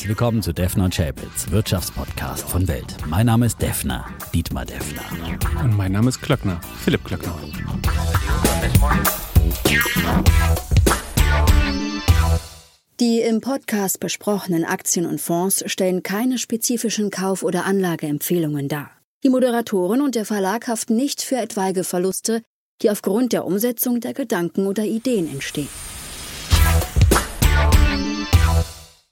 Herzlich willkommen zu Defner und Chapitz, Wirtschaftspodcast von Welt. Mein Name ist Defner, Dietmar Defner. Und mein Name ist Klöckner, Philipp Klöckner. Die im Podcast besprochenen Aktien und Fonds stellen keine spezifischen Kauf- oder Anlageempfehlungen dar. Die Moderatoren und der Verlag haften nicht für etwaige Verluste, die aufgrund der Umsetzung der Gedanken oder Ideen entstehen.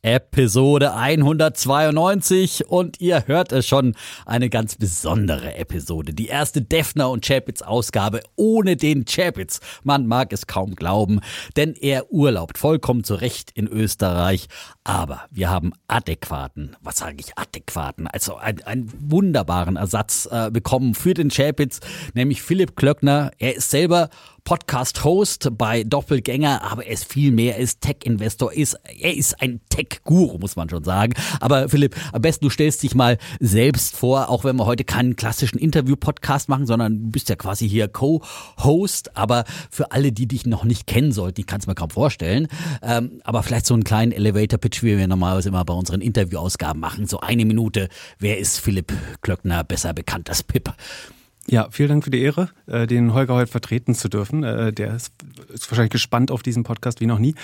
Episode 192 und ihr hört es schon, eine ganz besondere Episode. Die erste Defner und Chapitz Ausgabe ohne den Chapitz. Man mag es kaum glauben, denn er urlaubt vollkommen zurecht in Österreich. Aber wir haben adäquaten, was sage ich, adäquaten, also einen, einen wunderbaren Ersatz äh, bekommen für den Chapitz, nämlich Philipp Klöckner. Er ist selber Podcast-Host bei Doppelgänger, aber er ist viel mehr, er ist Tech-Investor, ist, er ist ein Tech-Guru, muss man schon sagen. Aber Philipp, am besten du stellst dich mal selbst vor, auch wenn wir heute keinen klassischen Interview-Podcast machen, sondern du bist ja quasi hier Co-Host. Aber für alle, die dich noch nicht kennen sollten, ich kann es mir kaum vorstellen, ähm, aber vielleicht so einen kleinen Elevator-Pitch, wie wir normalerweise immer bei unseren Interview-Ausgaben machen, so eine Minute. Wer ist Philipp Klöckner, besser bekannt als Pip? Ja, vielen Dank für die Ehre, äh, den Holger heute vertreten zu dürfen. Äh, der ist, wahrscheinlich gespannt auf diesen Podcast wie noch nie.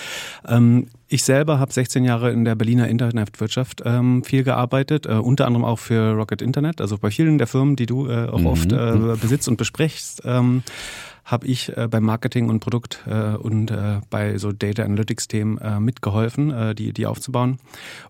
Ähm, ich selber habe 16 Jahre in der Berliner Internetwirtschaft ähm, viel gearbeitet, äh, unter anderem auch für Rocket Internet, also bei vielen der Firmen, die du auch mhm. oft besitzt und besprichst ähm, habe ich äh, beim Marketing und Produkt äh, und äh, bei so Data Analytics-Themen äh, mitgeholfen, äh, die, die aufzubauen.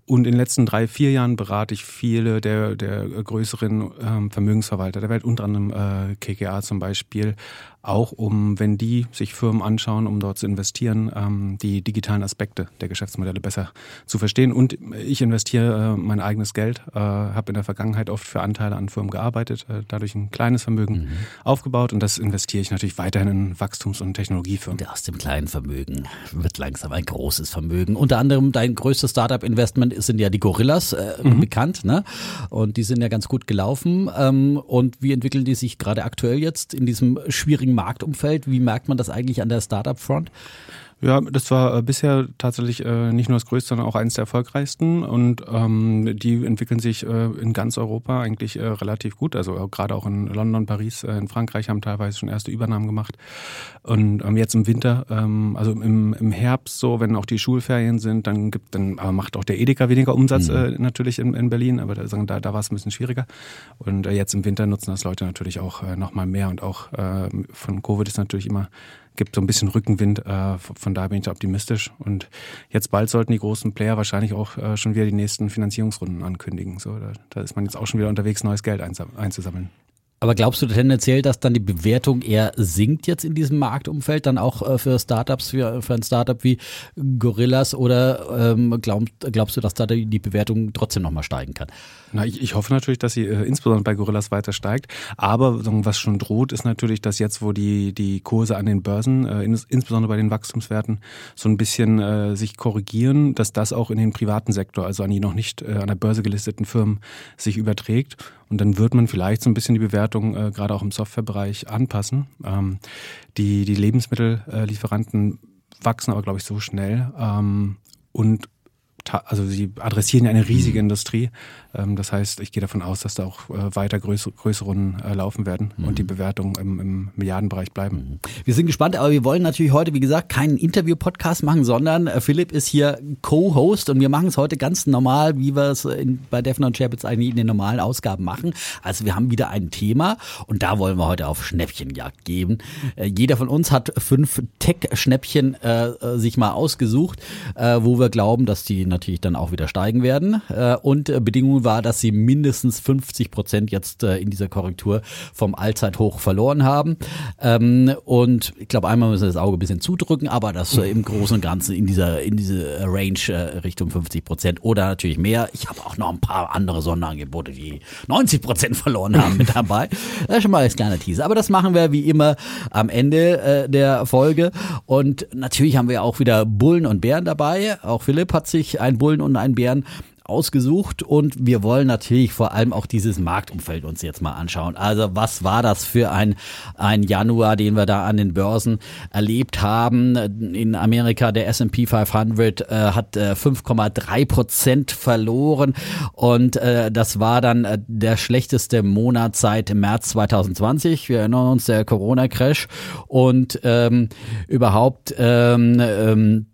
Und in den letzten drei, vier Jahren berate ich viele der, der größeren ähm, Vermögensverwalter der Welt, unter anderem äh, KKA zum Beispiel, auch um, wenn die sich Firmen anschauen, um dort zu investieren, ähm, die digitalen Aspekte der Geschäftsmodelle besser zu verstehen. Und ich investiere äh, mein eigenes Geld, äh, habe in der Vergangenheit oft für Anteile an Firmen gearbeitet, äh, dadurch ein kleines Vermögen mhm. aufgebaut und das investiere ich natürlich weiterhin in Wachstums- und Technologiefirmen. Aus dem kleinen Vermögen wird langsam ein großes Vermögen. Unter anderem dein größtes Startup-Investment sind ja die Gorillas äh, mhm. bekannt, ne? Und die sind ja ganz gut gelaufen. Ähm, und wie entwickeln die sich gerade aktuell jetzt in diesem schwierigen Marktumfeld? Wie merkt man das eigentlich an der Startup-Front? Ja, das war äh, bisher tatsächlich äh, nicht nur das größte, sondern auch eines der erfolgreichsten. Und ähm, die entwickeln sich äh, in ganz Europa eigentlich äh, relativ gut. Also äh, gerade auch in London, Paris, in Frankreich haben teilweise schon erste Übernahmen gemacht. Und ähm, jetzt im Winter, ähm, also im, im Herbst so, wenn auch die Schulferien sind, dann gibt dann macht auch der Edeka weniger Umsatz mhm. äh, natürlich in, in Berlin, aber da, da, da war es ein bisschen schwieriger. Und jetzt im Winter nutzen das Leute natürlich auch äh, nochmal mehr. Und auch äh, von Covid ist natürlich immer gibt so ein bisschen Rückenwind. Äh, von daher bin ich optimistisch. Und jetzt bald sollten die großen Player wahrscheinlich auch äh, schon wieder die nächsten Finanzierungsrunden ankündigen. So, da ist man jetzt auch schon wieder unterwegs, neues Geld einzusammeln. Aber glaubst du tendenziell, dass dann die Bewertung eher sinkt jetzt in diesem Marktumfeld, dann auch äh, für Startups, für, für ein Startup wie Gorillas oder ähm, glaub, glaubst du, dass da die Bewertung trotzdem nochmal steigen kann? Na, ich, ich hoffe natürlich, dass sie äh, insbesondere bei Gorillas weiter steigt. Aber was schon droht, ist natürlich, dass jetzt, wo die, die Kurse an den Börsen, äh, ins, insbesondere bei den Wachstumswerten, so ein bisschen äh, sich korrigieren, dass das auch in den privaten Sektor, also an die noch nicht äh, an der Börse gelisteten Firmen, sich überträgt. Und dann wird man vielleicht so ein bisschen die Bewertung äh, gerade auch im Softwarebereich anpassen. Ähm, die, die Lebensmittellieferanten wachsen aber, glaube ich, so schnell. Ähm, und also sie adressieren eine riesige mhm. Industrie. Ähm, das heißt, ich gehe davon aus, dass da auch äh, weiter größere, größere Runden äh, laufen werden mhm. und die Bewertungen im, im, Milliardenbereich bleiben. Mhm. Wir sind gespannt, aber wir wollen natürlich heute, wie gesagt, keinen Interview-Podcast machen, sondern äh, Philipp ist hier Co-Host und wir machen es heute ganz normal, wie wir es bei Defner und Chapitz eigentlich in den normalen Ausgaben machen. Also wir haben wieder ein Thema und da wollen wir heute auf Schnäppchenjagd geben. jeder von uns hat fünf Tech-Schnäppchen äh, sich mal ausgesucht, äh, wo wir glauben, dass die natürlich dann auch wieder steigen werden. Äh, und äh, Bedingung war, dass sie mindestens 50 Prozent jetzt äh, in dieser Korrektur vom Allzeithoch verloren haben. Ähm, und ich glaube, einmal müssen wir das Auge ein bisschen zudrücken, aber das im Großen und Ganzen in dieser in diese Range Richtung 50 Prozent oder natürlich mehr. Ich habe auch noch ein paar andere Sonderangebote, die 90 Prozent verloren haben mit dabei. Das ist schon mal als kleiner Teaser. Aber das machen wir wie immer am Ende der Folge. Und natürlich haben wir auch wieder Bullen und Bären dabei. Auch Philipp hat sich ein Bullen und ein Bären ausgesucht und wir wollen natürlich vor allem auch dieses Marktumfeld uns jetzt mal anschauen. Also was war das für ein, ein Januar, den wir da an den Börsen erlebt haben? In Amerika der S&P 500 äh, hat äh, 5,3 Prozent verloren und äh, das war dann äh, der schlechteste Monat seit März 2020. Wir erinnern uns der Corona-Crash und ähm, überhaupt ähm, ähm,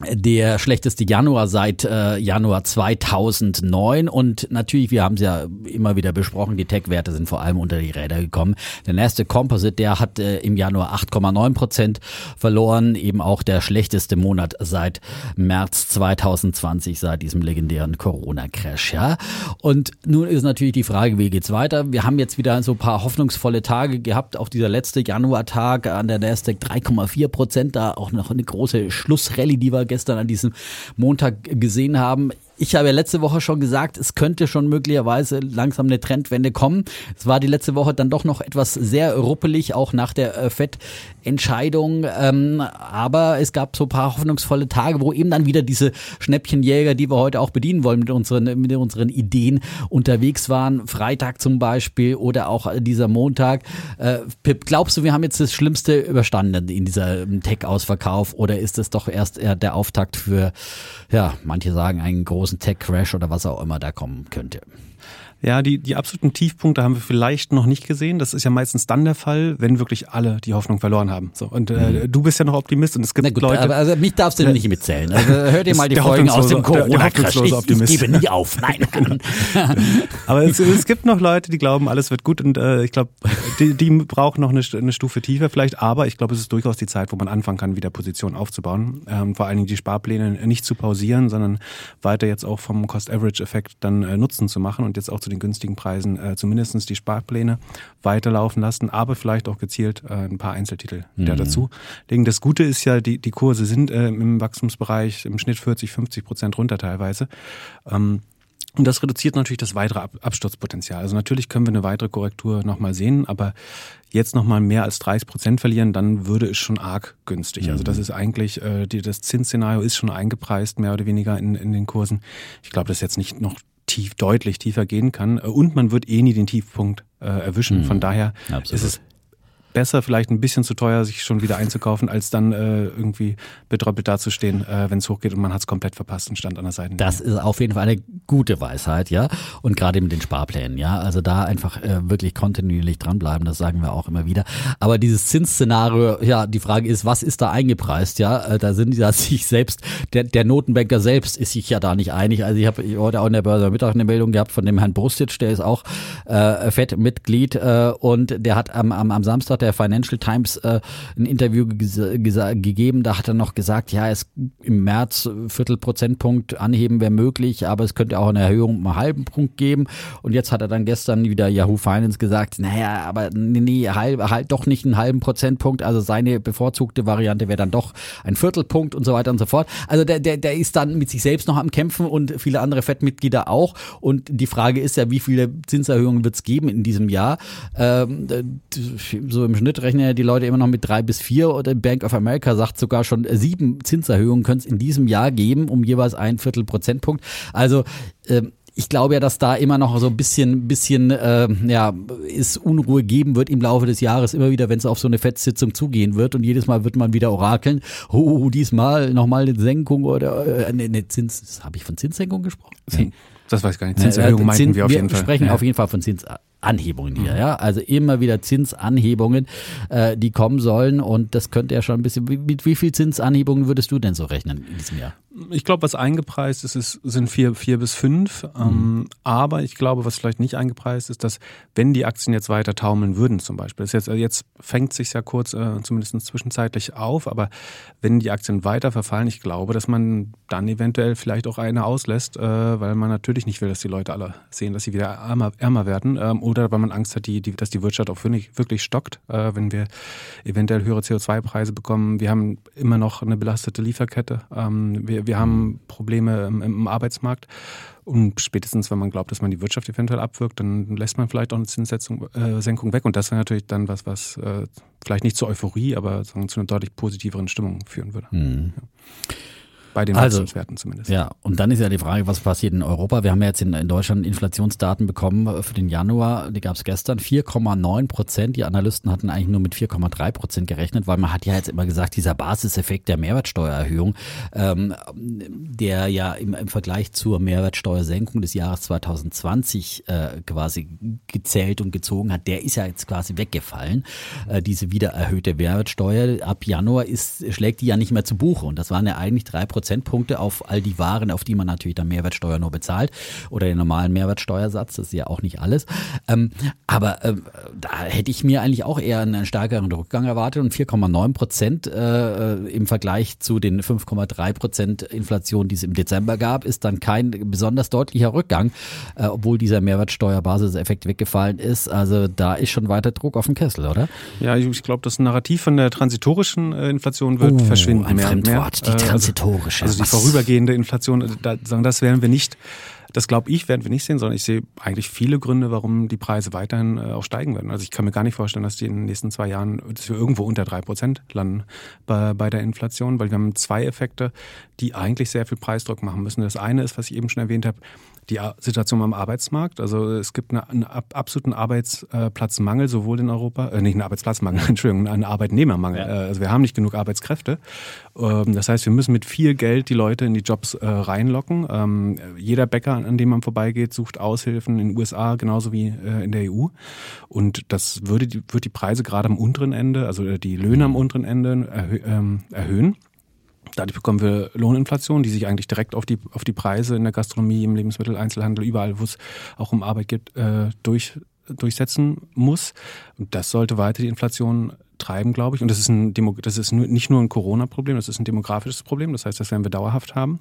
der schlechteste Januar seit äh, Januar 2009 und natürlich, wir haben es ja immer wieder besprochen, die Tech-Werte sind vor allem unter die Räder gekommen. Der nächste Composite, der hat äh, im Januar 8,9 Prozent verloren, eben auch der schlechteste Monat seit März 2020, seit diesem legendären Corona-Crash. Ja, und nun ist natürlich die Frage, wie geht's weiter? Wir haben jetzt wieder so ein paar hoffnungsvolle Tage gehabt, auch dieser letzte Januartag an der Nasdaq 3,4 Prozent, da auch noch eine große Schlussrallye, die wir gestern an diesem Montag gesehen haben. Ich habe ja letzte Woche schon gesagt, es könnte schon möglicherweise langsam eine Trendwende kommen. Es war die letzte Woche dann doch noch etwas sehr ruppelig, auch nach der äh, FED-Entscheidung. Ähm, aber es gab so ein paar hoffnungsvolle Tage, wo eben dann wieder diese Schnäppchenjäger, die wir heute auch bedienen wollen mit unseren, mit unseren Ideen unterwegs waren. Freitag zum Beispiel oder auch dieser Montag. Äh, Pip, glaubst du, wir haben jetzt das Schlimmste überstanden in dieser ähm, Tech-Ausverkauf oder ist es doch erst der Auftakt für, ja, manche sagen einen großen großen Tech-Crash oder was auch immer da kommen könnte. Ja, die, die absoluten Tiefpunkte haben wir vielleicht noch nicht gesehen. Das ist ja meistens dann der Fall, wenn wirklich alle die Hoffnung verloren haben. So, und äh, mhm. du bist ja noch Optimist und es gibt gut, Leute. Aber also mich darfst du äh, nicht mitzählen. Also hör dir mal die Folgen aus dem Corona-Crash. Ich, ich gebe nie auf. Nein. aber es, es, gibt noch Leute, die glauben, alles wird gut und äh, ich glaube, die, die brauchen noch eine, eine Stufe tiefer vielleicht. Aber ich glaube, es ist durchaus die Zeit, wo man anfangen kann, wieder Positionen aufzubauen. Ähm, vor allen Dingen die Sparpläne nicht zu pausieren, sondern weiter jetzt auch vom Cost-Average-Effekt dann äh, Nutzen zu machen und jetzt auch zu den günstigen Preisen äh, zumindest die Sparpläne weiterlaufen lassen, aber vielleicht auch gezielt äh, ein paar Einzeltitel mhm. dazu legen. Das Gute ist ja, die, die Kurse sind äh, im Wachstumsbereich im Schnitt 40, 50 Prozent runter teilweise. Ähm, und das reduziert natürlich das weitere Absturzpotenzial. Also natürlich können wir eine weitere Korrektur nochmal sehen, aber jetzt nochmal mehr als 30 Prozent verlieren, dann würde es schon arg günstig. Also das mhm. ist eigentlich, äh, die, das Zinsszenario ist schon eingepreist, mehr oder weniger in, in den Kursen. Ich glaube, das ist jetzt nicht noch tief, deutlich tiefer gehen kann. Und man wird eh nie den Tiefpunkt äh, erwischen. Mhm. Von daher Absolut. ist es besser, vielleicht ein bisschen zu teuer, sich schon wieder einzukaufen, als dann äh, irgendwie betröppelt dazustehen, äh, wenn es hochgeht und man hat es komplett verpasst und stand an der Seite. Das ist auf jeden Fall eine gute Weisheit, ja. Und gerade mit den Sparplänen, ja. Also da einfach äh, wirklich kontinuierlich dranbleiben, das sagen wir auch immer wieder. Aber dieses Zinsszenario, ja, die Frage ist, was ist da eingepreist, ja? Äh, da sind ja sich selbst, der, der Notenbanker selbst ist sich ja da nicht einig. Also ich habe heute auch in der Börse Mittag eine Meldung gehabt von dem Herrn Brustic, der ist auch äh, FED-Mitglied äh, und der hat am, am, am Samstag der Financial Times äh, ein Interview gegeben. Da hat er noch gesagt, ja, es im März Viertelprozentpunkt anheben wäre möglich, aber es könnte auch eine Erhöhung um einen halben Punkt geben. Und jetzt hat er dann gestern wieder Yahoo Finance gesagt, naja, aber nee, nee halb, halt doch nicht einen halben Prozentpunkt. Also seine bevorzugte Variante wäre dann doch ein Viertelpunkt und so weiter und so fort. Also der, der, der ist dann mit sich selbst noch am Kämpfen und viele andere FED-Mitglieder auch. Und die Frage ist ja, wie viele Zinserhöhungen wird es geben in diesem Jahr? Ähm, so im im Schnitt rechnen ja die Leute immer noch mit drei bis vier oder Bank of America sagt sogar schon sieben Zinserhöhungen können es in diesem Jahr geben, um jeweils ein Viertel Prozentpunkt. Also ähm, ich glaube ja, dass da immer noch so ein bisschen, bisschen, äh, ja, es Unruhe geben wird im Laufe des Jahres, immer wieder, wenn es auf so eine Fettsitzung zugehen wird und jedes Mal wird man wieder orakeln, oh, diesmal nochmal eine Senkung oder äh, eine, eine Zins, habe ich von Zinssenkung gesprochen? Nee. Das weiß ich gar nicht. Zinserhöhung äh, meinten wir auf jeden Fall. Wir sprechen ja. auf jeden Fall von Zins, Anhebungen hier, mhm. ja. Also immer wieder Zinsanhebungen, äh, die kommen sollen und das könnte ja schon ein bisschen. Mit wie viel Zinsanhebungen würdest du denn so rechnen in diesem Jahr? Ich glaube, was eingepreist ist, ist sind vier, vier bis fünf. Mhm. Ähm, aber ich glaube, was vielleicht nicht eingepreist ist, dass wenn die Aktien jetzt weiter taumeln würden, zum Beispiel, jetzt, jetzt fängt sich ja kurz, äh, zumindest zwischenzeitlich auf, aber wenn die Aktien weiter verfallen, ich glaube, dass man dann eventuell vielleicht auch eine auslässt, äh, weil man natürlich nicht will, dass die Leute alle sehen, dass sie wieder ärmer, ärmer werden. Ähm, oder weil man Angst hat, die, die, dass die Wirtschaft auch wirklich, wirklich stockt, äh, wenn wir eventuell höhere CO2-Preise bekommen. Wir haben immer noch eine belastete Lieferkette. Ähm, wir, wir haben Probleme im, im Arbeitsmarkt. Und spätestens, wenn man glaubt, dass man die Wirtschaft eventuell abwirkt, dann lässt man vielleicht auch eine Zinssenkung äh, weg. Und das wäre natürlich dann was, was äh, vielleicht nicht zur Euphorie, aber zu einer deutlich positiveren Stimmung führen würde. Mhm. Ja. Bei den Also, Wachstumswerten zumindest. Ja, und dann ist ja die Frage, was passiert in Europa? Wir haben ja jetzt in, in Deutschland Inflationsdaten bekommen für den Januar, die gab es gestern, 4,9 Prozent. Die Analysten hatten eigentlich nur mit 4,3 Prozent gerechnet, weil man hat ja jetzt immer gesagt, dieser Basiseffekt der Mehrwertsteuererhöhung, ähm, der ja im, im Vergleich zur Mehrwertsteuersenkung des Jahres 2020 äh, quasi gezählt und gezogen hat, der ist ja jetzt quasi weggefallen. Äh, diese wieder erhöhte Mehrwertsteuer ab Januar ist, schlägt die ja nicht mehr zu Buche. Und das waren ja eigentlich drei Prozentpunkte auf all die Waren, auf die man natürlich dann Mehrwertsteuer nur bezahlt oder den normalen Mehrwertsteuersatz. Das ist ja auch nicht alles. Ähm, aber ähm, da hätte ich mir eigentlich auch eher einen stärkeren Rückgang erwartet und 4,9 Prozent äh, im Vergleich zu den 5,3 Prozent Inflation, die es im Dezember gab, ist dann kein besonders deutlicher Rückgang, äh, obwohl dieser Mehrwertsteuerbasiseffekt weggefallen ist. Also da ist schon weiter Druck auf dem Kessel, oder? Ja, ich, ich glaube, das Narrativ von der transitorischen äh, Inflation wird Oh, verschwinden. ein mehr und mehr. Fremdwort, die Äh, also- transitorische. Also, die vorübergehende Inflation, also da, sagen, das werden wir nicht, das glaube ich, werden wir nicht sehen, sondern ich sehe eigentlich viele Gründe, warum die Preise weiterhin äh, auch steigen werden. Also ich kann mir gar nicht vorstellen, dass die in den nächsten zwei Jahren, dass wir irgendwo unter drei Prozent landen bei, bei der Inflation, weil wir haben zwei Effekte, die eigentlich sehr viel Preisdruck machen müssen. Das eine ist, was ich eben schon erwähnt habe, die Situation am Arbeitsmarkt. Also es gibt eine, einen ab- absoluten Arbeitsplatzmangel, sowohl in Europa, äh, nicht einen Arbeitsplatzmangel, Entschuldigung, einen Arbeitnehmermangel. Ja. Äh, Also wir haben nicht genug Arbeitskräfte. Ähm, Das heißt, wir müssen mit viel Geld die Leute in die Jobs äh, reinlocken. Ähm, Jeder Bäcker, an dem man vorbeigeht, sucht Aushilfen in den USA genauso wie äh, in der EU. Und das würde die, wird die Preise gerade am unteren Ende, also äh, die Löhne am unteren Ende erhö ähm, erhöhen. Dadurch bekommen wir Lohninflation, die sich eigentlich direkt auf die, auf die Preise in der Gastronomie, im Lebensmitteleinzelhandel, überall, wo es auch um Arbeit geht, äh, durch, durchsetzen muss. Und das sollte weiter die Inflation treiben, glaube ich. Und das ist, ein Demo das ist nicht nur ein Corona-Problem, das ist ein demografisches Problem. Das heißt, das werden wir dauerhaft haben.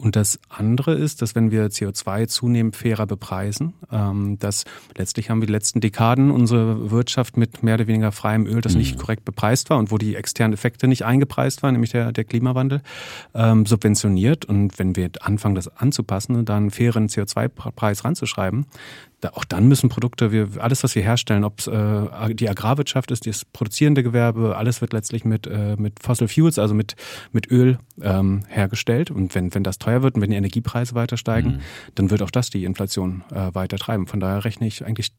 Und das andere ist, dass wenn wir CO2 zunehmend fairer bepreisen, ähm, dass letztlich haben wir die letzten Dekaden unsere Wirtschaft mit mehr oder weniger freiem Öl, das nicht korrekt bepreist war und wo die externen Effekte nicht eingepreist waren, nämlich der, der Klimawandel, ähm, subventioniert. Und wenn wir anfangen, das anzupassen und dann einen fairen CO2-Preis ranzuschreiben, da, auch dann müssen Produkte, wir, alles, was wir herstellen, ob es äh, die Agrarwirtschaft ist, das produzierende Gewerbe, alles wird letztlich mit, äh, mit Fossil Fuels, also mit, mit Öl ähm, hergestellt. Und wenn, wenn das teuer wird und wenn die Energiepreise weiter steigen, dann wird auch das die Inflation äh, weiter treiben. Von daher rechne ich eigentlich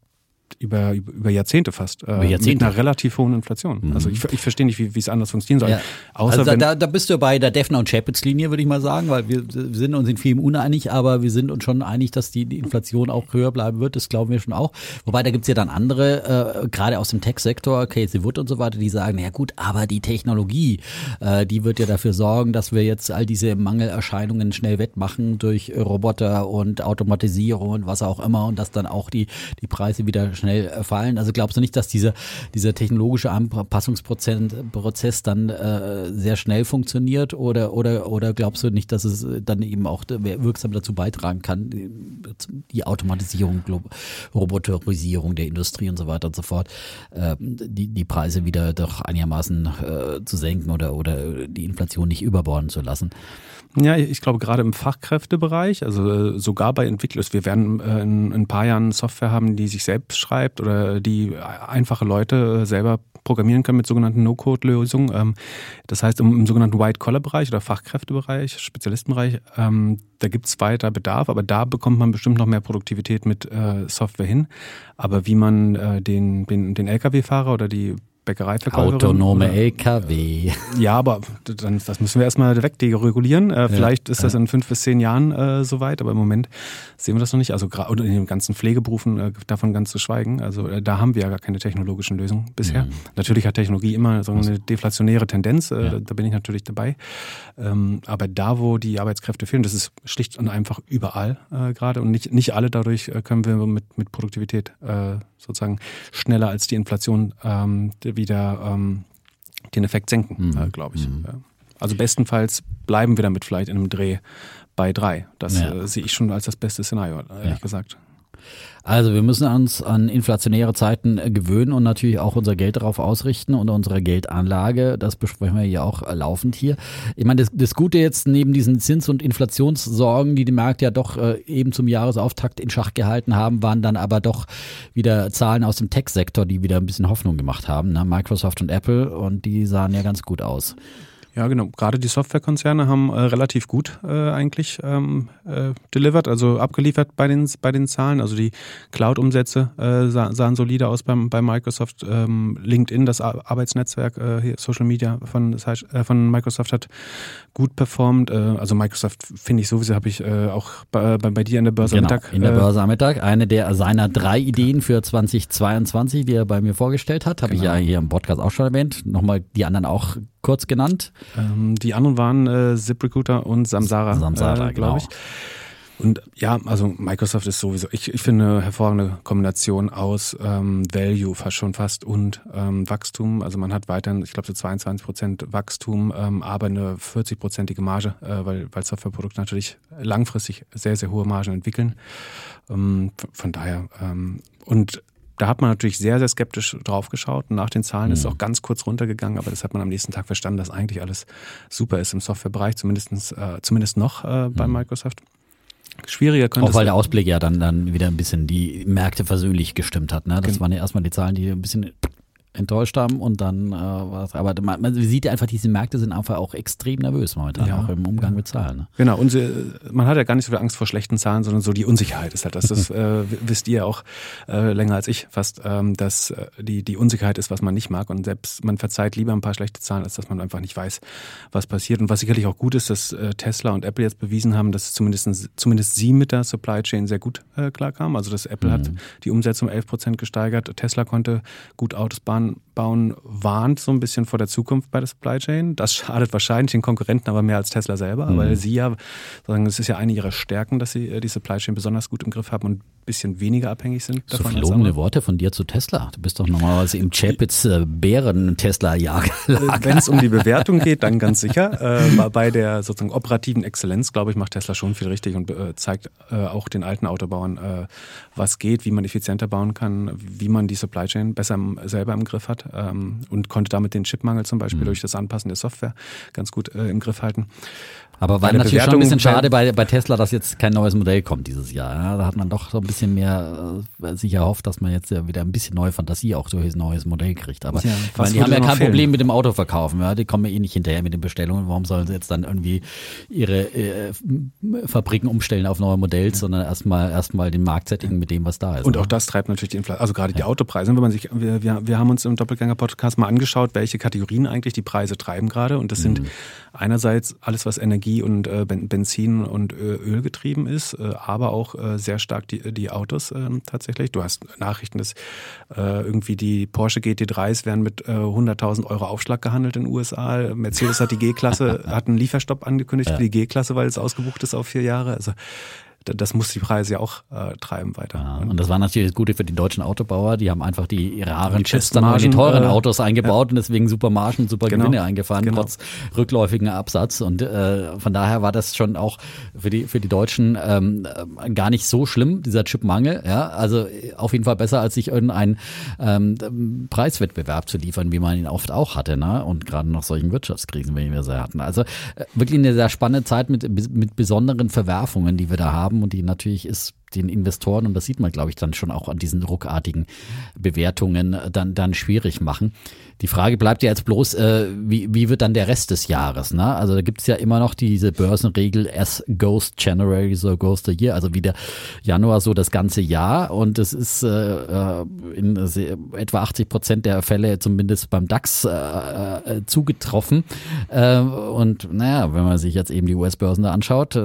über, über Jahrzehnte fast äh, Über Jahrzehnte. mit einer relativ hohen Inflation. Also ich, ich verstehe nicht, wie, wie es anders funktionieren soll. Ja. Außer also da, da, da bist du bei der Defner und Chapitz Linie, würde ich mal sagen, weil wir sind uns in vielem uneinig, aber wir sind uns schon einig, dass die, die Inflation auch höher bleiben wird. Das glauben wir schon auch. Wobei da gibt's ja dann andere, äh, gerade aus dem Tech-Sektor, Casey Wood und so weiter, die sagen, ja gut, aber die Technologie, äh, die wird ja dafür sorgen, dass wir jetzt all diese Mangelerscheinungen schnell wettmachen durch Roboter und Automatisierung und was auch immer und dass dann auch die, die Preise wieder schnell äh, fallen. Also glaubst du nicht, dass dieser, dieser technologische Anpassungsprozess Prozess dann äh, sehr schnell funktioniert oder, oder, oder glaubst du nicht, dass es dann eben auch wirksam dazu beitragen kann, die Automatisierung, Roboterisierung der Industrie und so weiter und so fort, äh, die, die Preise wieder doch einigermaßen äh, zu senken oder, oder die Inflation nicht überborden zu lassen? Ja, ich glaube gerade im Fachkräftebereich, also äh, sogar bei Entwicklern, wir werden äh, in, in ein paar Jahren Software haben, die sich selbst schreibt oder die einfache Leute äh, selber programmieren können mit sogenannten No-Code-Lösungen. Ähm, Das heißt, im, sogenannten White-Collar-Bereich oder Fachkräftebereich, Spezialistenbereich, ähm, da gibt's weiter Bedarf, aber da bekommt man bestimmt noch mehr Produktivität mit äh, Software hin. Aber wie man äh, den, den, den Lkw-Fahrer oder die Bäckereiverkäuferin Autonome oder- LKW. ja, aber dann, das müssen wir erstmal wegderegulieren. Äh, vielleicht ist das in fünf bis zehn Jahren äh, soweit, aber im Moment sehen wir das noch nicht. Also gerade in den ganzen Pflegeberufen äh, davon ganz zu schweigen. Also äh, da haben wir ja gar keine technologischen Lösungen bisher. Natürlich hat Technologie immer so eine deflationäre Tendenz, äh, Ja. da, da bin ich natürlich dabei. Ähm, aber da, wo die Arbeitskräfte fehlen, das ist schlicht und einfach überall äh, gerade und nicht, nicht alle dadurch äh, können wir mit, mit Produktivität äh, sozusagen schneller als die Inflation ähm, wieder ähm, den Effekt senken, Mhm. äh, glaube ich. Ja. Also bestenfalls bleiben wir damit vielleicht in einem Dreh bei drei. Das Ja. äh, sehe ich schon als das beste Szenario, ehrlich Ja. gesagt. Also wir müssen uns an inflationäre Zeiten äh, gewöhnen und natürlich auch unser Geld darauf ausrichten und unsere Geldanlage. Das besprechen wir ja auch äh, laufend hier. Ich meine, das, das Gute jetzt neben diesen Zins- und Inflationssorgen, die die Märkte ja doch äh, eben zum Jahresauftakt in Schach gehalten haben, waren dann aber doch wieder Zahlen aus dem Tech-Sektor, die wieder ein bisschen Hoffnung gemacht haben. Ne? Microsoft und Apple und die sahen ja ganz gut aus. Ja, genau. Gerade die Softwarekonzerne haben äh, relativ gut äh, eigentlich ähm, äh, delivered, also abgeliefert bei den, bei den Zahlen. Also die Cloud-Umsätze äh, sah, sahen solide aus beim, bei Microsoft. Ähm, LinkedIn, das Arbeitsnetzwerk, äh, hier Social Media von, äh, von Microsoft hat gut performt. Also Microsoft finde ich sowieso, habe ich auch bei, bei, dir in der Börse genau, am Mittag. In der Börse am Mittag. Eine der seiner drei Ideen für 2022, die er bei mir vorgestellt hat, habe ich Genau. ja hier im Podcast auch schon erwähnt. Nochmal die anderen auch kurz genannt. Ähm, die anderen waren äh, ZipRecruiter und Samsara, Samsara, äh, glaube genau. ich. Und ja, also Microsoft ist sowieso, ich, ich finde eine hervorragende Kombination aus ähm, Value fast schon fast und ähm, Wachstum. Also man hat weiterhin, ich glaube so 22 Prozent Wachstum, ähm, aber eine 40-prozentige Marge, äh, weil, weil Softwareprodukte natürlich langfristig sehr, sehr hohe Margen entwickeln. Ähm, von, daher, ähm, und da hat man natürlich sehr, sehr skeptisch drauf geschaut. Und nach den Zahlen ist es auch ganz kurz runtergegangen, aber das hat man am nächsten Tag verstanden, dass eigentlich alles super ist im Softwarebereich, zumindestens, äh, zumindest noch äh, bei Microsoft. Schwieriger könnte Auch weil der Ausblick ja dann, dann wieder ein bisschen die Märkte versöhnlich gestimmt hat. Ne? Das waren ja erstmal die Zahlen, die ein bisschen enttäuscht haben und dann äh, was. Aber man, man sieht ja einfach, diese Märkte sind einfach auch extrem nervös momentan, Ja, auch im Umgang mit Zahlen. Ne? Genau, und sie, man hat ja gar nicht so viel Angst vor schlechten Zahlen, sondern so die Unsicherheit ist halt das. Das äh, wisst ihr auch äh, länger als ich fast, ähm, dass äh, die, die Unsicherheit ist, was man nicht mag. Und selbst man verzeiht lieber ein paar schlechte Zahlen, als dass man einfach nicht weiß, was passiert. Und was sicherlich auch gut ist, dass äh, Tesla und Apple jetzt bewiesen haben, dass zumindest, zumindest sie mit der Supply Chain sehr gut äh, klarkamen. Also dass Apple hat die Umsätze um 11 Prozent gesteigert, Tesla konnte gut Autos bauen, bauen, warnt so ein bisschen vor der Zukunft bei der Supply Chain. Das schadet wahrscheinlich den Konkurrenten aber mehr als Tesla selber, Mhm. weil sie ja, sagen, es ist ja eine ihrer Stärken, dass sie äh, die Supply Chain besonders gut im Griff haben und bisschen weniger abhängig sind So verlogene. Worte von dir zu Tesla. Du bist doch normalerweise im Chapitz äh, Bären Tesla Jager. Wenn es um die Bewertung geht, dann ganz sicher. Äh, bei- der sozusagen operativen Exzellenz, glaube ich, macht Tesla schon viel richtig und äh, zeigt äh, auch den alten Autobauern, äh, was geht, wie man effizienter bauen kann, wie man die Supply Chain besser im, selber im Griff hat ähm, und konnte damit den Chipmangel zum Beispiel durch das Anpassen der Software ganz gut äh, im Griff halten. Aber war natürlich schon ein bisschen Bewertung- schade bei, bei Tesla, dass jetzt kein neues Modell kommt dieses Jahr. Ja, da hat man doch so ein bisschen mehr äh, sich erhofft, dass man jetzt ja wieder ein bisschen neue Fantasie auch durch ein neues Modell kriegt. Aber Ja, meine, die haben ja kein fehlen? Problem mit dem Autoverkaufen. Ja? Die kommen ja eh nicht hinterher mit den Bestellungen. Warum sollen sie jetzt dann irgendwie ihre äh, Fabriken umstellen auf neue Modells, sondern erstmal erstmal den Markt sättigen mit dem, was da ist. Und auch das treibt natürlich die Inflation, also gerade die Autopreise. Wenn man sich, wir, wir, wir haben uns im Doppelgänger-Podcast mal angeschaut, welche Kategorien eigentlich die Preise treiben gerade. Und das Mhm. sind einerseits alles, was Energie und äh, Ben- Benzin und Ö- Öl getrieben ist, äh, aber auch äh, sehr stark die, die Autos ähm, tatsächlich. Du hast Nachrichten, dass äh, irgendwie die Porsche GT3s werden mit äh, 100.000 Euro Aufschlag gehandelt in den USA. Mercedes hat die G-Klasse, hat einen Lieferstopp angekündigt für die G-Klasse, weil es ausgebucht ist auf vier Jahre. Also das muss die Preise ja auch äh, treiben weiter. Ja, und das war natürlich das Gute für die deutschen Autobauer. Die haben einfach die raren Die Chips dann in die teuren äh, Autos eingebaut und deswegen super Margen, super Genau. Gewinne eingefahren, Genau. trotz rückläufigen Absatz. Und äh, von daher war das schon auch für die für die Deutschen ähm, äh, gar nicht so schlimm, dieser Chipmangel. Ja, also äh, auf jeden Fall besser, als sich irgendein ähm, Preiswettbewerb zu liefern, wie man ihn oft auch hatte, ne? Und gerade nach solchen Wirtschaftskrisen, wie wir sie hatten. Also äh, wirklich eine sehr spannende Zeit mit mit besonderen Verwerfungen, die wir da haben und die natürlich ist den Investoren, und das sieht man, glaube ich, dann schon auch an diesen ruckartigen Bewertungen, äh, dann, dann schwierig machen. Die Frage bleibt ja jetzt bloß, äh, wie, wie wird dann der Rest des Jahres? Ne? Also da gibt's ja immer noch diese Börsenregel, as goes January, so goes the year, also wie der Januar so das ganze Jahr. Und es ist äh, äh, in etwa 80 Prozent der Fälle zumindest beim DAX äh, äh, zugetroffen. Und naja, wenn man sich jetzt eben die US-Börsen da anschaut,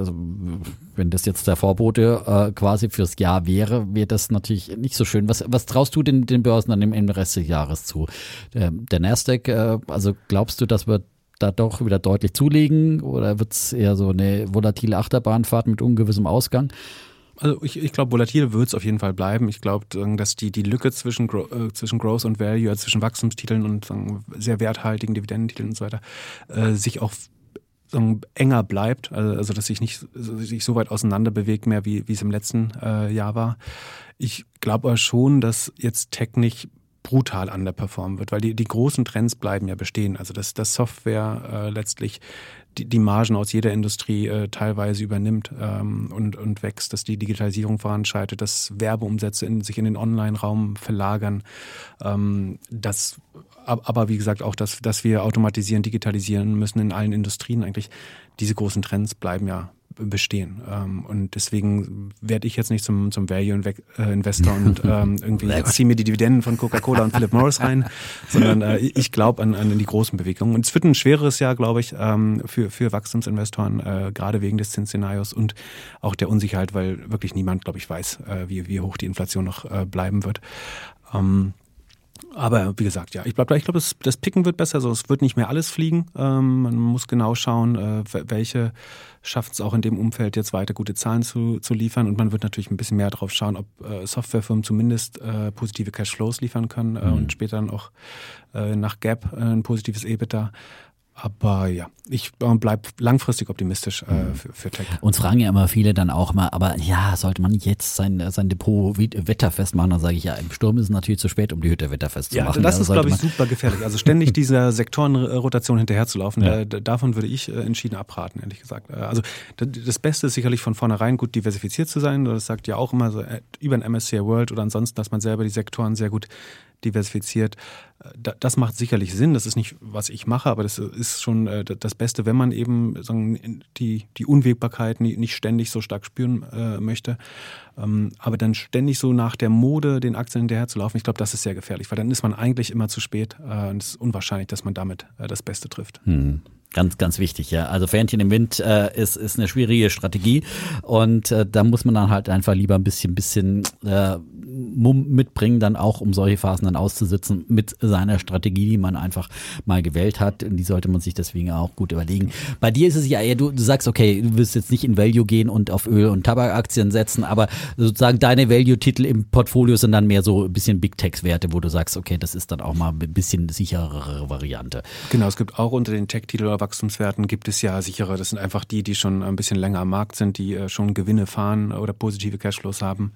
wenn das jetzt der Vorbote äh, quasi fürs Jahr wäre, wäre das natürlich nicht so schön. Was, was traust du den, den Börsen dann im, Rest des Jahres zu? Der, der Nasdaq, äh, also glaubst du, dass wir da doch wieder deutlich zulegen oder wird's eher so eine volatile Achterbahnfahrt mit ungewissem Ausgang? Also ich, ich glaube, volatil wird es auf jeden Fall bleiben. Ich glaube, dass die, die Lücke zwischen, Gro äh, zwischen Growth und Value, also zwischen Wachstumstiteln und sagen, sehr werthaltigen Dividendentiteln und so weiter, äh, sich auch sagen, enger bleibt, also, also dass sich nicht sich so weit auseinander bewegt mehr, wie, wie es im letzten äh, Jahr war. Ich glaube aber schon, dass jetzt Tech nicht brutal underperformen wird, weil die, die großen Trends bleiben ja bestehen. Also dass, dass Software äh, letztlich die, die Margen aus jeder Industrie äh, teilweise übernimmt ähm, und, und wächst, dass die Digitalisierung voranschreitet, dass Werbeumsätze in, sich in den Online-Raum verlagern, ähm, dass aber wie gesagt auch, dass, dass wir automatisieren, digitalisieren müssen in allen Industrien eigentlich. Diese großen Trends bleiben ja bestehen. Ähm, und deswegen werde ich jetzt nicht zum, zum Value-Investor und ähm, irgendwie ziehe mir die Dividenden von Coca-Cola und Philip Morris rein, sondern äh, ich glaube an, an die großen Bewegungen. Und es wird ein schwereres Jahr, glaube ich, ähm, für, für Wachstumsinvestoren, äh, gerade wegen des Zinsszenarios und auch der Unsicherheit, weil wirklich niemand, glaube ich, weiß, äh, wie, wie hoch die Inflation noch bleiben wird. Ähm, aber wie gesagt, ja, ich glaube, ich glaube, das, das Picken wird besser. Also es wird nicht mehr alles fliegen. Ähm, man muss genau schauen, äh, welche schaffen es auch in dem Umfeld jetzt weiter gute Zahlen zu, zu liefern. Und man wird natürlich ein bisschen mehr darauf schauen, ob äh, Softwarefirmen zumindest äh, positive Cashflows liefern können äh, mhm. und später dann auch äh, nach Gap äh, ein positives EBITDA. Aber ja, ich äh, bleibe langfristig optimistisch äh, mhm. für, für Tech. Uns fragen ja immer viele dann auch mal, aber ja, sollte man jetzt sein, sein Depot wetterfest machen? Dann sage ich ja, im Sturm ist es natürlich zu spät, um die Hütte wetterfest zu ja, machen. Das ist, glaube ich, super gefährlich. Also ständig dieser Sektorenrotation hinterherzulaufen, ja. äh, davon würde ich äh, entschieden abraten, ehrlich gesagt. Äh, also das Beste ist sicherlich von vornherein gut diversifiziert zu sein. Das sagt ja auch immer so über ein MSCI World oder ansonsten, dass man selber die Sektoren sehr gut diversifiziert. Das macht sicherlich Sinn. Das ist nicht, was ich mache, aber das ist schon das Beste, wenn man eben sagen, die, die Unwägbarkeit nicht ständig so stark spüren äh, möchte. Ähm, aber dann ständig so nach der Mode den Aktien hinterher zu laufen, ich glaube, das ist sehr gefährlich, weil dann ist man eigentlich immer zu spät äh, und es ist unwahrscheinlich, dass man damit das Beste trifft. Hm. Ganz, ganz wichtig, ja. Also Fähnchen im Wind äh, ist, ist eine schwierige Strategie und äh, da muss man dann halt einfach lieber ein bisschen, bisschen äh, Mumm mitbringen, dann auch um solche Phasen dann auszusitzen mit seiner Strategie, die man einfach mal gewählt hat. Und die sollte man sich deswegen auch gut überlegen. Bei dir ist es ja eher, du, du sagst, okay, du wirst jetzt nicht in Value gehen und auf Öl- und Tabakaktien setzen, aber sozusagen deine Value-Titel im Portfolio sind dann mehr so ein bisschen Big Tech-Werte, wo du sagst, okay, das ist dann auch mal ein bisschen sicherere Variante. Genau, es gibt auch unter den Tech-Titel oder Wachstumswerten gibt es ja sichere. Das sind einfach die, die schon ein bisschen länger am Markt sind, die äh, schon Gewinne fahren oder positive Cashflows haben.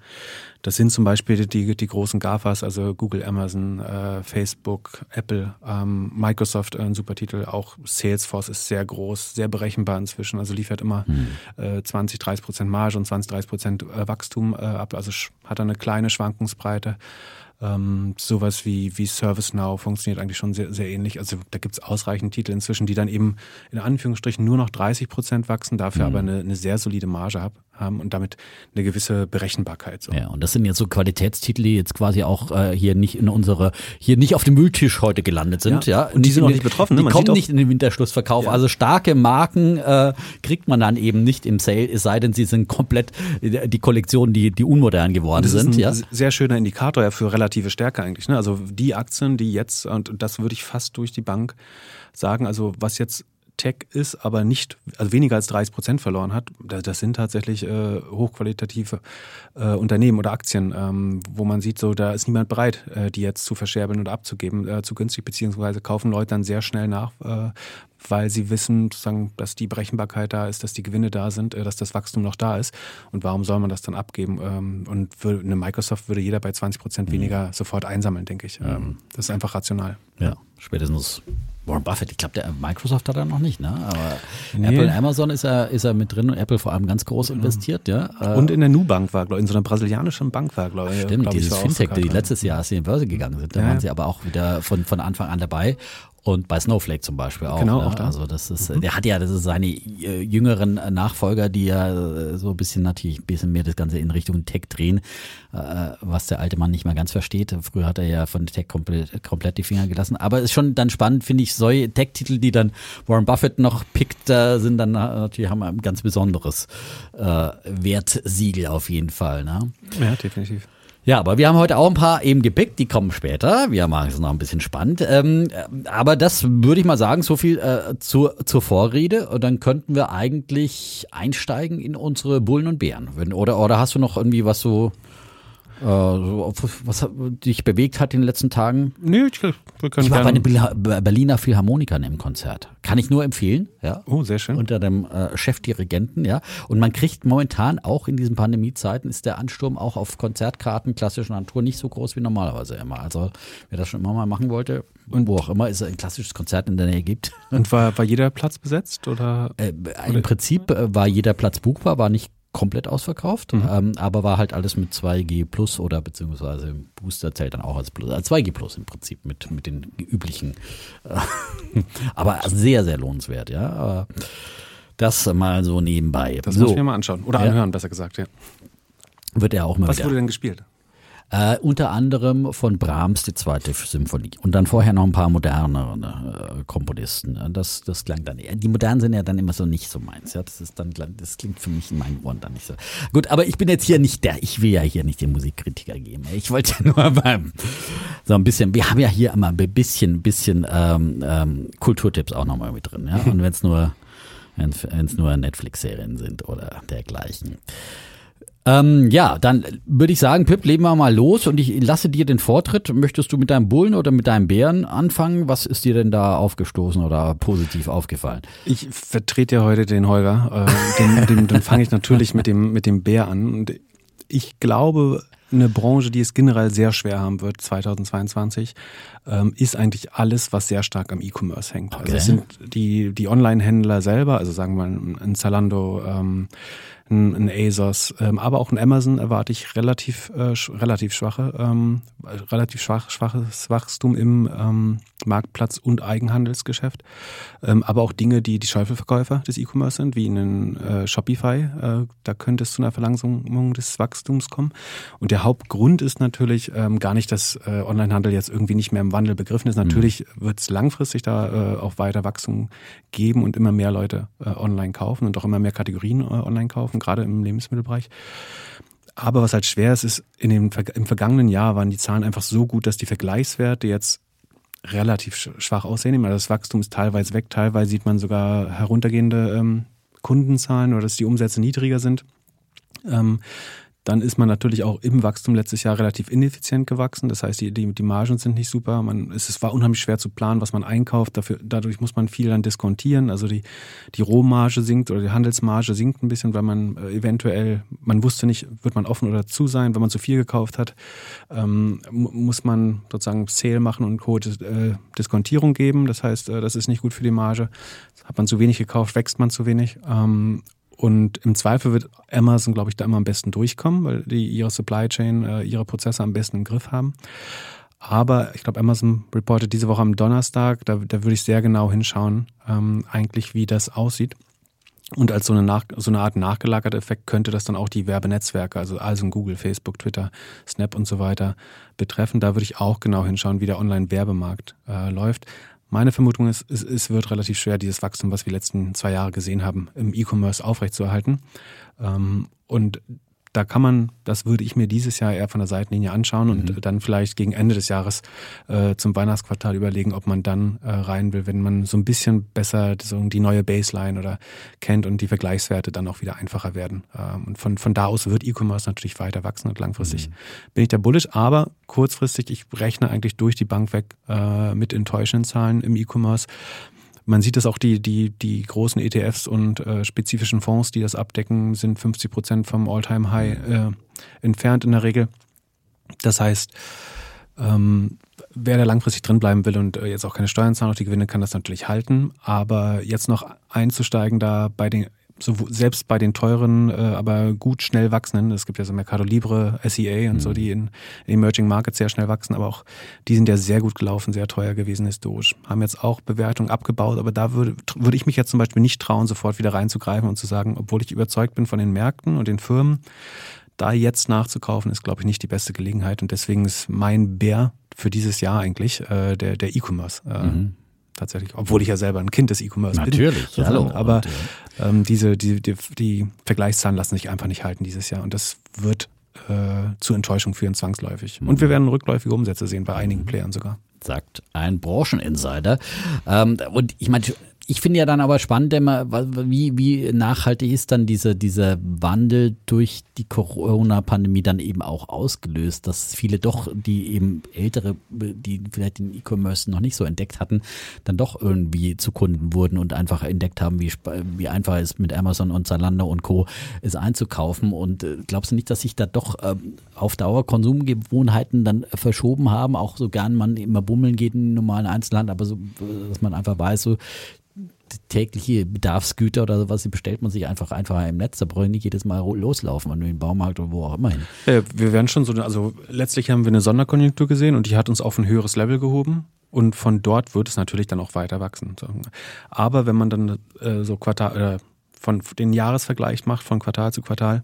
Das sind zum Beispiel die, die großen GAFAs, also Google, Amazon, äh, Facebook, Apple, ähm, Microsoft, äh, ein super Titel. Auch Salesforce ist sehr groß, sehr berechenbar inzwischen. Also liefert immer hm. äh, 20, 30 Prozent Marge und 20, 30 Prozent äh, Wachstum äh, ab. Also hat eine kleine Schwankungsbreite. Ähm, sowas wie, wie ServiceNow funktioniert eigentlich schon sehr, sehr ähnlich. Also da gibt es ausreichend Titel inzwischen, die dann eben in Anführungsstrichen nur noch 30 Prozent wachsen, dafür mhm. aber eine, eine sehr solide Marge hab, haben und damit eine gewisse Berechenbarkeit. So. Ja, und das sind jetzt so Qualitätstitel, die jetzt quasi auch äh, hier nicht in unsere, hier nicht auf dem Mülltisch heute gelandet sind. Ja, ja. und die sind auch nicht betroffen. Ne? Die kommen nicht in den Winterschlussverkauf. Ja. Also starke Marken äh, kriegt man dann eben nicht im Sale, es sei denn, sie sind komplett die Kollektionen, die, die unmodern geworden das sind. Ist ein ja? sehr schöner Indikator ja für relative Stärke eigentlich. Ne? Also die Aktien, die jetzt, und das würde ich fast durch die Bank sagen, also was jetzt Tech ist, aber nicht, also weniger als 30 Prozent verloren hat, das sind tatsächlich äh, hochqualitative äh, Unternehmen oder Aktien, ähm, wo man sieht, so da ist niemand bereit, äh, die jetzt zu verscherbeln oder abzugeben, äh, zu günstig, beziehungsweise kaufen Leute dann sehr schnell nach, äh, weil sie wissen, sozusagen, dass die Berechenbarkeit da ist, dass die Gewinne da sind, äh, dass das Wachstum noch da ist. Und warum soll man das dann abgeben? Ähm, und für eine Microsoft würde jeder bei 20 Prozent mhm. weniger sofort einsammeln, denke ich. Ähm, mhm. Das ist einfach rational. Ja, spätestens Warren Buffett, ich glaube, der Microsoft hat er noch nicht, ne? Aber nee. Apple und Amazon ist er, ist er mit drin und Apple vor allem ganz groß genau. investiert, ja. Und in der Nu-Bank war, glaube ich, in so einer brasilianischen Bank war, glaube ich. Stimmt, glaub dieses Fintech, die letztes Jahr, in die Börse gegangen sind, da ja. waren sie aber auch wieder von, von Anfang an dabei. Und bei Snowflake zum Beispiel auch. Genau, ne? auch da. Also das ist, mhm. der hat ja, das ist seine äh, jüngeren Nachfolger, die ja äh, so ein bisschen natürlich ein bisschen mehr das Ganze in Richtung Tech drehen, äh, was der alte Mann nicht mehr ganz versteht. Früher hat er ja von Tech komplett, komplett die Finger gelassen. Aber es ist schon dann spannend, finde ich, solche Tech-Titel, die dann Warren Buffett noch pickt, sind dann natürlich haben ein ganz besonderes äh, Wertsiegel auf jeden Fall. Ne? Ja, definitiv. Ja, aber wir haben heute auch ein paar eben gepickt, die kommen später. Wir machen es noch ein bisschen spannend. Ähm, aber das würde ich mal sagen, so viel äh, zur, zur Vorrede. Und dann könnten wir eigentlich einsteigen in unsere Bullen und Bären. Oder, oder hast du noch irgendwie was so äh, was dich bewegt hat in den letzten Tagen? Nee, ich, wir können ich war bei den Berliner Philharmonikern im Konzert. Kann ich nur empfehlen. Ja. Oh, sehr schön. Unter dem äh, Chefdirigenten, ja. Und man kriegt momentan auch in diesen Pandemiezeiten ist der Ansturm auch auf Konzertkarten klassischer Natur nicht so groß wie normalerweise immer. Also wer das schon immer mal machen wollte, und wo auch immer es ein klassisches Konzert in der Nähe gibt. Und war, war jeder Platz besetzt oder? Äh, Im Prinzip äh, war jeder Platz buchbar, war nicht komplett ausverkauft, mhm. ähm, aber war halt alles mit 2G Plus oder beziehungsweise Booster zählt dann auch als Plus, als 2G Plus im Prinzip mit, mit den üblichen. Äh, aber sehr, sehr lohnenswert, ja. Aber das mal so nebenbei. Das so. muss ich mir mal anschauen. Oder ja. anhören, besser gesagt, ja. Wird er auch mal Was wieder. wurde denn gespielt? Äh, unter anderem von Brahms die zweite Symphonie und dann vorher noch ein paar modernere äh, Komponisten. Das, das klang dann. Die modernen sind ja dann immer so nicht so meins. Ja, das ist dann, das klingt für mich in meinen Ohren dann nicht so. Gut, aber ich bin jetzt hier nicht der. Ich will ja hier nicht den Musikkritiker geben. Ich wollte ja nur beim so ein bisschen. Wir haben ja hier immer ein bisschen, bisschen ähm, ähm, Kulturtipps auch nochmal mit drin. Ja, und wenn es nur wenn es nur Netflix-Serien sind oder dergleichen. Ähm, ja, dann würde ich sagen, Pip, legen wir mal los und ich lasse dir den Vortritt. Möchtest du mit deinem Bullen oder mit deinem Bären anfangen? Was ist dir denn da aufgestoßen oder positiv aufgefallen? Ich vertrete ja heute den Holger. Äh, den, dann fange ich natürlich mit dem, mit dem Bär an. Und ich glaube, eine Branche, die es generell sehr schwer haben wird 2022, ähm, ist eigentlich alles, was sehr stark am E-Commerce hängt. Also okay. Also es sind die, die Online-Händler selber, also sagen wir mal ein Zalando, ähm, ein, ein ASOS, ähm, aber auch ein Amazon erwarte ich relativ, äh, sch relativ schwache, ähm, relativ schwach, schwaches Wachstum im ähm, Marktplatz- und Eigenhandelsgeschäft. Ähm, aber auch Dinge, die die Schäufelverkäufer des E-Commerce sind, wie in äh, Shopify. Äh, da könnte es zu einer Verlangsamung des Wachstums kommen. Und der Hauptgrund ist natürlich ähm, gar nicht, dass äh, Onlinehandel jetzt irgendwie nicht mehr im Wandel begriffen ist. Natürlich mhm. wird es langfristig da äh, auch weiter Wachstum geben und immer mehr Leute äh, online kaufen und auch immer mehr Kategorien äh, online kaufen gerade im Lebensmittelbereich. Aber was halt schwer ist, ist, in dem, im vergangenen Jahr waren die Zahlen einfach so gut, dass die Vergleichswerte jetzt relativ schwach aussehen. Also das Wachstum ist teilweise weg, teilweise sieht man sogar heruntergehende ähm, Kundenzahlen oder dass die Umsätze niedriger sind. Ähm, dann ist man natürlich auch im Wachstum letztes Jahr relativ ineffizient gewachsen. Das heißt, die, die, die Margen sind nicht super. Man, es, es war unheimlich schwer zu planen, was man einkauft. Dafür, dadurch muss man viel dann diskontieren. Also die, die Rohmarge sinkt oder die Handelsmarge sinkt ein bisschen, weil man äh, eventuell, man wusste nicht, wird man offen oder zu sein. Wenn man zu viel gekauft hat, ähm, muss man sozusagen Sale machen und Co. Äh, Diskontierung geben. Das heißt, äh, das ist nicht gut für die Marge. Hat man zu wenig gekauft, wächst man zu wenig. Ähm, und im Zweifel wird Amazon, glaube ich, da immer am besten durchkommen, weil die ihre Supply Chain, äh, ihre Prozesse am besten im Griff haben. Aber ich glaube, Amazon reportet diese Woche am Donnerstag. Da, da würde ich sehr genau hinschauen, ähm, eigentlich, wie das aussieht. Und als so eine, nach, so eine Art nachgelagerter Effekt könnte das dann auch die Werbenetzwerke, also, also Google, Facebook, Twitter, Snap und so weiter betreffen. Da würde ich auch genau hinschauen, wie der Online-Werbemarkt äh, läuft. Meine Vermutung ist, es, es wird relativ schwer, dieses Wachstum, was wir letzten zwei Jahre gesehen haben, im E-Commerce aufrechtzuerhalten. Ähm, und da kann man, das würde ich mir dieses Jahr eher von der Seitenlinie anschauen und mhm. dann vielleicht gegen Ende des Jahres äh, zum Weihnachtsquartal überlegen, ob man dann äh, rein will, wenn man so ein bisschen besser so die neue Baseline oder kennt und die Vergleichswerte dann auch wieder einfacher werden. Ähm, und von, von da aus wird E-Commerce natürlich weiter wachsen und langfristig mhm. bin ich da bullish, aber kurzfristig, ich rechne eigentlich durch die Bank weg äh, mit enttäuschenden Zahlen im E-Commerce. Man sieht es auch, die, die, die großen ETFs und äh, spezifischen Fonds, die das abdecken, sind 50 Prozent vom All-Time-High äh, entfernt in der Regel. Das heißt, ähm, wer da langfristig drin bleiben will und äh, jetzt auch keine Steuern zahlen auf die Gewinne, kann das natürlich halten. Aber jetzt noch einzusteigen da bei den so, selbst bei den teuren, äh, aber gut schnell wachsenden, es gibt ja so Mercado Libre, SEA und mhm. so, die in, in Emerging Markets sehr schnell wachsen, aber auch die sind ja sehr gut gelaufen, sehr teuer gewesen historisch. Haben jetzt auch Bewertungen abgebaut, aber da würde, würde ich mich jetzt zum Beispiel nicht trauen, sofort wieder reinzugreifen und zu sagen, obwohl ich überzeugt bin von den Märkten und den Firmen, da jetzt nachzukaufen, ist, glaube ich, nicht die beste Gelegenheit. Und deswegen ist mein Bär für dieses Jahr eigentlich äh, der, der E-Commerce. Äh, mhm tatsächlich, obwohl ich ja selber ein Kind des E-Commerce bin. Natürlich, hallo. Aber und, ähm, diese, die, die, die Vergleichszahlen lassen sich einfach nicht halten dieses Jahr und das wird äh, zu Enttäuschung führen zwangsläufig. Mhm. Und wir werden rückläufige Umsätze sehen bei einigen mhm. Playern sogar. Sagt ein Brancheninsider. Ähm, und ich meine, ich finde ja dann aber spannend, immer, wie, wie nachhaltig ist dann dieser, dieser Wandel durch die Corona-Pandemie dann eben auch ausgelöst, dass viele doch, die eben ältere, die vielleicht den E-Commerce noch nicht so entdeckt hatten, dann doch irgendwie zu Kunden wurden und einfach entdeckt haben, wie, wie einfach es mit Amazon und Zalando und Co. ist einzukaufen. Und äh, glaubst du nicht, dass sich da doch ähm, auf Dauer Konsumgewohnheiten dann verschoben haben, auch so gern man immer bummeln geht in normalen Einzelhandel, aber so, dass man einfach weiß, so tägliche Bedarfsgüter oder sowas, die bestellt man sich einfach einfach im Netz. Da brauche ich nicht jedes Mal loslaufen, in den Baumarkt oder wo auch immer hin. Äh, wir werden schon so, also letztlich haben wir eine Sonderkonjunktur gesehen und die hat uns auf ein höheres Level gehoben. Und von dort wird es natürlich dann auch weiter wachsen. Aber wenn man dann äh, so Quartal, äh, von den Jahresvergleich macht von Quartal zu Quartal,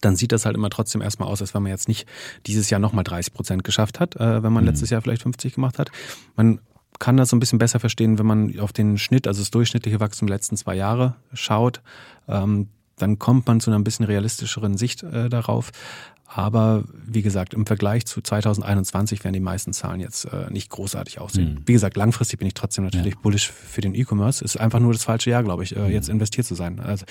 dann sieht das halt immer trotzdem erstmal aus, als wenn man jetzt nicht dieses Jahr nochmal 30 Prozent geschafft hat, äh, wenn man mhm. letztes Jahr vielleicht 50 gemacht hat. Man kann das so ein bisschen besser verstehen, wenn man auf den Schnitt, also das durchschnittliche Wachstum der letzten zwei Jahre schaut. Ähm, dann kommt man zu einer ein bisschen realistischeren Sicht äh, darauf. Aber wie gesagt, im Vergleich zu 2021 werden die meisten Zahlen jetzt äh, nicht großartig aussehen. Mhm. Wie gesagt, langfristig bin ich trotzdem natürlich ja. bullish für den E-Commerce. Ist einfach nur das falsche Jahr, glaube ich, äh, mhm. jetzt investiert zu sein. Also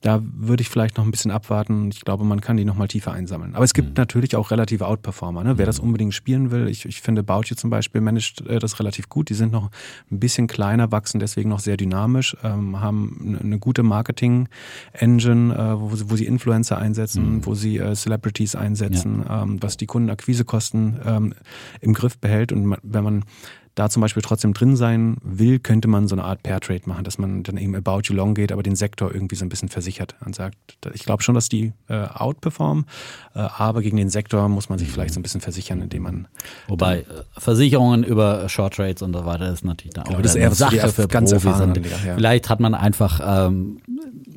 da würde ich vielleicht noch ein bisschen abwarten. Ich glaube, man kann die noch mal tiefer einsammeln. Aber es gibt mhm. natürlich auch relative Outperformer. Ne? Wer das mhm. unbedingt spielen will, ich, ich finde, Bauchi zum Beispiel managt äh, das relativ gut. Die sind noch ein bisschen kleiner, wachsen deswegen noch sehr dynamisch, ähm, haben eine gute Marketing-Engine, äh, wo, wo, sie Influencer einsetzen, mhm. wo sie äh, Celebrities einsetzen, ja. ähm, was die Kundenakquisekosten ähm, im Griff behält. Und wenn man da zum Beispiel trotzdem drin sein will, könnte man so eine Art Pair Trade machen, dass man dann eben about you long geht, aber den Sektor irgendwie so ein bisschen versichert und sagt, ich glaube schon, dass die äh, outperformen, äh, aber gegen den Sektor muss man sich vielleicht so ein bisschen versichern, indem man. Wobei äh, Versicherungen über Short Trades und so weiter ist natürlich dann genau, auch das ist eher Sache für ganz Profis. Anleger, ja. Vielleicht hat man einfach, ähm,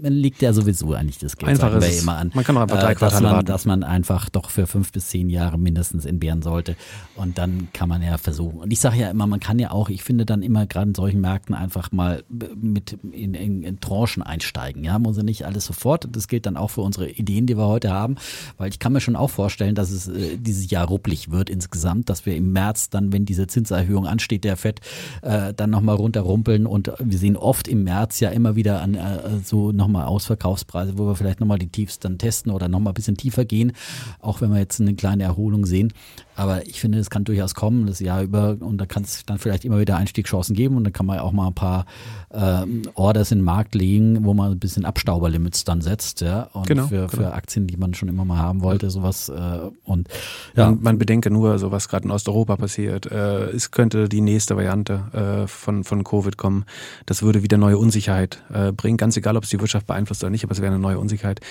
liegt ja sowieso eigentlich das Geld, einfach sagen wir immer an. Man kann auch einfach drei äh, Quartale dass man, dass man einfach doch für fünf bis zehn Jahre mindestens entbehren sollte und dann kann man ja versuchen. Und ich sage ja immer, man kann ja auch, ich finde dann immer gerade in solchen Märkten einfach mal mit in, in, in Tranchen einsteigen. Ja, muss ja nicht alles sofort. Das gilt dann auch für unsere Ideen, die wir heute haben, weil ich kann mir schon auch vorstellen, dass es äh, dieses Jahr rupplig wird insgesamt, dass wir im März dann, wenn diese Zinserhöhung ansteht, der Fett äh, dann nochmal runterrumpeln und wir sehen oft im März ja immer wieder an äh, so nochmal Ausverkaufspreise, wo wir vielleicht nochmal die Tiefs dann testen oder nochmal ein bisschen tiefer gehen, auch wenn wir jetzt eine kleine Erholung sehen. Aber ich finde, es kann durchaus kommen, das Jahr über, und da kann es dann vielleicht immer wieder Einstiegschancen geben und dann kann man auch mal ein paar ähm, Orders in den Markt legen, wo man ein bisschen Abstauberlimits dann setzt, ja. Und genau, für, genau. für Aktien, die man schon immer mal haben wollte, sowas. Äh, und ja. Man, man bedenke nur, so was gerade in Osteuropa passiert. Äh, es könnte die nächste Variante äh, von, von Covid kommen. Das würde wieder neue Unsicherheit äh, bringen, ganz egal, ob es die Wirtschaft beeinflusst oder nicht, aber es wäre eine neue Unsicherheit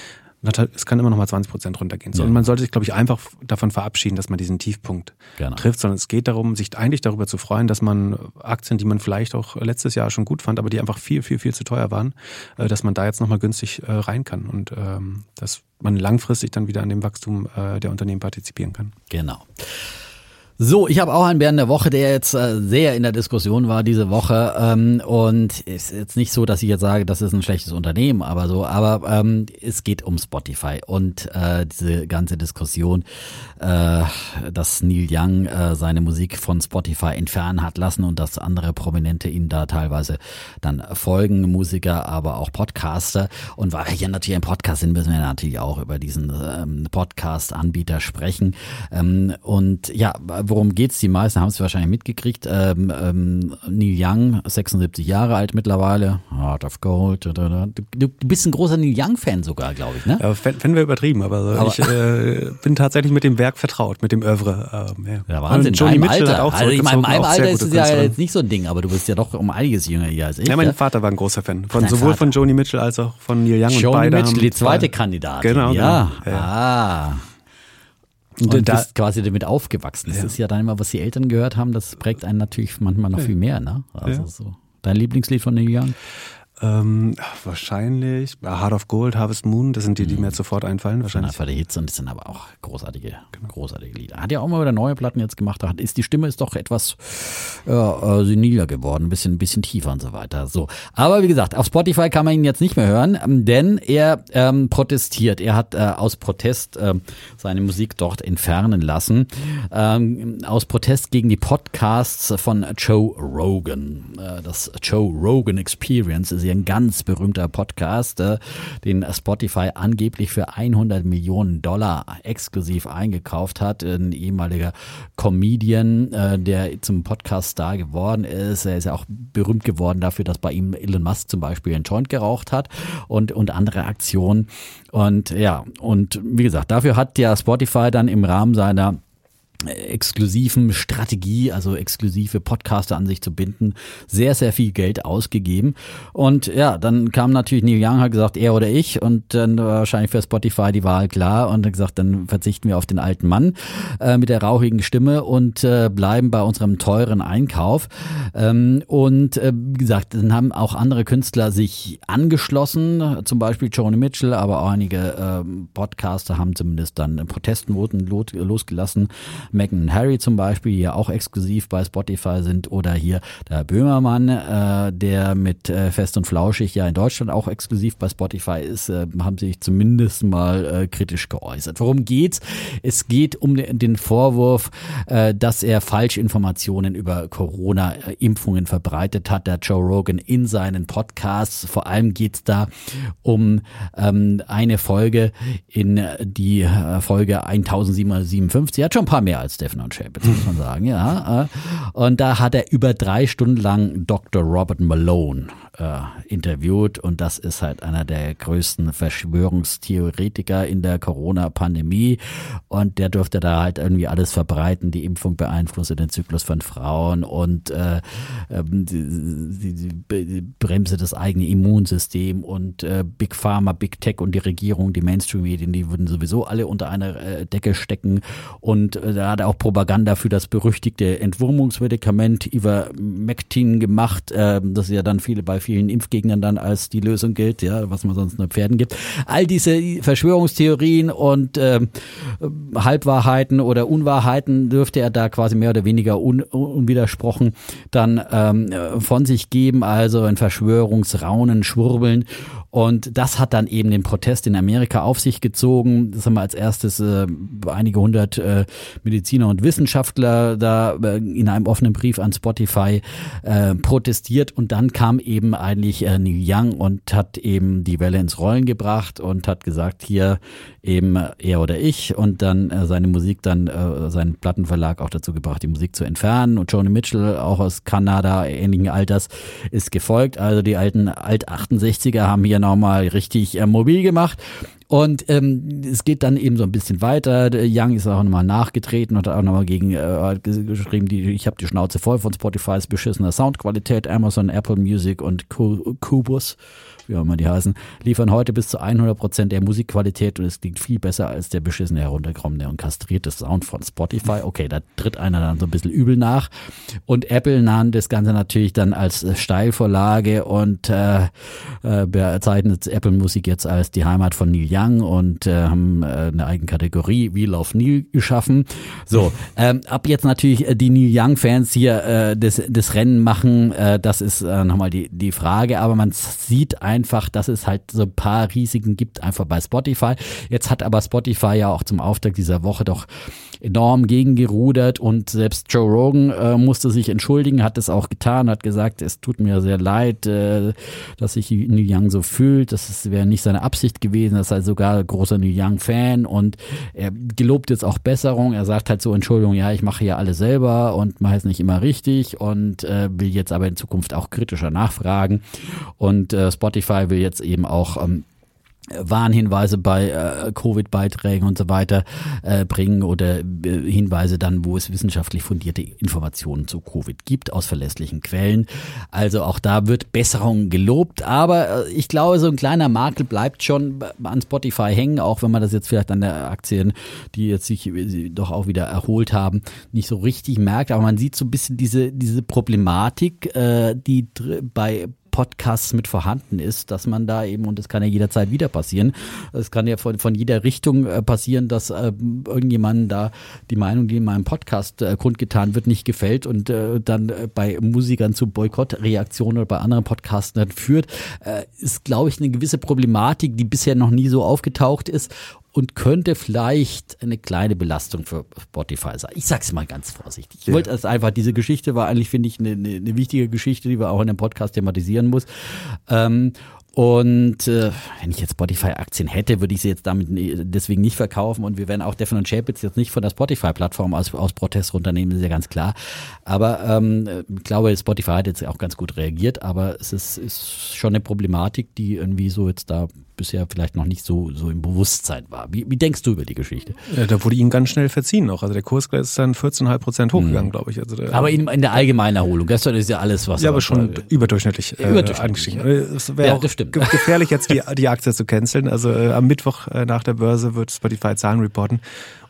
es kann immer noch mal 20 Prozent runtergehen. So, ja. Und man sollte sich, glaube ich, einfach davon verabschieden, dass man diesen Tiefpunkt genau. trifft, sondern es geht darum, sich eigentlich darüber zu freuen, dass man Aktien, die man vielleicht auch letztes Jahr schon gut fand, aber die einfach viel, viel, viel zu teuer waren, äh, dass man da jetzt nochmal günstig äh, rein kann und ähm, dass man langfristig dann wieder an dem Wachstum äh, der Unternehmen partizipieren kann. Genau. So, ich habe auch einen Bären der Woche, der jetzt äh, sehr in der Diskussion war diese Woche. Ähm, und ist jetzt nicht so, dass ich jetzt sage, das ist ein schlechtes Unternehmen, aber so, aber ähm, es geht um Spotify und äh, diese ganze Diskussion, äh, dass Neil Young äh, seine Musik von Spotify entfernen hat lassen und dass andere Prominente ihm da teilweise dann folgen, Musiker, aber auch Podcaster. Und weil wir hier natürlich ein Podcast sind, müssen wir natürlich auch über diesen ähm, Podcast-Anbieter sprechen. Ähm, und ja, worum geht's? Die meisten haben es wahrscheinlich mitgekriegt. Ähm, ähm, Neil Young, 76 Jahre alt mittlerweile, Heart of Gold. Du, du bist ein großer Neil Young-Fan sogar, glaube ich, ne? Ja, fänden wir übertrieben, aber, aber ich äh, bin tatsächlich mit dem Werk vertraut, mit dem Oeuvre. Ähm, ja. ja, Wahnsinn. Und Johnny Mitchell Alter. hat auch also ich meine, in meinem Alter ist es ja jetzt nicht so ein Ding, aber du bist ja doch um einiges jünger hier als ich. Ja, mein ja? Vater war ein großer Fan, von, sowohl Vater. von Joni Mitchell als auch von Neil Young. Joni und beide Mitchell, die zweite Kandidatin. Genau, ja. Genau. ja. Ah. Und, und da, bist quasi damit aufgewachsen. Das ja. ist ja dann immer, was die Eltern gehört haben, das prägt einen natürlich manchmal noch viel mehr, ne? Also ja. so. Dein Lieblingslied von Neil Young? Ähm, wahrscheinlich Heart of Gold, Harvest Moon, das sind die, die mhm. mir sofort einfallen. Wahrscheinlich. Das war der Hits und das sind aber auch großartige, genau. großartige Lieder. Hat ja auch mal wieder neue Platten jetzt gemacht. Hat, ist die Stimme ist doch etwas äh, seniler geworden, ein bisschen, ein bisschen tiefer und so weiter. So, aber wie gesagt, auf Spotify kann man ihn jetzt nicht mehr hören, ähm, denn er ähm, protestiert. Er hat äh, aus Protest äh, seine Musik dort entfernen lassen, ähm, aus Protest gegen die Podcasts von Joe Rogan. Äh, das Joe Rogan Experience ist ja ein ganz berühmter Podcast, den Spotify angeblich für 100 Millionen Dollar exklusiv eingekauft hat. Ein ehemaliger Comedian, äh, der zum Podcast-Star geworden ist. Er ist ja auch berühmt geworden dafür, dass bei ihm Elon Musk zum Beispiel einen Joint geraucht hat und, und andere Aktionen. Und ja, und wie gesagt, dafür hat ja Spotify dann im Rahmen seiner exklusiven Strategie, also exklusive Podcaster an sich zu binden, sehr, sehr viel Geld ausgegeben. Und ja, dann kam natürlich Neil Young, hat gesagt, er oder ich. Und dann war wahrscheinlich für Spotify die Wahl klar und hat gesagt, dann verzichten wir auf den alten Mann äh, mit der rauchigen Stimme und äh, bleiben bei unserem teuren Einkauf. Ähm, und äh, wie gesagt, dann haben auch andere Künstler sich angeschlossen, zum Beispiel Joni Mitchell, aber auch einige äh, Podcaster haben zumindest dann Protestnoten losgelassen Meghan Harry zum Beispiel, die ja auch exklusiv bei Spotify sind, oder hier der Böhmermann, äh, der mit äh, Fest und Flauschig ja in Deutschland auch exklusiv bei Spotify ist, äh, haben sich zumindest mal äh, kritisch geäußert. Worum geht's? Es geht um den Vorwurf, äh, dass er Falschinformationen über Corona-Impfungen verbreitet hat, der Joe Rogan in seinen Podcasts. Vor allem geht's da um ähm, eine Folge in die äh, Folge 1757. Er hat schon ein paar mehr als Stephen und Chapitz, muss man sagen, ja. Äh. Und da hat er über drei Stunden lang Dr. Robert Malone äh, interviewt und das ist halt einer der größten Verschwörungstheoretiker in der Corona-Pandemie und der durfte da halt irgendwie alles verbreiten, die Impfung beeinflusse den Zyklus von Frauen und äh, ähm, die, die, die bremse das eigene Immunsystem und äh, Big Pharma, Big Tech und die Regierung, die Mainstream-Medien, die würden sowieso alle unter einer äh, Decke stecken und äh, da hat er auch Propaganda für das berüchtigte Entwurmungsmedikament Ivermectin gemacht, äh, das ja dann viele bei vielen Impfgegnern dann als die Lösung gilt, ja, was man sonst nur Pferden gibt. All diese Verschwörungstheorien und äh, Halbwahrheiten oder Unwahrheiten dürfte er da quasi mehr oder weniger un, unwidersprochen dann ähm, von sich geben, also ein Verschwörungsraunen, Schwurbeln und das hat dann eben den Protest in Amerika auf sich gezogen. Das haben wir als erstes äh, einige hundert äh, Mediziner und Wissenschaftler da äh, in einem offenen Brief an Spotify äh, protestiert. Und dann kam eben eigentlich äh, Neil Young und hat eben die Welle ins Rollen gebracht und hat gesagt, hier eben er oder ich und dann äh, seine Musik dann, äh, seinen Plattenverlag auch dazu gebracht, die Musik zu entfernen. Und Joni Mitchell, auch aus Kanada, ähnlichen Alters, ist gefolgt. Also die alten Alt-68er haben hier nochmal richtig äh, mobil gemacht. Und ähm, es geht dann eben so ein bisschen weiter. Young ist auch nochmal nachgetreten und hat auch nochmal gegen äh, geschrieben, die, ich habe die Schnauze voll von Spotify's beschissener Soundqualität, Amazon, Apple Music und Kubus wie auch immer die heißen, liefern heute bis zu 100 Prozent der Musikqualität und es klingt viel besser als der beschissene, herunterkommene und kastrierte Sound von Spotify. Okay, da tritt einer dann so ein bisschen übel nach. Und Apple nahm das Ganze natürlich dann als Steilvorlage und äh, äh, bezeichnet Apple Musik jetzt als die Heimat von Neil Young und äh, haben äh, eine eigene Kategorie We Love Neil geschaffen. So, ähm, ab jetzt natürlich die Neil Young Fans hier äh, das, das Rennen machen, äh, das ist äh, nochmal die, die Frage, aber man sieht ein einfach, dass es halt so ein paar Risiken gibt, einfach bei Spotify. Jetzt hat aber Spotify ja auch zum Auftakt dieser Woche doch enorm gegengerudert und selbst Joe Rogan äh, musste sich entschuldigen, hat es auch getan, hat gesagt, es tut mir sehr leid, äh, dass sich Neil Young so fühlt, das wäre nicht seine Absicht gewesen, er sei sogar großer Neil Young Fan und er gelobt jetzt auch Besserung, er sagt halt so, Entschuldigung, ja, ich mache ja alles selber und mache es nicht immer richtig und äh, will jetzt aber in Zukunft auch kritischer nachfragen und äh, Spotify Spotify will jetzt eben auch ähm, Warnhinweise bei äh, Covid-Beiträgen und so weiter äh, bringen oder äh, Hinweise dann, wo es wissenschaftlich fundierte Informationen zu Covid gibt aus verlässlichen Quellen. Also auch da wird Besserung gelobt, aber äh, ich glaube, so ein kleiner Makel bleibt schon an Spotify hängen, auch wenn man das jetzt vielleicht an der Aktien, die jetzt sich doch auch wieder erholt haben, nicht so richtig merkt. Aber man sieht so ein bisschen diese, diese Problematik, äh, die bei Podcasts mit vorhanden ist, dass man da eben, und das kann ja jederzeit wieder passieren, es kann ja von, von jeder Richtung äh, passieren, dass äh, irgendjemandem da die Meinung, die in meinem Podcast äh, kundgetan wird, nicht gefällt und äh, dann bei Musikern zu Boykottreaktionen oder bei anderen Podcasts dann führt, ist, glaube ich, eine gewisse Problematik, die bisher noch nie so aufgetaucht ist und könnte vielleicht eine kleine Belastung für Spotify sein. Ich sag's mal ganz vorsichtig. Ich ja. wollte es einfach, diese Geschichte war eigentlich, finde ich, eine, eine, wichtige Geschichte, die wir auch in dem Podcast thematisieren muss. Ähm, und äh, wenn ich jetzt Spotify-Aktien hätte, würde ich sie jetzt damit deswegen nicht verkaufen. Und wir werden auch Devin und Chapitz jetzt nicht von der Spotify-Plattform aus, aus Protest runternehmen, ist ja ganz klar. Aber ähm, ich glaube, Spotify hat jetzt auch ganz gut reagiert, aber es ist, ist schon eine Problematik, die irgendwie so jetzt da bisher vielleicht noch nicht so, so im Bewusstsein war. Wie, wie denkst du über die Geschichte? Ja, da wurde ihm ganz schnell verziehen noch. Also der Kurs ist dann 14,5 Prozent hochgegangen, mhm. glaube ich. Also der, aber in, in, der allgemeinen Erholung. Gestern ist ja alles, was. Ja, aber schon war, überdurchschnittlich, äh, überdurchschnittlich angestiegen. Es wäre ja, auch gefährlich, jetzt die, die Aktie zu canceln. Also äh, am Mittwoch äh, nach der Börse wird Spotify Zahlen reporten.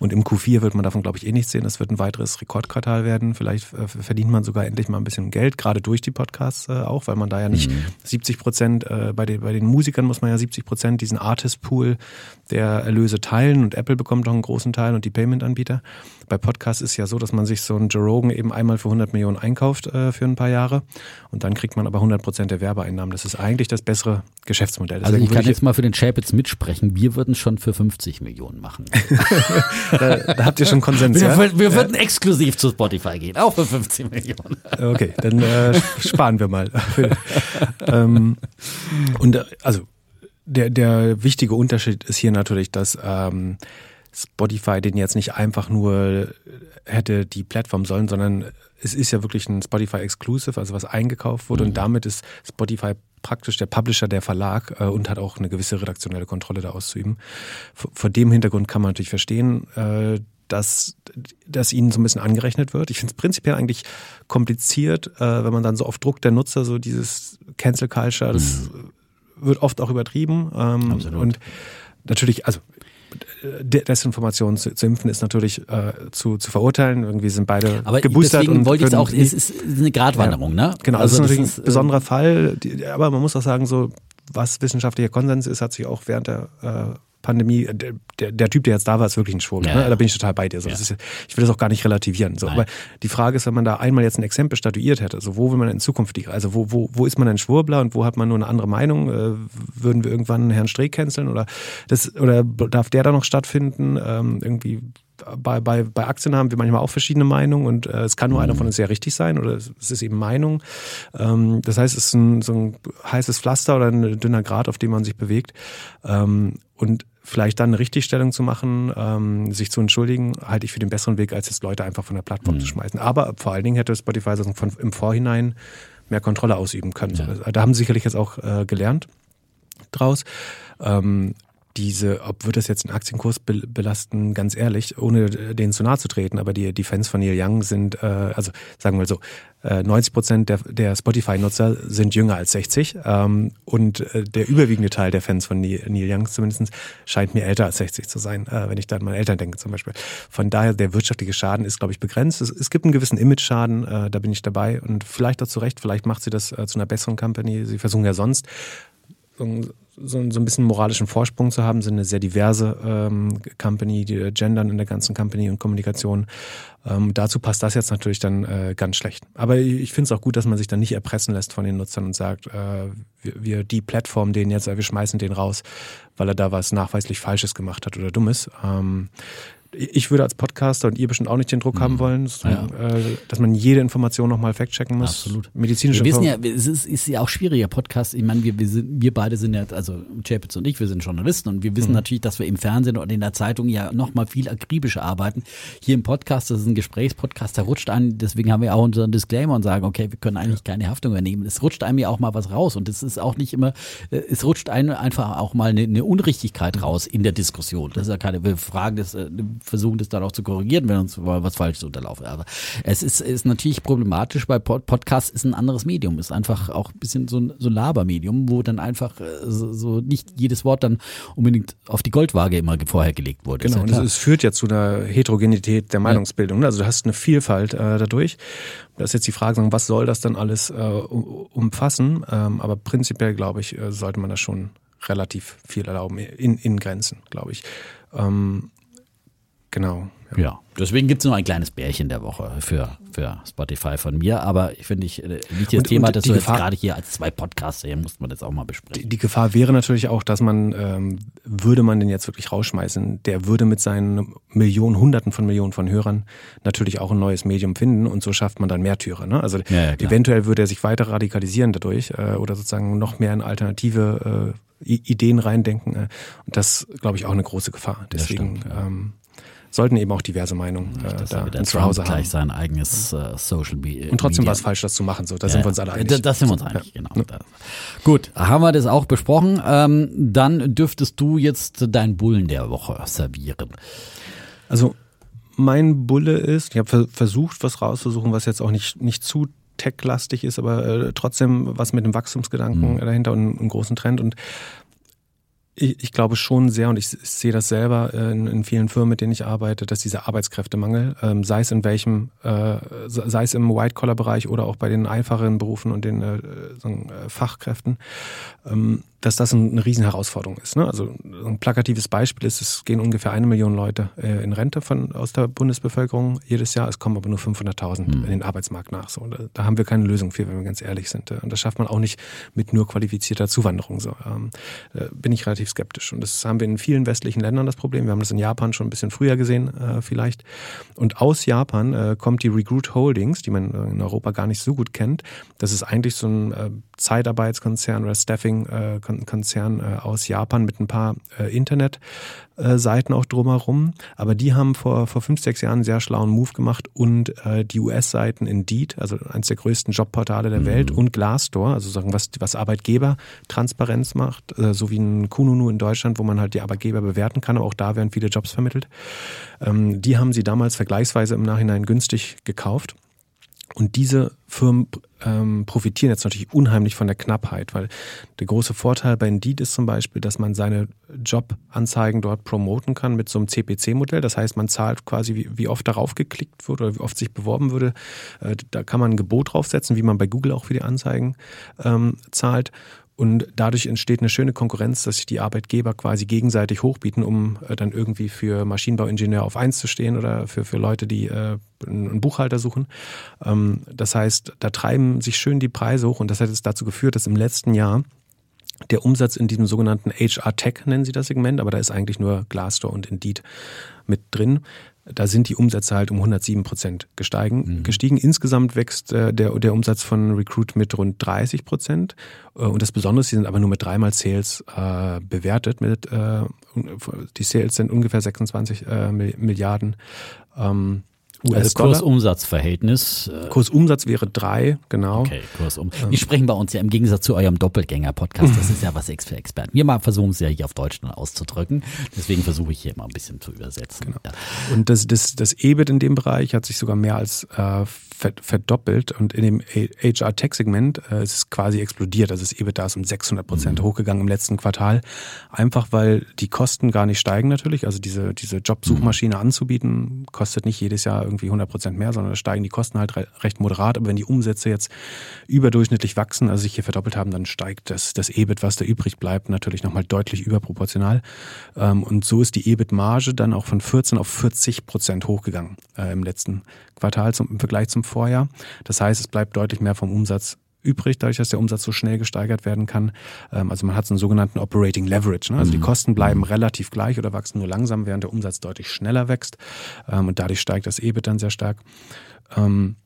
Und im Q4 wird man davon, glaube ich, eh nichts sehen. Das wird ein weiteres Rekordquartal werden. Vielleicht äh, verdient man sogar endlich mal ein bisschen Geld, gerade durch die Podcasts äh, auch, weil man da ja nicht mhm. 70 Prozent, äh, bei, den, bei den Musikern muss man ja 70 Prozent diesen Artist-Pool der Erlöse teilen und Apple bekommt auch einen großen Teil und die Payment-Anbieter. Bei Podcasts ist ja so, dass man sich so einen Joe Rogan eben einmal für 100 Millionen einkauft äh, für ein paar Jahre und dann kriegt man aber 100 Prozent der Werbeeinnahmen. Das ist eigentlich das bessere Geschäftsmodell. Deswegen also ich kann jetzt mal für den Chapitz mitsprechen. Wir würden schon für 50 Millionen machen. da, da, habt ihr schon Konsens, wir, ja? Wir, wir würden exklusiv zu Spotify gehen, auch für 50 Millionen. Okay, dann äh, sparen wir mal. ähm, und äh, also der, der wichtige Unterschied ist hier natürlich, dass ähm, Spotify den jetzt nicht einfach nur hätte die Plattform sollen, sondern es ist ja wirklich ein Spotify Exclusive, also was eingekauft wurde mhm. und damit ist Spotify praktisch der Publisher, der Verlag äh, und hat auch eine gewisse redaktionelle Kontrolle da auszuüben. Vor, vor dem Hintergrund kann man natürlich verstehen, äh, dass, dass ihnen so ein bisschen angerechnet wird. Ich finde es prinzipiell eigentlich kompliziert, äh, wenn man dann so auf Druck der Nutzer so dieses Cancel Culture, das mhm. wird oft auch übertrieben. Ähm, Absolut. Und natürlich, also Desinformation zu, zu, impfen ist natürlich äh, zu, zu verurteilen. Irgendwie sind beide aber geboostert. Deswegen und wollte ich es auch, es ist eine Gratwanderung, ja, ne? Genau, also das ist natürlich das ist, ein besonderer Fall. Aber man muss auch sagen, so was wissenschaftlicher Konsens ist, hat sich auch während der äh, Pandemie, äh, der, der, Typ, der jetzt da war, ist wirklich ein Schwurbel. Ja, ne? Da bin ich total bei dir. So, ja. ist, ich will das auch gar nicht relativieren. So. Aber die Frage ist, wenn man da einmal jetzt ein Exempel statuiert hätte, so wo will man in Zukunft die, also wo, wo, wo ist man ein Schwurbler und wo hat man nur eine andere Meinung? Äh, würden wir irgendwann Herrn Streeck canceln oder das, oder darf der da noch stattfinden? Ähm, irgendwie bei, bei, bei Aktien haben wir manchmal auch verschiedene Meinungen und äh, es kann nur mhm. einer von uns sehr richtig sein oder es, es ist eben Meinung. Ähm, das heißt, es ist ein, so ein heißes Pflaster oder ein dünner Grat, auf dem man sich bewegt. Ähm, und vielleicht dann eine Richtigstellung zu machen, ähm, sich zu entschuldigen, halte ich für den besseren Weg, als jetzt Leute einfach von der Plattform mhm. zu schmeißen. Aber vor allen Dingen hätte Spotify von, im Vorhinein mehr Kontrolle ausüben können. Ja. Da haben sie sicherlich jetzt auch äh, gelernt draus. Ähm, diese, ob wird das jetzt den Aktienkurs belasten, ganz ehrlich, ohne denen zu nahe zu treten, aber die, die Fans von Neil Young sind, äh, also sagen wir mal so, äh, 90 Prozent der, der Spotify-Nutzer sind jünger als 60 ähm, und äh, der überwiegende Teil der Fans von Neil, Neil Young zumindest scheint mir älter als 60 zu sein, äh, wenn ich da an meine Eltern denke zum Beispiel. Von daher, der wirtschaftliche Schaden ist, glaube ich, begrenzt. Es, es gibt einen gewissen Image-Schaden, äh, da bin ich dabei und vielleicht auch zu Recht, vielleicht macht sie das äh, zu einer besseren Company. Sie versuchen ja sonst so, so ein bisschen moralischen Vorsprung zu haben, sind eine sehr diverse ähm, Company, die gendern in der ganzen Company und Kommunikation. Ähm, dazu passt das jetzt natürlich dann äh, ganz schlecht. Aber ich finde es auch gut, dass man sich dann nicht erpressen lässt von den Nutzern und sagt, äh, wir, wir die Plattform den jetzt, wir schmeißen den raus, weil er da was nachweislich Falsches gemacht hat oder Dummes. Ähm, ich würde als Podcaster und ihr bestimmt auch nicht den Druck mhm. haben wollen, dass, ja. äh, dass man jede Information nochmal fact-checken muss. Absolut. Medizinische wir wissen ja, es ist, ist ja auch schwieriger Podcast. Ich meine, wir, wir, sind, wir beide sind ja, also Chapitz und ich, wir sind Journalisten und wir wissen mhm. natürlich, dass wir im Fernsehen und in der Zeitung ja nochmal viel akribischer arbeiten. Hier im Podcast, das ist ein Gesprächspodcast, da rutscht einem, deswegen haben wir auch unseren Disclaimer und sagen, okay, wir können eigentlich keine Haftung übernehmen. Es rutscht einem ja auch mal was raus und es ist auch nicht immer, äh, es rutscht einem einfach auch mal eine, eine Unrichtigkeit raus in der Diskussion. Das ist ja keine, wir fragen das, äh, versuchen das dann auch zu korrigieren, wenn uns was Falsches unterlaufen. Aber es ist, ist natürlich problematisch, weil Podcast ist ein anderes Medium, ist einfach auch ein bisschen so ein, so ein Labermedium, wo dann einfach äh, so, so, nicht jedes Wort dann unbedingt auf die Goldwaage immer vorher gelegt wurde. Genau, ja und es führt ja zu einer Heterogenität der Meinungsbildung. Also du hast eine Vielfalt äh, dadurch. Da ist jetzt die Frage, was soll das dann alles äh, umfassen? Ähm, aber prinzipiell, glaube ich, äh, sollte man das schon relativ viel erlauben, in, in Grenzen, glaube ich. Ähm, Genau. Ja. ja. Deswegen gibt es nur ein kleines Bärchen der Woche für, für Spotify von mir. Aber ich finde, ich, äh, wichtiges Thema, das du jetzt gerade hier als zwei Podcasts sehen, muss man das auch mal besprechen. Die, die, Gefahr wäre natürlich auch, dass man, ähm, würde man den jetzt wirklich rausschmeißen, der würde mit seinen Millionen, Hunderten von Millionen von Hörern natürlich auch ein neues Medium finden und so schafft man dann mehr Türe. Ne? Also ja, ja, eventuell würde er sich weiter radikalisieren dadurch äh, oder sozusagen noch mehr in alternative äh, Ideen reindenken. Äh, und das, glaube ich, auch eine große Gefahr. Deswegen. Ähm, sollten eben auch diverse Meinungen äh, da er wieder ein Zuhause gleich haben. sein eigenes äh, Social Media. Und trotzdem war es falsch, das zu machen. So, da Ja, sind wir uns ja. alle einig. Da, das sind wir uns einig, genau. Da. Gut, haben wir das auch besprochen. Ähm, dann dürftest du jetzt deinen Bullen der Woche servieren. Also mein Bulle ist, ich habe ver versucht, was rauszusuchen, was jetzt auch nicht, nicht zu tech-lastig ist, aber äh, trotzdem was mit dem Wachstumsgedanken dahinter und einen großen Trend. Und ich, ich glaube schon sehr, und ich, ich sehe das selber äh, in, in vielen Firmen, mit denen ich arbeite, dass dieser Arbeitskräftemangel, ähm, sei es in welchem, äh, sei es im White-Collar-Bereich oder auch bei den einfacheren Berufen und den äh, so, äh, Fachkräften, ähm, dass das ein, eine Riesenherausforderung ist. Ne? Also ein plakatives Beispiel ist, es gehen ungefähr eine Million Leute äh, in Rente von, aus der Bundesbevölkerung jedes Jahr. Es kommen aber nur 500.000 in den Arbeitsmarkt nach. So, da, da haben wir keine Lösung für, wenn wir ganz ehrlich sind. Und das schafft man auch nicht mit nur qualifizierter Zuwanderung. So, ähm, äh, bin ich relativ skeptisch. Und das haben wir in vielen westlichen Ländern das Problem. Wir haben das in Japan schon ein bisschen früher gesehen, äh, vielleicht. Und aus Japan äh, kommt die Recruit Holdings, die man äh, in Europa gar nicht so gut kennt. Das ist eigentlich so ein äh, Zeitarbeitskonzern oder Staffing-Konzern äh, aus Japan mit ein paar äh, Internetseiten auch drumherum. Aber die haben vor, vor fünf, sechs Jahren einen sehr schlauen Move gemacht und äh, die US-Seiten Indeed, also eines der größten Jobportale der Welt, und Glassdoor, also sagen, was, was Arbeitgeber Transparenz macht, äh, so wie ein Kununu in Deutschland, wo man halt die Arbeitgeber bewerten kann, aber auch da werden viele Jobs vermittelt. Ähm, die haben sie damals vergleichsweise im Nachhinein günstig gekauft. Und diese Firmen ähm, profitieren jetzt natürlich unheimlich von der Knappheit, weil der große Vorteil bei Indeed ist zum Beispiel, dass man seine Jobanzeigen dort promoten kann mit so einem CPC-Modell. Das heißt, man zahlt quasi, wie, wie oft darauf geklickt wird oder wie oft sich beworben würde. Äh, da kann man ein Gebot draufsetzen, wie man bei Google auch für die Anzeigen ähm, zahlt. Und dadurch entsteht eine schöne Konkurrenz, dass sich die Arbeitgeber quasi gegenseitig hochbieten, um äh, dann irgendwie für Maschinenbauingenieur auf eins zu stehen oder für, für Leute, die äh, einen Buchhalter suchen. Ähm, das heißt, da treiben sich schön die Preise hoch und das hat jetzt dazu geführt, dass im letzten Jahr der Umsatz in diesem sogenannten HR Tech nennen sie das Segment, aber da ist eigentlich nur Glassdoor und Indeed mit drin. Da sind die Umsätze halt um 107 Prozent gestiegen. gestiegen. Insgesamt wächst äh, der, der Umsatz von Recruit mit rund 30 Prozent. Äh, und das Besondere ist, sie sind aber nur mit dreimal Sales äh, bewertet. Mit, äh, die Sales sind ungefähr 26 äh, Milliarden ähm, Also US-Dollar. Kursumsatzverhältnis. äh, Kursumsatz wäre drei, genau. Okay, Kursum. Die sprechen bei uns ja im Gegensatz zu eurem Doppelgänger-Podcast. Das ist ja was für Experten. Wir mal versuchen es ja hier auf Deutsch dann auszudrücken. Deswegen versuche ich hier mal ein bisschen zu übersetzen. Genau. Ja. Und das, das, das EBIT in dem Bereich hat sich sogar mehr als äh, ver- verdoppelt. Und in dem HR-Tech-Segment äh, ist es quasi explodiert. Also das EBIT da ist um 600 Prozent hochgegangen im letzten Quartal. Einfach weil die Kosten gar nicht steigen natürlich. Also diese, diese Jobsuchmaschine anzubieten, kostet nicht jedes Jahr irgendwie 100 Prozent mehr, sondern da steigen die Kosten halt re recht moderat. Aber wenn die Umsätze jetzt überdurchschnittlich wachsen, also sich hier verdoppelt haben, dann steigt das, das EBIT, was da übrig bleibt, natürlich nochmal deutlich überproportional. Ähm, und so ist die EBIT-Marge dann auch von 14 auf 40 Prozent hochgegangen äh, im letzten Quartal zum, im Vergleich zum Vorjahr. Das heißt, es bleibt deutlich mehr vom Umsatz übrig, dadurch, dass der Umsatz so schnell gesteigert werden kann. Ähm, also man hat so einen sogenannten Operating Leverage. Ne? Also die Kosten bleiben relativ gleich oder wachsen nur langsam, während der Umsatz deutlich schneller wächst. Ähm, und dadurch steigt das EBIT dann sehr stark. Ähm,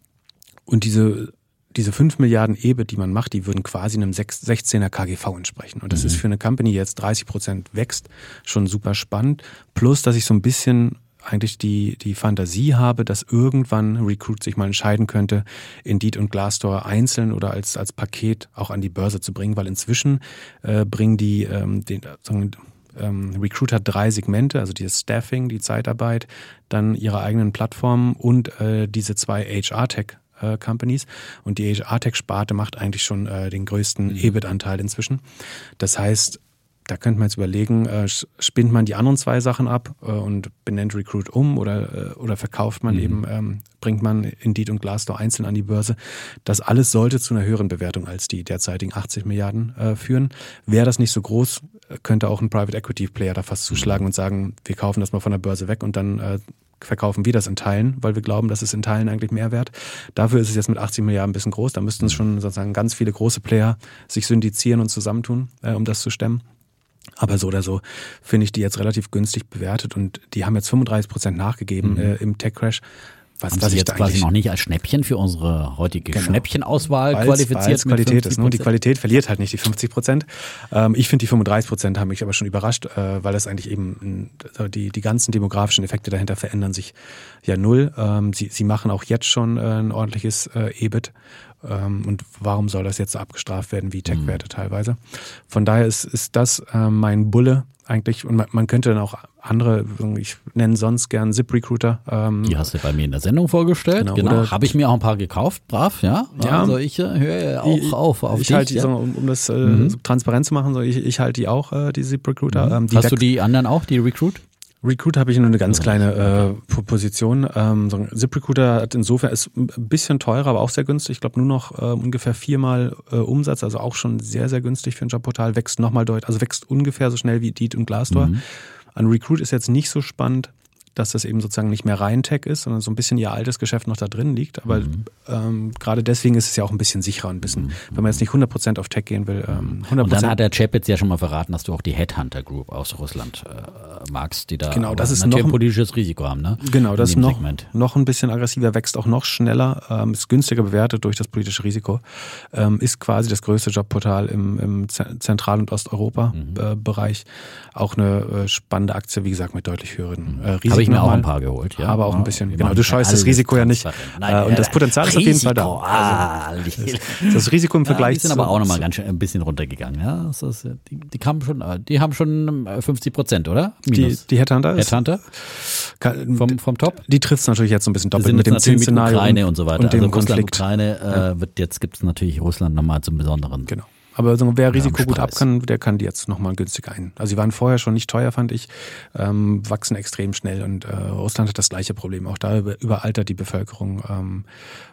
und diese diese 5 Milliarden EBIT, die man macht, die würden quasi einem 6 16er KGV entsprechen. Und das ist für eine Company, die jetzt 30 Prozent wächst, schon super spannend. Plus, dass ich so ein bisschen eigentlich die, die Fantasie habe, dass irgendwann Recruit sich mal entscheiden könnte, Indeed und Glassdoor einzeln oder als, als Paket auch an die Börse zu bringen, weil inzwischen äh, bringen die ähm, den, sagen, ähm, Recruit hat drei Segmente, also dieses Staffing, die Zeitarbeit, dann ihre eigenen Plattformen und äh, diese zwei HR-Tech äh, Companies. Und die HR-Tech-Sparte macht eigentlich schon äh, den größten EBIT-Anteil inzwischen. Das heißt, da könnte man jetzt überlegen, äh, spinnt man die anderen zwei Sachen ab äh, und benennt Recruit um oder, äh, oder verkauft man eben, ähm, bringt man Indeed und Glassdoor einzeln an die Börse. Das alles sollte zu einer höheren Bewertung als die derzeitigen 80 Milliarden äh, führen. Wäre das nicht so groß, könnte auch ein Private Equity Player da fast zuschlagen und sagen, wir kaufen das mal von der Börse weg und dann äh, verkaufen wir das in Teilen, weil wir glauben, das ist in Teilen eigentlich mehr wert. Dafür ist es jetzt mit 80 Milliarden ein bisschen groß. Da müssten es schon sozusagen ganz viele große Player sich syndizieren und zusammentun, äh, um das zu stemmen. Aber so oder so finde ich die jetzt relativ günstig bewertet und die haben jetzt 35 Prozent nachgegeben äh, im Tech-Crash, was, was jetzt quasi noch nicht als Schnäppchen für unsere heutige Genau. Schnäppchenauswahl Weil's- qualifiziert weil's Qualität ist. Ne? Die 50%? Qualität verliert halt nicht die 50 Prozent. Ähm, ich finde die 35 Prozent haben mich aber schon überrascht, äh, weil das eigentlich eben also die, die ganzen demografischen Effekte dahinter verändern sich ja null. Ähm, sie, sie machen auch jetzt schon äh, ein ordentliches äh, EBIT. Ähm, und warum soll das jetzt so abgestraft werden wie Tech-Werte teilweise? Von daher ist, ist das äh, mein Bulle eigentlich. Und man, man könnte dann auch andere, ich nenne sonst gern ZipRecruiter. Ähm, Die hast du bei mir in der Sendung vorgestellt. Genau, Genau. Habe ich mir auch ein paar gekauft, brav, ja. Ja. Also ich äh, höre ja auch ich, auf auf ich dich. halte die, ja. so, um, um das äh, Mhm. so transparent zu machen, so ich, ich halte die auch, äh, die ZipRecruiter. Ähm, die Hast du die anderen auch, die Recruit? Recruit habe ich nur eine ganz kleine äh, Po- Position. Ähm, so ZipRecruiter hat insofern ist ein bisschen teurer, aber auch sehr günstig. Ich glaube nur noch äh, ungefähr viermal äh, Umsatz, also auch schon sehr, sehr günstig für ein Jobportal. Wächst nochmal deutlich, also wächst ungefähr so schnell wie Deed und Glassdoor. Mhm. An Recruit ist jetzt nicht so spannend, dass das eben sozusagen nicht mehr rein Tech ist, sondern so ein bisschen ihr altes Geschäft noch da drin liegt. Aber Mhm. ähm, gerade deswegen ist es ja auch ein bisschen sicherer, ein bisschen, wenn man jetzt nicht 100% auf Tech gehen will. Ähm, 100%. Und dann hat der Chapitz ja schon mal verraten, dass du auch die Headhunter Group aus Russland äh, magst, die da Genau, das ist noch ein politisches Risiko haben, ne? Genau, das ist noch, Segment. noch ein bisschen aggressiver, wächst auch noch schneller, ähm, ist günstiger bewertet durch das politische Risiko, ähm, ist quasi das größte Jobportal im, im Ze- Zentral- und Osteuropa-Bereich. auch eine äh, spannende Aktie, wie gesagt, mit deutlich höheren äh, Risiken. Ich mir auch ein paar geholt, ja. Aber auch ein Ja, bisschen, genau, du scheust das Risiko ja nicht. transparent. Äh, Nein, und das Potenzial ist auf jeden Fall da. Risiko, Ah, die, Das Risiko im ja, Vergleich die sind aber auch nochmal ganz schön ein bisschen runtergegangen, ja. Ist, die, die kamen schon, äh, die haben schon äh, 50 Prozent, oder? Die, Minus. die Headhunter ist, Headhunter vom, vom Top? die trifft es natürlich jetzt so ein bisschen doppelt mit dem Zinsszenario Ukraine und so weiter. und dem also Russland, Konflikt. Ukraine äh, wird jetzt gibt es natürlich Russland nochmal zum besonderen. Genau. Aber so, wer Risiko gut ab kann, der kann die jetzt nochmal günstig ein. Also sie waren vorher schon nicht teuer, fand ich, ähm, wachsen extrem schnell und äh, Russland hat das gleiche Problem. Auch da über, überaltert die Bevölkerung ähm,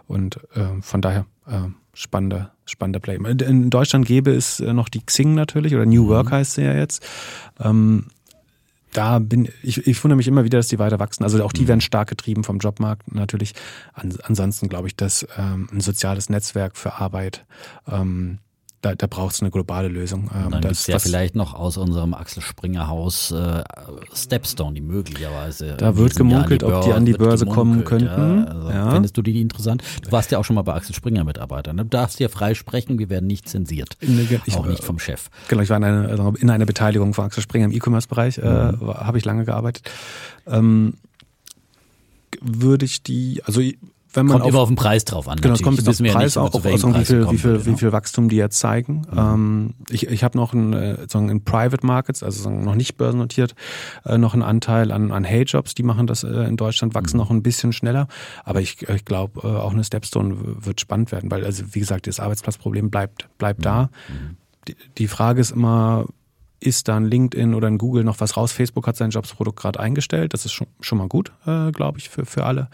und äh, von daher äh, spannender, spannender Play. In Deutschland gäbe es äh, noch die Xing natürlich oder New Work heißt sie ja jetzt. Ähm, da bin ich, ich wundere mich immer wieder, dass die weiter wachsen. Also auch die werden stark getrieben vom Jobmarkt natürlich. An, ansonsten glaube ich, dass ähm, ein soziales Netzwerk für Arbeit, ähm, da, da braucht es eine globale Lösung. Ähm, Und dann gibt es ja vielleicht noch aus unserem Axel Springer Haus äh, Stepstone, die möglicherweise. Da wird gemunkelt, ob die an die Börse kommen könnten. Ja. Also, Ja. Findest du die interessant? Du warst ja auch schon mal bei Axel Springer Mitarbeiter. Ne? Du darfst hier frei sprechen, wir werden nicht zensiert. Ich- auch nicht vom Chef. Genau, ich war in einer, in einer Beteiligung von Axel Springer im E-Commerce-Bereich, äh, Mhm. war- habe ich lange gearbeitet. Ähm, würde ich die, also wenn man Kommt immer auf den Preis drauf an. Genau, es kommt auf den wir ja Preis nicht, auch, auf, also wie, Preis viel, wie, viel, genau. wie viel Wachstum die jetzt zeigen. Ähm, ich ich habe noch ein, äh, sozusagen in Private Markets, also sagen noch nicht börsennotiert, äh, noch einen Anteil an, an Hey-Jobs, die machen das äh, in Deutschland, wachsen Mhm. noch ein bisschen schneller. Aber ich, ich glaube, äh, auch eine Stepstone wird spannend werden, weil, also wie gesagt, das Arbeitsplatzproblem bleibt, bleibt da. Mhm. Die, die Frage ist immer, ist da ein LinkedIn oder ein Google noch was raus? Facebook hat sein Jobsprodukt gerade eingestellt. Das ist schon, schon mal gut, äh, glaube ich, für, für alle.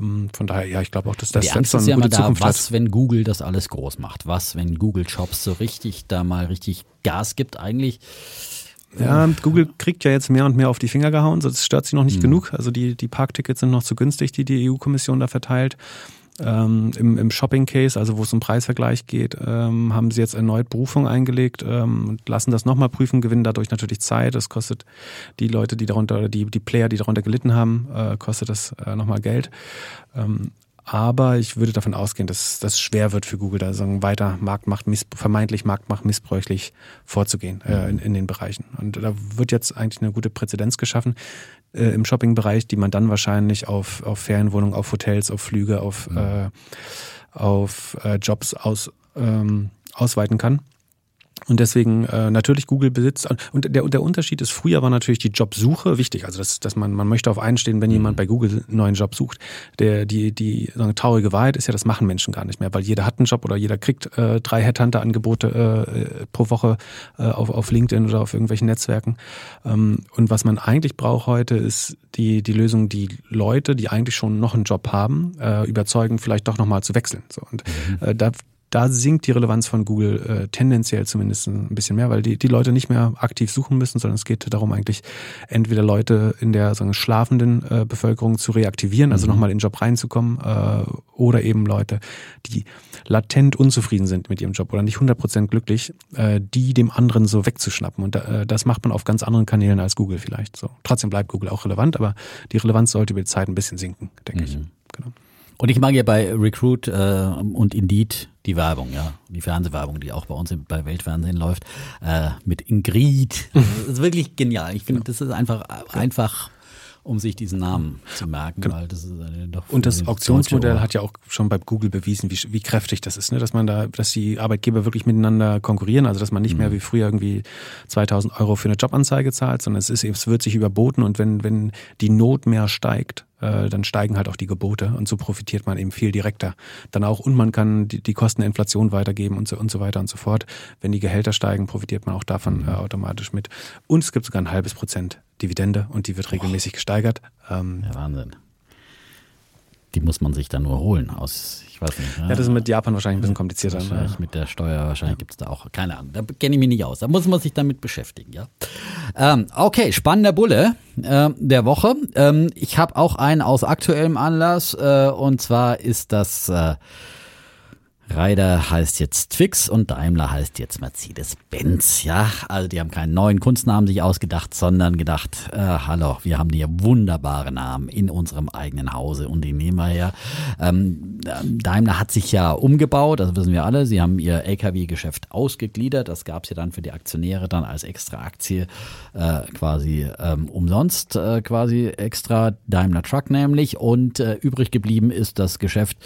Ähm, Von daher, ja, ich glaube auch, dass das Die Angst ist ja immer da, Zukunft hat. was, wenn Google das alles groß macht? Was, wenn Google Jobs so richtig da mal richtig Gas gibt? Eigentlich Ja, Google kriegt ja jetzt mehr und mehr auf die Finger gehauen, das stört sie noch nicht genug. Also die, die Parktickets sind noch zu günstig, die die EU-Kommission da verteilt. Ähm, Im, im Shopping-Case, also wo es um Preisvergleich geht, ähm, haben sie jetzt erneut Berufung eingelegt ähm, und lassen das nochmal prüfen, gewinnen dadurch natürlich Zeit. Das kostet die Leute, die darunter, oder die, die Player, die darunter gelitten haben, äh, kostet das äh, nochmal Geld. Ähm, aber ich würde davon ausgehen, dass das schwer wird für Google, da sagen, weiter Marktmacht, vermeintlich Marktmacht missbräuchlich vorzugehen äh, in, in den Bereichen. Und da wird jetzt eigentlich eine gute Präzedenz geschaffen äh, im Shopping-Bereich, die man dann wahrscheinlich auf, auf Ferienwohnungen, auf Hotels, auf Flüge, auf, äh, auf äh, Jobs aus, ähm, ausweiten kann. Und deswegen äh, natürlich Google besitzt und der, der Unterschied ist, früher war natürlich die Jobsuche wichtig, also dass, dass man, man möchte auf einstehen, wenn jemand bei Google einen neuen Job sucht. Der, die, die so eine traurige Wahrheit ist ja, das machen Menschen gar nicht mehr, weil jeder hat einen Job oder jeder kriegt äh, drei Headhunter-Angebote äh, pro Woche äh, auf, auf LinkedIn oder auf irgendwelchen Netzwerken. Ähm, und was man eigentlich braucht heute, ist die, die Lösung, die Leute, die eigentlich schon noch einen Job haben, äh, überzeugen, vielleicht doch nochmal zu wechseln. So, und äh, da da sinkt die Relevanz von Google äh, tendenziell zumindest ein bisschen mehr, weil die, die Leute nicht mehr aktiv suchen müssen, sondern es geht darum, eigentlich entweder Leute in der sagen, schlafenden äh, Bevölkerung zu reaktivieren, also nochmal in den Job reinzukommen, äh, oder eben Leute, die latent unzufrieden sind mit ihrem Job oder nicht 100% glücklich, äh, die dem anderen so wegzuschnappen. Und äh, das macht man auf ganz anderen Kanälen als Google vielleicht. So. Trotzdem bleibt Google auch relevant, aber die Relevanz sollte über die Zeit ein bisschen sinken, denke ich. Genau. Und ich mag ja bei Recruit äh, und Indeed die Werbung, ja, die Fernsehwerbung, die auch bei uns bei Weltfernsehen läuft, äh, mit Ingrid. Das ist wirklich genial. Ich finde, das ist einfach einfach um sich diesen Namen zu merken, Genau. weil das ist eine doch Und das Auktionsmodell hat ja auch schon bei Google bewiesen, wie, wie kräftig das ist, ne? dass man da, dass die Arbeitgeber wirklich miteinander konkurrieren, also dass man nicht mehr wie früher irgendwie 2000 Euro für eine Jobanzeige zahlt, sondern es ist, es wird sich überboten und wenn, wenn die Not mehr steigt, äh, dann steigen halt auch die Gebote und so profitiert man eben viel direkter dann auch und man kann die, die Kosten der Inflation weitergeben und so, und so weiter und so fort. Wenn die Gehälter steigen, profitiert man auch davon äh, automatisch mit. Und es gibt sogar ein halbes Prozent Dividende und die wird regelmäßig gesteigert. Ähm, Ja, Wahnsinn. Die muss man sich dann nur holen aus, ich weiß nicht. ne? ja, das ist mit Japan wahrscheinlich ein bisschen komplizierter. ne? Wahrscheinlich mit der Steuer, wahrscheinlich gibt es da auch, keine Ahnung, da kenne ich mich nicht aus. Da muss man sich damit beschäftigen, ja. Ähm, okay, spannender Bulle äh, der Woche. Ähm, ich habe auch einen aus aktuellem Anlass äh, und zwar ist das äh, Ryder heißt jetzt Twix und Daimler heißt jetzt Mercedes-Benz. Ja, also die haben keinen neuen Kunstnamen sich ausgedacht, sondern gedacht, äh, hallo, wir haben hier wunderbare Namen in unserem eigenen Hause und die nehmen wir her. Ähm, Daimler hat sich ja umgebaut, das wissen wir alle. Sie haben ihr LKW-Geschäft ausgegliedert. Das gab es ja dann für die Aktionäre dann als extra Aktie äh, quasi ähm, umsonst, äh, quasi extra Daimler Truck nämlich. Und äh, übrig geblieben ist das Geschäft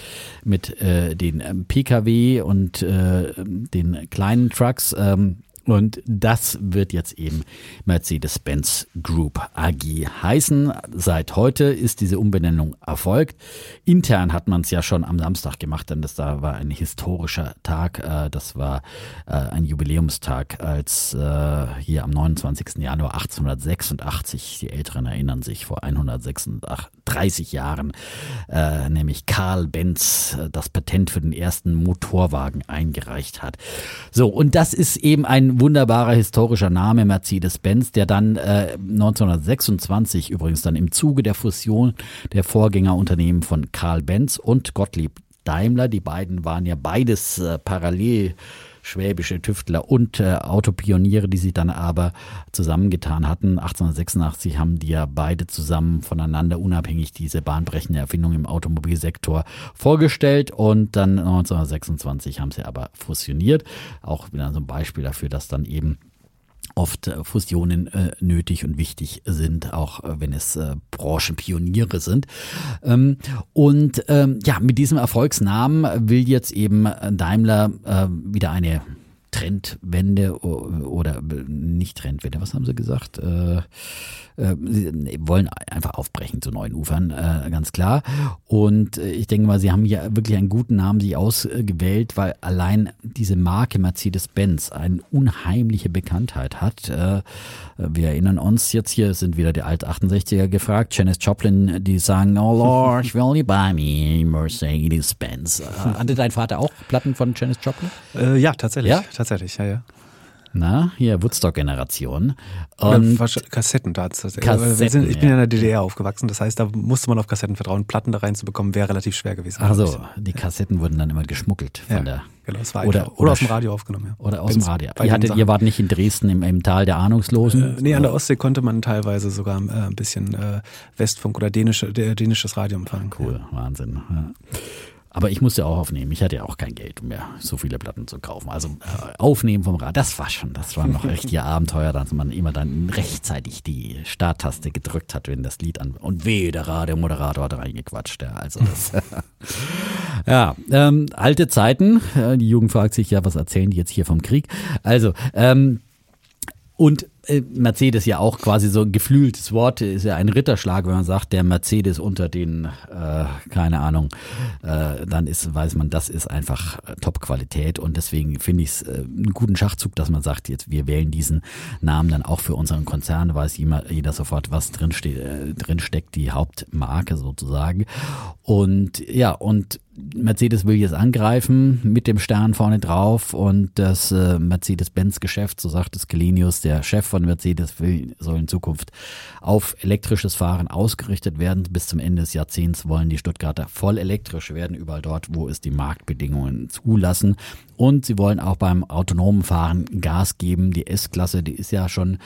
mit äh, den ähm, Pkw und äh, den kleinen Trucks. Ähm, und das wird jetzt eben Mercedes-Benz Group AG heißen. Seit heute ist diese Umbenennung erfolgt. Intern hat man es ja schon am Samstag gemacht, denn das da war ein historischer Tag. Äh, Das war äh, ein Jubiläumstag, als äh, hier am 29. Januar 1886, die Älteren erinnern sich, vor 136 Jahren, nämlich Karl Benz das Patent für den ersten Motorwagen eingereicht hat. So, und das ist eben ein wunderbarer historischer Name, Mercedes-Benz, der dann äh, 1926 übrigens dann im Zuge der Fusion der Vorgängerunternehmen von Karl Benz und Gottlieb Daimler, die beiden waren ja beides äh, parallel schwäbische Tüftler und äh, Autopioniere, die sich dann aber zusammengetan hatten. 1886 haben die ja beide zusammen voneinander unabhängig diese bahnbrechende Erfindung im Automobilsektor vorgestellt und dann 1926 haben sie aber fusioniert. Auch wieder so ein Beispiel dafür, dass dann eben oft äh, Fusionen äh, nötig und wichtig sind, auch äh, wenn es äh, Branchenpioniere sind. Ähm, und ähm, ja, mit diesem Erfolgsnamen will jetzt eben Daimler äh, wieder eine Trendwende oder nicht Trendwende, was haben sie gesagt? Äh, äh, sie wollen einfach aufbrechen zu neuen Ufern, äh, ganz klar. Und ich denke mal, sie haben hier wirklich einen guten Namen sich ausgewählt, weil allein diese Marke Mercedes-Benz eine unheimliche Bekanntheit hat. Wir erinnern uns jetzt hier, sind wieder die Alt-68er gefragt, Janis Joplin, die sagen, oh Lord, will you buy me Mercedes-Benz? Hatte dein Vater auch Platten von Janis Joplin? Ja, tatsächlich. Ja? Tatsächlich, ja, ja. Na, hier Woodstock-Generation. Und Kassetten da. Sind, Kassetten, ich bin ja. in der DDR aufgewachsen, das heißt, da musste man auf Kassetten vertrauen. Platten da reinzubekommen, wäre relativ schwer gewesen. also die Kassetten wurden dann immer geschmuggelt von ja, der genau, das war oder, oder, oder aus dem Radio aufgenommen. Ja. Oder aus dem Wenn's Radio. bei Ihr, hattet, ihr wart nicht in Dresden im, im Tal der Ahnungslosen? Äh, nee, an der Ostsee konnte man teilweise sogar äh, ein bisschen äh, Westfunk oder dänische, dänisches Radio empfangen. Cool, Wahnsinn. Aber ich musste auch aufnehmen. Ich hatte ja auch kein Geld, um mir so viele Platten zu kaufen. Also äh, aufnehmen vom Rad, das war schon, das war noch richtige Abenteuer, dass man immer dann rechtzeitig die Starttaste gedrückt hat, wenn das Lied an und weh, der Radiomoderator hat reingequatscht. Ja, also das, ja, ähm, alte Zeiten. Äh, Die Jugend fragt sich ja, was erzählen die jetzt hier vom Krieg? Also, ähm, und Mercedes ja auch quasi so ein geflügeltes Wort, ist ja ein Ritterschlag, wenn man sagt, der Mercedes unter den, äh, keine Ahnung, äh, dann ist, weiß man, das ist einfach äh, Top-Qualität und deswegen finde ich es äh, einen guten Schachzug, dass man sagt, jetzt wir wählen diesen Namen dann auch für unseren Konzern, weiß jeder, jeder sofort, was drin, steht, äh, drin steckt, die Hauptmarke sozusagen. Und ja, und Mercedes will jetzt angreifen mit dem Stern vorne drauf und das äh, Mercedes-Benz-Geschäft, so sagt es Gelenius, der Chef von Mercedes, will, soll in Zukunft auf elektrisches Fahren ausgerichtet werden. Bis zum Ende des Jahrzehnts wollen die Stuttgarter voll elektrisch werden, überall dort, wo es die Marktbedingungen zulassen. Und sie wollen auch beim autonomen Fahren Gas geben. Die S-Klasse, die ist ja schon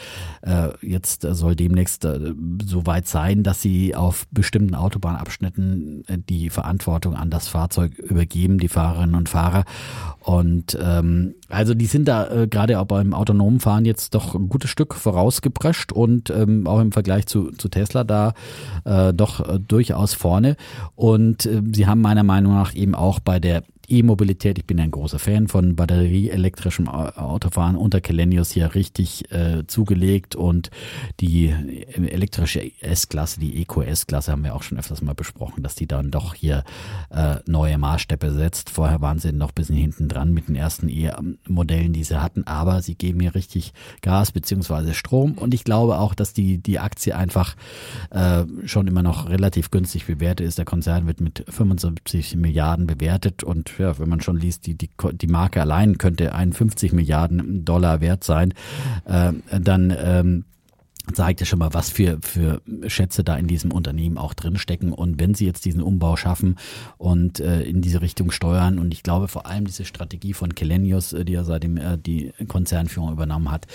äh, jetzt äh, soll demnächst äh, so weit sein, dass sie auf bestimmten Autobahnabschnitten äh, die Verantwortung an das Fahrzeug übergeben, die Fahrerinnen und Fahrer. Und ähm, also die sind da äh, gerade auch beim autonomen Fahren jetzt doch ein gutes Stück vorausgeprescht und ähm, auch im Vergleich zu, zu Tesla da äh, doch äh, durchaus vorne. Und äh, sie haben meiner Meinung nach eben auch bei der E-Mobilität. Ich bin ein großer Fan von batterieelektrischem Autofahren unter Kelenius hier richtig äh, zugelegt und die elektrische S-Klasse, die Eco S-Klasse haben wir auch schon öfters mal besprochen, dass die dann doch hier äh, neue Maßstäbe setzt. Vorher waren sie noch ein bisschen hinten dran mit den ersten E-Modellen, die sie hatten, aber sie geben hier richtig Gas beziehungsweise Strom und ich glaube auch, dass die, die Aktie einfach äh, schon immer noch relativ günstig bewertet ist. Der Konzern wird mit 75 Milliarden bewertet und ja, wenn man schon liest, die, die, die Marke allein könnte 51 Milliarden Dollar wert sein, äh, dann ähm, zeigt ja schon mal, was für, für Schätze da in diesem Unternehmen auch drinstecken. Und wenn sie jetzt diesen Umbau schaffen und äh, in diese Richtung steuern, und ich glaube vor allem diese Strategie von Kelenius, äh, die ja seitdem er die Konzernführung übernommen hat,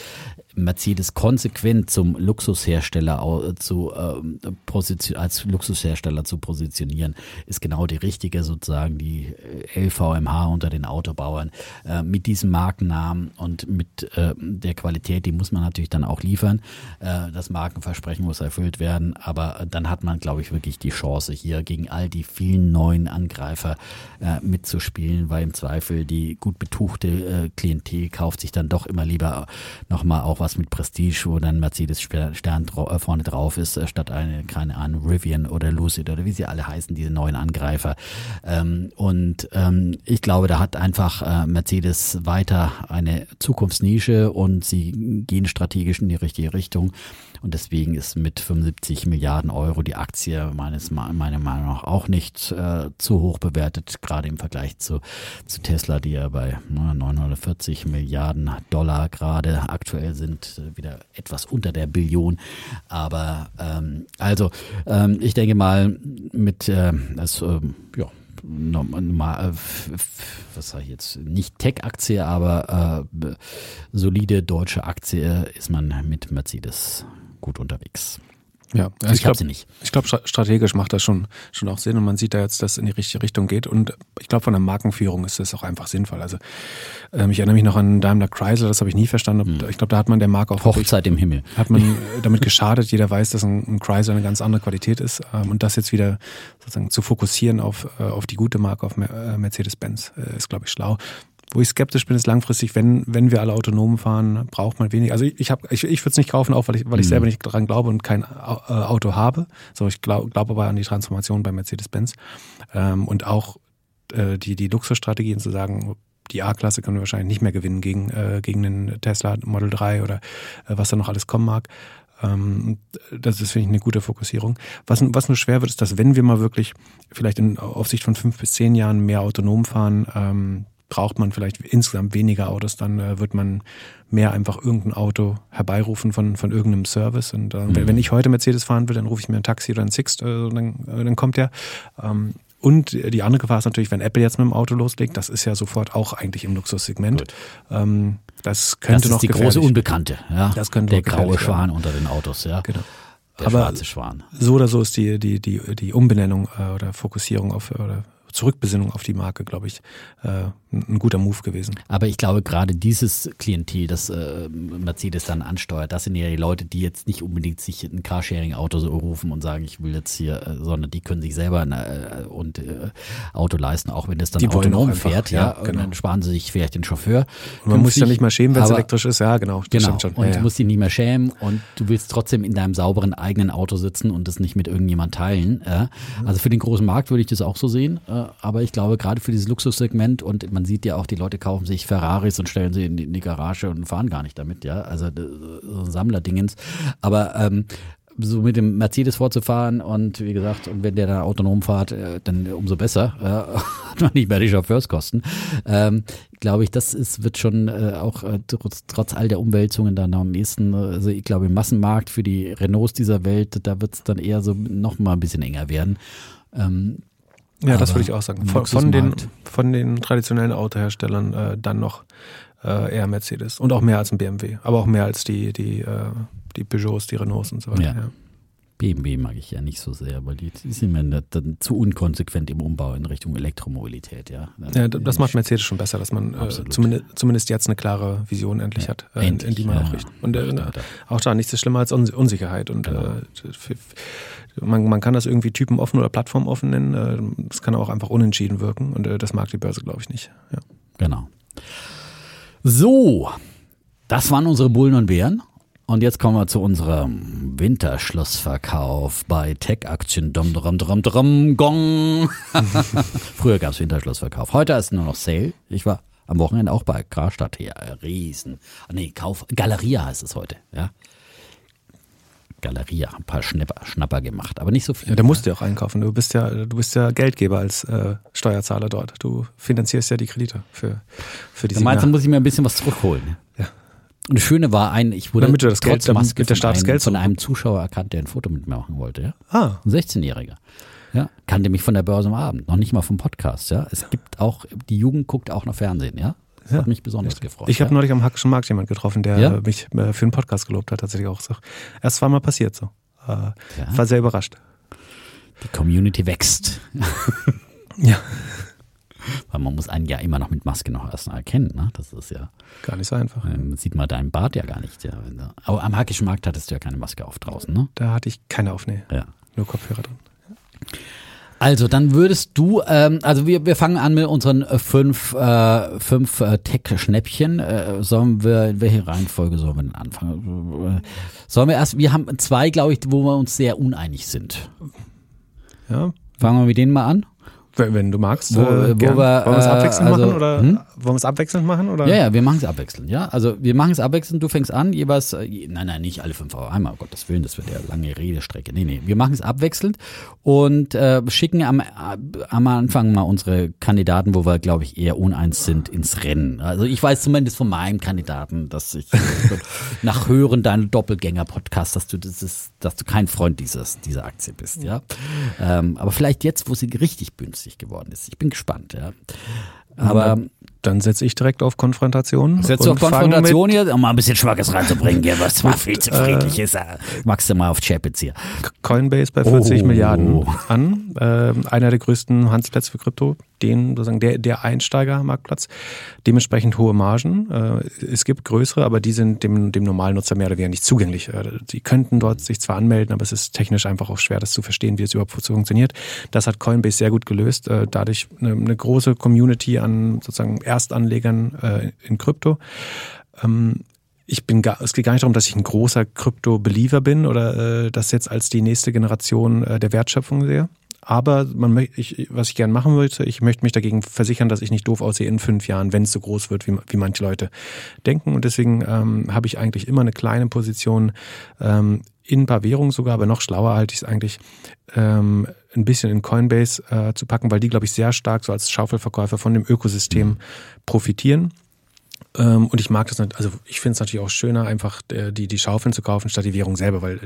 Mercedes konsequent zum Luxushersteller zu äh, als Luxushersteller zu positionieren, ist genau die richtige sozusagen die LVMH unter den Autobauern äh, mit diesem Markennamen und mit äh, der Qualität, die muss man natürlich dann auch liefern. Äh, das Markenversprechen muss erfüllt werden, aber dann hat man, glaube ich, wirklich die Chance hier gegen all die vielen neuen Angreifer äh, mitzuspielen, weil im Zweifel die gut betuchte äh, Klientel kauft sich dann doch immer lieber nochmal auch was mit Prestige, wo dann Mercedes Stern äh, vorne drauf ist, äh, statt eine, keine Ahnung, Rivian oder Lucid oder wie sie alle heißen, diese neuen Angreifer. Ähm, und ähm, ich glaube, da hat einfach äh, Mercedes weiter eine Zukunftsnische und sie gehen strategisch in die richtige Richtung. Und deswegen ist mit 75 Milliarden Euro die Aktie meines, meiner Meinung nach auch nicht äh, zu hoch bewertet, gerade im Vergleich zu, zu Tesla, die ja bei 940 Milliarden Dollar gerade aktuell sind, äh, wieder etwas unter der Billion. Aber ähm, also ähm, ich denke mal mit äh, das, äh, ja, normal, was sage ich jetzt, nicht Tech-Aktie, aber äh, solide deutsche Aktie ist man mit Mercedes gut unterwegs. Ja, also ich glaube nicht. Ich glaube, strategisch macht das schon, schon auch Sinn und man sieht da jetzt, dass es in die richtige Richtung geht. Und ich glaube, von der Markenführung ist das auch einfach sinnvoll. Also ähm, ich erinnere mich noch an Daimler Chrysler, das habe ich nie verstanden. Hm. Ich glaube, da hat man der Marke auch Hochzeit im Himmel. Hat man damit geschadet. Jeder weiß, dass ein, ein Chrysler eine ganz andere Qualität ist. Ähm, und das jetzt wieder sozusagen zu fokussieren auf, äh, auf die gute Marke, auf äh, Mercedes-Benz, äh, ist, glaube ich, schlau. Wo ich skeptisch bin, ist langfristig, wenn, wenn wir alle autonom fahren, braucht man weniger. Also ich, ich, hab, ich, ich würde es nicht kaufen, auch weil ich, weil ich mhm. selber nicht dran glaube und kein äh, Auto habe. So, ich glaube glaub aber an die Transformation bei Mercedes-Benz. Ähm, und auch äh, die, die Luxusstrategien zu sagen, die A-Klasse können wir wahrscheinlich nicht mehr gewinnen gegen, äh, gegen den Tesla Model 3 oder äh, was da noch alles kommen mag. Ähm, das ist, finde ich, eine gute Fokussierung. Was, was nur schwer wird, ist, dass wenn wir mal wirklich vielleicht in Aufsicht von fünf bis zehn Jahren mehr autonom fahren, ähm, braucht man vielleicht insgesamt weniger Autos, dann äh, wird man mehr einfach irgendein Auto herbeirufen von, von irgendeinem Service. Und äh, mhm. wenn ich heute Mercedes fahren will, dann rufe ich mir ein Taxi oder ein Sixt, äh, dann, äh, dann kommt der. Ähm, und die andere Gefahr ist natürlich, wenn Apple jetzt mit dem Auto loslegt, das ist ja sofort auch eigentlich im Luxussegment. Ähm, das könnte das ist noch die große Unbekannte, ja. Das könnte der graue Schwan unter den Autos, ja. Genau. Der Aber schwarze Schwan. So oder so ist die, die, die, die Umbenennung äh, oder Fokussierung auf oder Zurückbesinnung auf die Marke, glaube ich, äh, ein guter Move gewesen. Aber ich glaube, gerade dieses Klientel, das äh, Mercedes dann ansteuert, das sind ja die Leute, die jetzt nicht unbedingt sich ein Carsharing-Auto so rufen und sagen, ich will jetzt hier, äh, sondern die können sich selber ein äh, und, äh, Auto leisten, auch wenn das dann die autonom einfach, fährt, ja, ja genau. dann sparen sie sich vielleicht den Chauffeur. Und man muss sich ja nicht mehr schämen, wenn es elektrisch ist, ja, genau. genau. Und ja, ja. du musst dich nicht mehr schämen und du willst trotzdem in deinem sauberen eigenen Auto sitzen und das nicht mit irgendjemand teilen. Also für den großen Markt würde ich das auch so sehen, äh, aber ich glaube, gerade für dieses Luxussegment und man sieht ja auch, die Leute kaufen sich Ferraris und stellen sie in die, in die Garage und fahren gar nicht damit, ja. Also so ein Sammlerdingens. Aber ähm, so mit dem Mercedes vorzufahren und wie gesagt, und wenn der dann autonom fährt, äh, dann umso besser. Hat man nicht mehr die Chauffeurskosten. Ähm, glaube ich, das ist, wird schon äh, auch äh, trotz, trotz all der Umwälzungen dann am ehesten, also ich glaube, im Massenmarkt für die Renaults dieser Welt, da wird es dann eher so noch mal ein bisschen enger werden. Ähm, ja, das würde ich auch sagen. Von, von, den, von den traditionellen Autoherstellern äh, dann noch äh, eher Mercedes und auch mehr als ein BMW, aber auch mehr als die, die, äh, die Peugeots, die Renaults und so weiter. Ja. ja. BMW mag ich ja nicht so sehr, weil die, sind mir dann zu unkonsequent im Umbau in Richtung Elektromobilität. Ja, ja das macht Mercedes schon besser, dass man äh, zumindest, zumindest, jetzt eine klare Vision endlich ja, hat, äh, endlich, in die man auch richtet. Und äh, auch da nichts ist schlimmer als Unsicherheit. Und genau. Man, man kann das irgendwie typenoffen oder plattformoffen nennen. Äh, das kann auch einfach unentschieden wirken und äh, das mag die Börse, glaube ich, nicht. Ja. Genau. So, das waren unsere Bullen und Bären. Und jetzt kommen wir zu unserem Winterschlussverkauf bei Tech-Aktien. Dum, dum, dum, dum, gong. Früher gab es Winterschlussverkauf. Heute ist nur noch Sale. Ich war am Wochenende auch bei Karstadt hier. Riesen. Nee, Kauf. Galeria heißt es heute. Ja. Galeria, ein paar Schnapper, Schnapper gemacht, aber nicht so viel. Ja, da musst du ja auch einkaufen. Du bist ja, du bist ja Geldgeber als äh, Steuerzahler dort. Du finanzierst ja die Kredite für, für die Du meinst, da muss ich mir ein bisschen was zurückholen. Ja. Und das Schöne war ein, ich wurde damit du das Geld, damit der Staat das Geld von einem Zuschauer erkannt, der ein Foto mit mir machen wollte. Ja? Ah. Ein 16-Jähriger. Ja, kannte mich von der Börse am Abend, noch nicht mal vom Podcast. Ja, es gibt auch die Jugend guckt auch noch Fernsehen. Ja, das ja. hat mich besonders gefreut. Ich habe ja. neulich am Hackischen Markt jemand getroffen, der ja? mich äh, für einen Podcast gelobt hat, tatsächlich auch so. Erst zweimal passiert so. Äh, war sehr überrascht. Die Community wächst. ja. Weil man muss einen ja immer noch mit Maske noch erst erkennen. Ne? Das ist ja gar nicht so einfach. Ähm, sieht man deinen Bart ja gar nicht. Ja. Aber am Hackischen Markt hattest du ja keine Maske auf draußen, ne? Da hatte ich keine auf, nee. Ja. Nur Kopfhörer drin. Also dann würdest du, ähm, also wir, wir fangen an mit unseren äh, fünf, äh, fünf äh, Tech-Schnäppchen. Äh, sollen wir, in welche Reihenfolge sollen wir denn anfangen? Äh, sollen wir erst, wir haben zwei, glaube ich, wo wir uns sehr uneinig sind. Ja. Fangen wir mit denen mal an? Wenn du magst. Wo, äh, wo wir, wollen wir es abwechselnd also, machen oder hm? wollen wir es abwechselnd machen oder? Ja, ja, wir machen es abwechselnd. Ja, also wir machen es abwechselnd. Du fängst an, jeweils. Äh, nein, nein, nicht alle fünf auf einmal. Um Gottes Willen, das wird ja lange Redestrecke. Nee, nee, wir machen es abwechselnd und äh, schicken am, am Anfang mal unsere Kandidaten, wo wir, glaube ich, eher uneins sind, ins Rennen. Also ich weiß zumindest von meinem Kandidaten, dass ich nach Hören deinen Doppelgänger-Podcast, dass du das ist, dass du kein Freund dieses dieser Aktie bist. Ja, ähm, aber vielleicht jetzt, wo sie richtig bündelt günstig geworden ist. Ich bin gespannt, ja. Aber dann setze ich direkt auf Konfrontation. Setzt du auf Konfrontation hier, um mal ein bisschen Schmackes reinzubringen, hier, was zwar viel zu friedlich ist. Äh, Magst du mal auf Chapitz hier. Coinbase bei 40 oh. Milliarden an. Äh, einer der größten Handelsplätze für Krypto den sozusagen der, der Einsteigermarktplatz. Dementsprechend hohe Margen. Äh, es gibt größere, aber die sind dem, dem normalen Nutzer mehr oder weniger nicht zugänglich. Sie äh, könnten dort sich zwar anmelden, aber es ist technisch einfach auch schwer, das zu verstehen, wie es überhaupt funktioniert. Das hat Coinbase sehr gut gelöst. Äh, dadurch eine, eine große Community an sozusagen Erstanlegern in Krypto. Ähm, ich bin gar, es geht gar nicht darum, dass ich ein großer Krypto-Believer bin oder äh, das jetzt als die nächste Generation äh, der Wertschöpfung sehe. Aber man, ich, was ich gerne machen wollte, ich möchte mich dagegen versichern, dass ich nicht doof aussehe in fünf Jahren, wenn es so groß wird, wie, wie manche Leute denken. Und deswegen ähm, habe ich eigentlich immer eine kleine Position ähm, in ein paar Währungen sogar, aber noch schlauer halte ich es eigentlich, ähm, ein bisschen in Coinbase äh, zu packen, weil die, glaube ich, sehr stark so als Schaufelverkäufer von dem Ökosystem profitieren. Ähm, und ich mag das nicht, also ich finde es natürlich auch schöner, einfach äh, die, die Schaufeln zu kaufen, statt die Währung selber, weil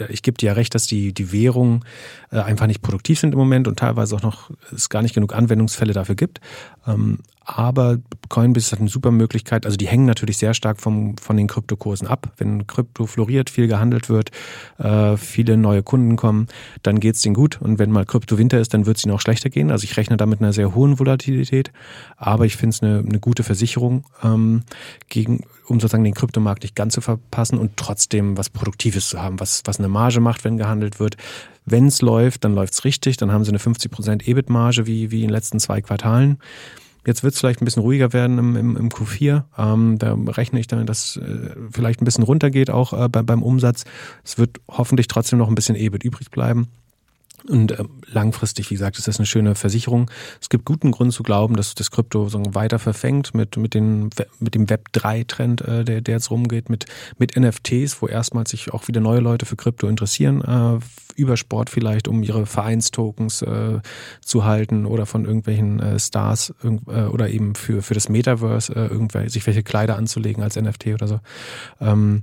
äh, ich gebe dir ja recht, dass die, die Währungen äh, einfach nicht produktiv sind im Moment und teilweise auch noch es gar nicht genug Anwendungsfälle dafür gibt. Ähm, aber Coinbase hat eine super Möglichkeit, also die hängen natürlich sehr stark vom, von den Kryptokursen ab. Wenn Krypto floriert, viel gehandelt wird, äh, viele neue Kunden kommen, dann geht's denen gut. Und wenn mal Krypto Winter ist, dann wird es ihnen auch schlechter gehen. Also ich rechne da mit einer sehr hohen Volatilität, aber ich finde es eine, eine gute Versicherung, ähm, gegen, um sozusagen den Kryptomarkt nicht ganz zu verpassen und trotzdem was Produktives zu haben, was, was eine Marge macht, wenn gehandelt wird. Wenn es läuft, dann läuft's richtig, dann haben sie eine 50% EBIT-Marge wie, wie in den letzten zwei Quartalen. Jetzt wird es vielleicht ein bisschen ruhiger werden im, im, im Q4. Ähm, da rechne ich damit, dass äh, vielleicht ein bisschen runtergeht auch äh, bei, beim Umsatz. Es wird hoffentlich trotzdem noch ein bisschen EBIT übrig bleiben. Und äh, langfristig, wie gesagt, ist das eine schöne Versicherung. Es gibt guten Grund zu glauben, dass das Krypto so weiter verfängt mit, mit, den, mit dem Web3-Trend, äh, der, der jetzt rumgeht, mit, mit NFTs, wo erstmals sich auch wieder neue Leute für Krypto interessieren, äh, über Sport vielleicht, um ihre Vereinstokens äh, zu halten oder von irgendwelchen äh, Stars äh, oder eben für, für das Metaverse äh, irgendwelche, sich welche Kleider anzulegen als NFT oder so. Ähm,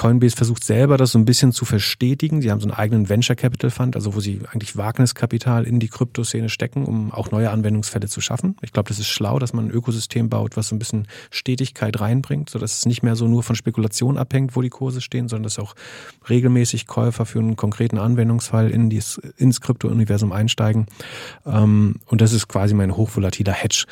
Coinbase versucht selber das so ein bisschen zu verstetigen. Sie haben so einen eigenen Venture Capital Fund, also wo sie eigentlich Wagniskapital in die Kryptoszene stecken, um auch neue Anwendungsfälle zu schaffen. Ich glaube, das ist schlau, dass man ein Ökosystem baut, was so ein bisschen Stetigkeit reinbringt, sodass es nicht mehr so nur von Spekulation abhängt, wo die Kurse stehen, sondern dass auch regelmäßig Käufer für einen konkreten Anwendungsfall in dies, ins Krypto-Universum einsteigen. Ähm, und das ist quasi mein hochvolatiler Hedge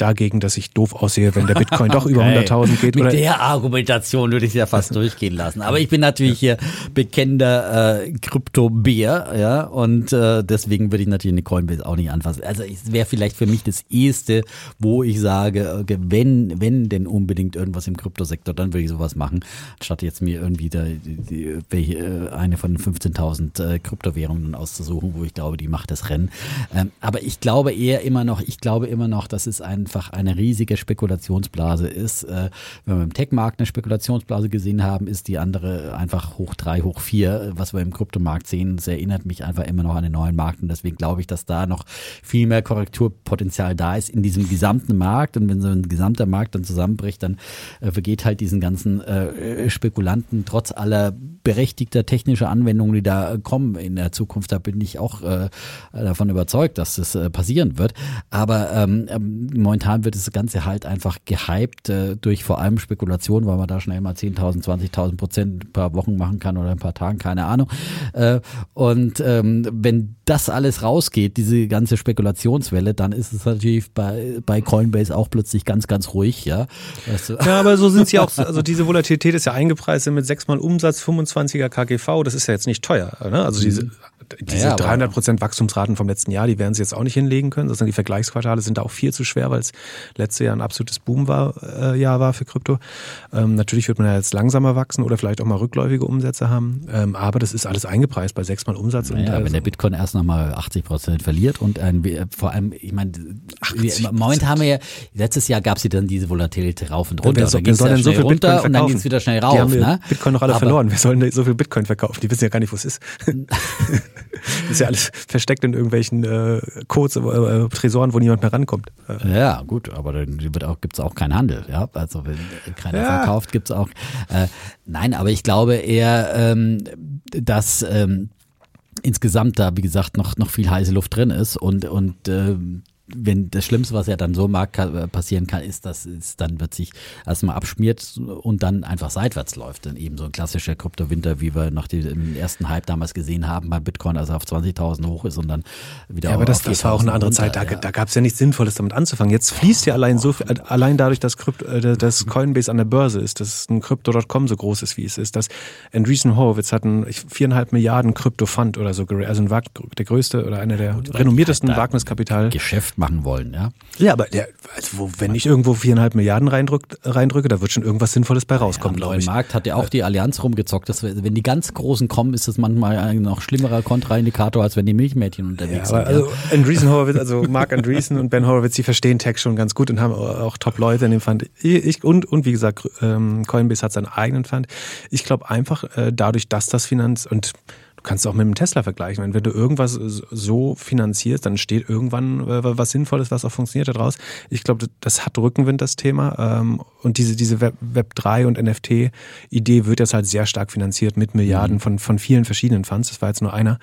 dagegen, dass ich doof aussehe, wenn der Bitcoin doch über 100.000 geht. Mit oder? der Argumentation würde ich ja fast durchgehen lassen. Aber ich bin natürlich hier bekennender äh, Krypto-Bär, ja, und äh, deswegen würde ich natürlich eine Coinbase auch nicht anfassen. Also es wäre vielleicht für mich das erste, wo ich sage, okay, wenn, wenn denn unbedingt irgendwas im Kryptosektor, dann würde ich sowas machen, statt jetzt mir irgendwie da, die, die, äh, eine von 15.000 äh, Kryptowährungen auszusuchen, wo ich glaube, die macht das Rennen. Ähm, aber ich glaube eher immer noch, ich glaube immer noch, dass es ein einfach eine riesige Spekulationsblase ist. Äh, wenn wir im Tech-Markt eine Spekulationsblase gesehen haben, ist die andere einfach hoch drei, hoch vier, was wir im Kryptomarkt sehen. Das erinnert mich einfach immer noch an den neuen Markt und deswegen glaube ich, dass da noch viel mehr Korrekturpotenzial da ist in diesem gesamten Markt und wenn so ein gesamter Markt dann zusammenbricht, dann äh, vergeht halt diesen ganzen äh, Spekulanten trotz aller berechtigter technischer Anwendungen, die da kommen in der Zukunft, da bin ich auch davon überzeugt, dass das passieren wird. Aber ähm, ähm momentan wird das Ganze halt einfach gehypt äh, durch vor allem Spekulation, weil man da schnell mal 10.000, 20.000 Prozent ein paar Wochen machen kann oder ein paar Tagen, keine Ahnung. Äh, und ähm, wenn das alles rausgeht, diese ganze Spekulationswelle, dann ist es natürlich bei, bei Coinbase auch plötzlich ganz, ganz ruhig, ja. Weißt du? Ja, aber so sind sie auch, also diese Volatilität ist ja eingepreist mit sechsmal Umsatz, 25er KGV, das ist ja jetzt nicht teuer. Ne? Also diese mhm diese ja, 300 Prozent Wachstumsraten vom letzten Jahr, die werden sie jetzt auch nicht hinlegen können. Sondern die Vergleichsquartale sind da auch viel zu schwer, weil es letztes Jahr ein absolutes Boomjahr äh, war für Krypto. Ähm, natürlich wird man ja jetzt langsamer wachsen oder vielleicht auch mal rückläufige Umsätze haben. Ähm, aber das ist alles eingepreist bei sechsmal Umsatz. Naja, also, wenn der Bitcoin erst nochmal 80 Prozent verliert und ein, vor allem, ich meine, Moment haben wir ja, letztes Jahr gab es ja dann diese Volatilität rauf und runter. Wer, soll, wer soll denn so viel runter Bitcoin und dann ging es wieder schnell rauf. Die haben ne? Bitcoin noch alle aber, verloren. Wir sollen so viel Bitcoin verkaufen? Die wissen ja gar nicht, wo es ist. Das ist ja alles versteckt in irgendwelchen äh, Codes, äh, äh, Tresoren, wo niemand mehr rankommt. Ja, gut, aber dann gibt es auch keinen Handel. Ja? Also wenn keiner ja. verkauft, gibt es auch. Äh, nein, aber ich glaube eher, ähm, dass ähm, insgesamt da, wie gesagt, noch, noch viel heiße Luft drin ist und, und ähm, wenn das Schlimmste, was ja dann so mag äh, passieren kann, ist, dass es dann wird sich erstmal abschmiert und dann einfach seitwärts läuft. Dann eben so ein klassischer Kryptowinter, wie wir nach dem ersten Hype damals gesehen haben bei Bitcoin, als er auf 20.000 hoch ist und dann wieder. Ja, aber das, das war auch eine andere runter, Zeit. Da, ja. da gab es ja nichts Sinnvolles damit anzufangen. Jetzt fließt ja allein so viel, allein dadurch, dass, Krypto, äh, dass Coinbase an der Börse ist, dass ein Crypto.com so groß ist, wie es ist, dass Andreessen Horowitz hat einen viereinhalb Milliarden Krypto-Fund oder so, also ein, der größte oder einer der renommiertesten Wagniskapital. Geschäft machen wollen, ja. Ja, aber der, also wenn ich irgendwo viereinhalb Milliarden reindrück, reindrücke, da wird schon irgendwas Sinnvolles bei rauskommen, ja, glaube ich. Im Markt hat ja auch die Allianz rumgezockt. Dass, wenn die ganz Großen kommen, ist das manchmal ein noch schlimmerer Kontraindikator, als wenn die Milchmädchen unterwegs ja, sind. Also Andreessen Horowitz, also Mark Andreessen und Ben Horowitz, die verstehen Tech schon ganz gut und haben auch Top-Leute in dem Fund. Ich, und, und wie gesagt, ähm, Coinbase hat seinen eigenen Fund. Ich glaube einfach, äh, dadurch, dass das Finanz und Du kannst es auch mit dem Tesla vergleichen. Wenn du irgendwas so finanzierst, dann steht irgendwann äh, was Sinnvolles, was auch funktioniert daraus. Ich glaube, das hat Rückenwind, das Thema. Ähm, und diese, diese Web, 3 und NFT-Idee wird jetzt halt sehr stark finanziert mit Milliarden mhm. von, von vielen verschiedenen Funds. Das war jetzt nur einer.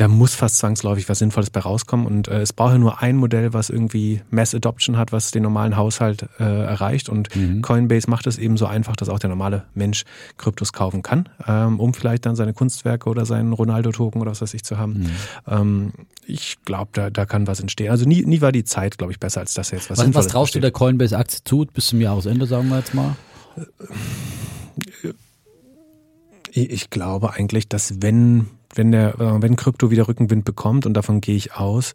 Da muss fast zwangsläufig was Sinnvolles bei rauskommen. Und äh, es braucht ja nur ein Modell, was irgendwie Mass Adoption hat, was den normalen Haushalt äh, erreicht. Und mhm. Coinbase macht es eben so einfach, dass auch der normale Mensch Kryptos kaufen kann, ähm, um vielleicht dann seine Kunstwerke oder seinen Ronaldo-Token oder was weiß ich zu haben. Mhm. Ähm, ich glaube, da, da kann was entstehen. Also nie, nie war die Zeit, glaube ich, besser, als dass jetzt was Was, was traust du der Coinbase-Aktie zu bis zum Jahresende, sagen wir jetzt mal? Ich glaube eigentlich, dass wenn wenn der, äh, wenn Krypto wieder Rückenwind bekommt, und davon gehe ich aus,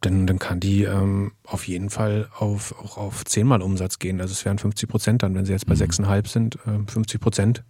dann, dann kann die ähm, auf jeden Fall auf, auch auf zehnmal Umsatz gehen. Also es wären 50 Prozent dann, wenn sie jetzt bei mhm. sechseinhalb mhm. sind, äh, 50 Prozent,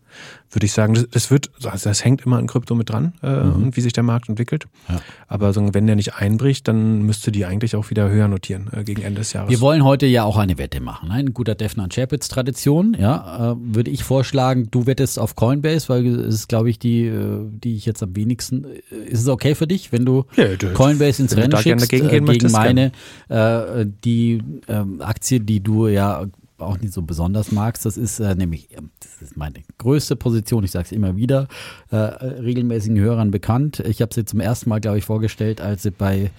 würde ich sagen. Das, das wird, also das hängt immer an Krypto mit dran äh, mhm. und wie sich der Markt entwickelt. Ja. Aber so, wenn der nicht einbricht, dann müsste die eigentlich auch wieder höher notieren äh, gegen Ende des Jahres. Wir wollen heute ja auch eine Wette machen. Ne? Ein guter Defner und Chapitz Tradition. Ja, äh, würde ich vorschlagen, du wettest auf Coinbase, weil es ist, glaube ich, die, äh, die ich jetzt am wenigsten. Äh, ist es okay für dich, wenn du ja, Coinbase ins Rennen schickst gegen, äh, gegen meine, äh, die äh, Aktie, die du ja auch nicht so besonders magst. Das ist äh, nämlich, das ist meine größte Position, ich sage es immer wieder, äh, regelmäßigen Hörern bekannt. Ich habe sie zum ersten Mal, glaube ich, vorgestellt, als sie bei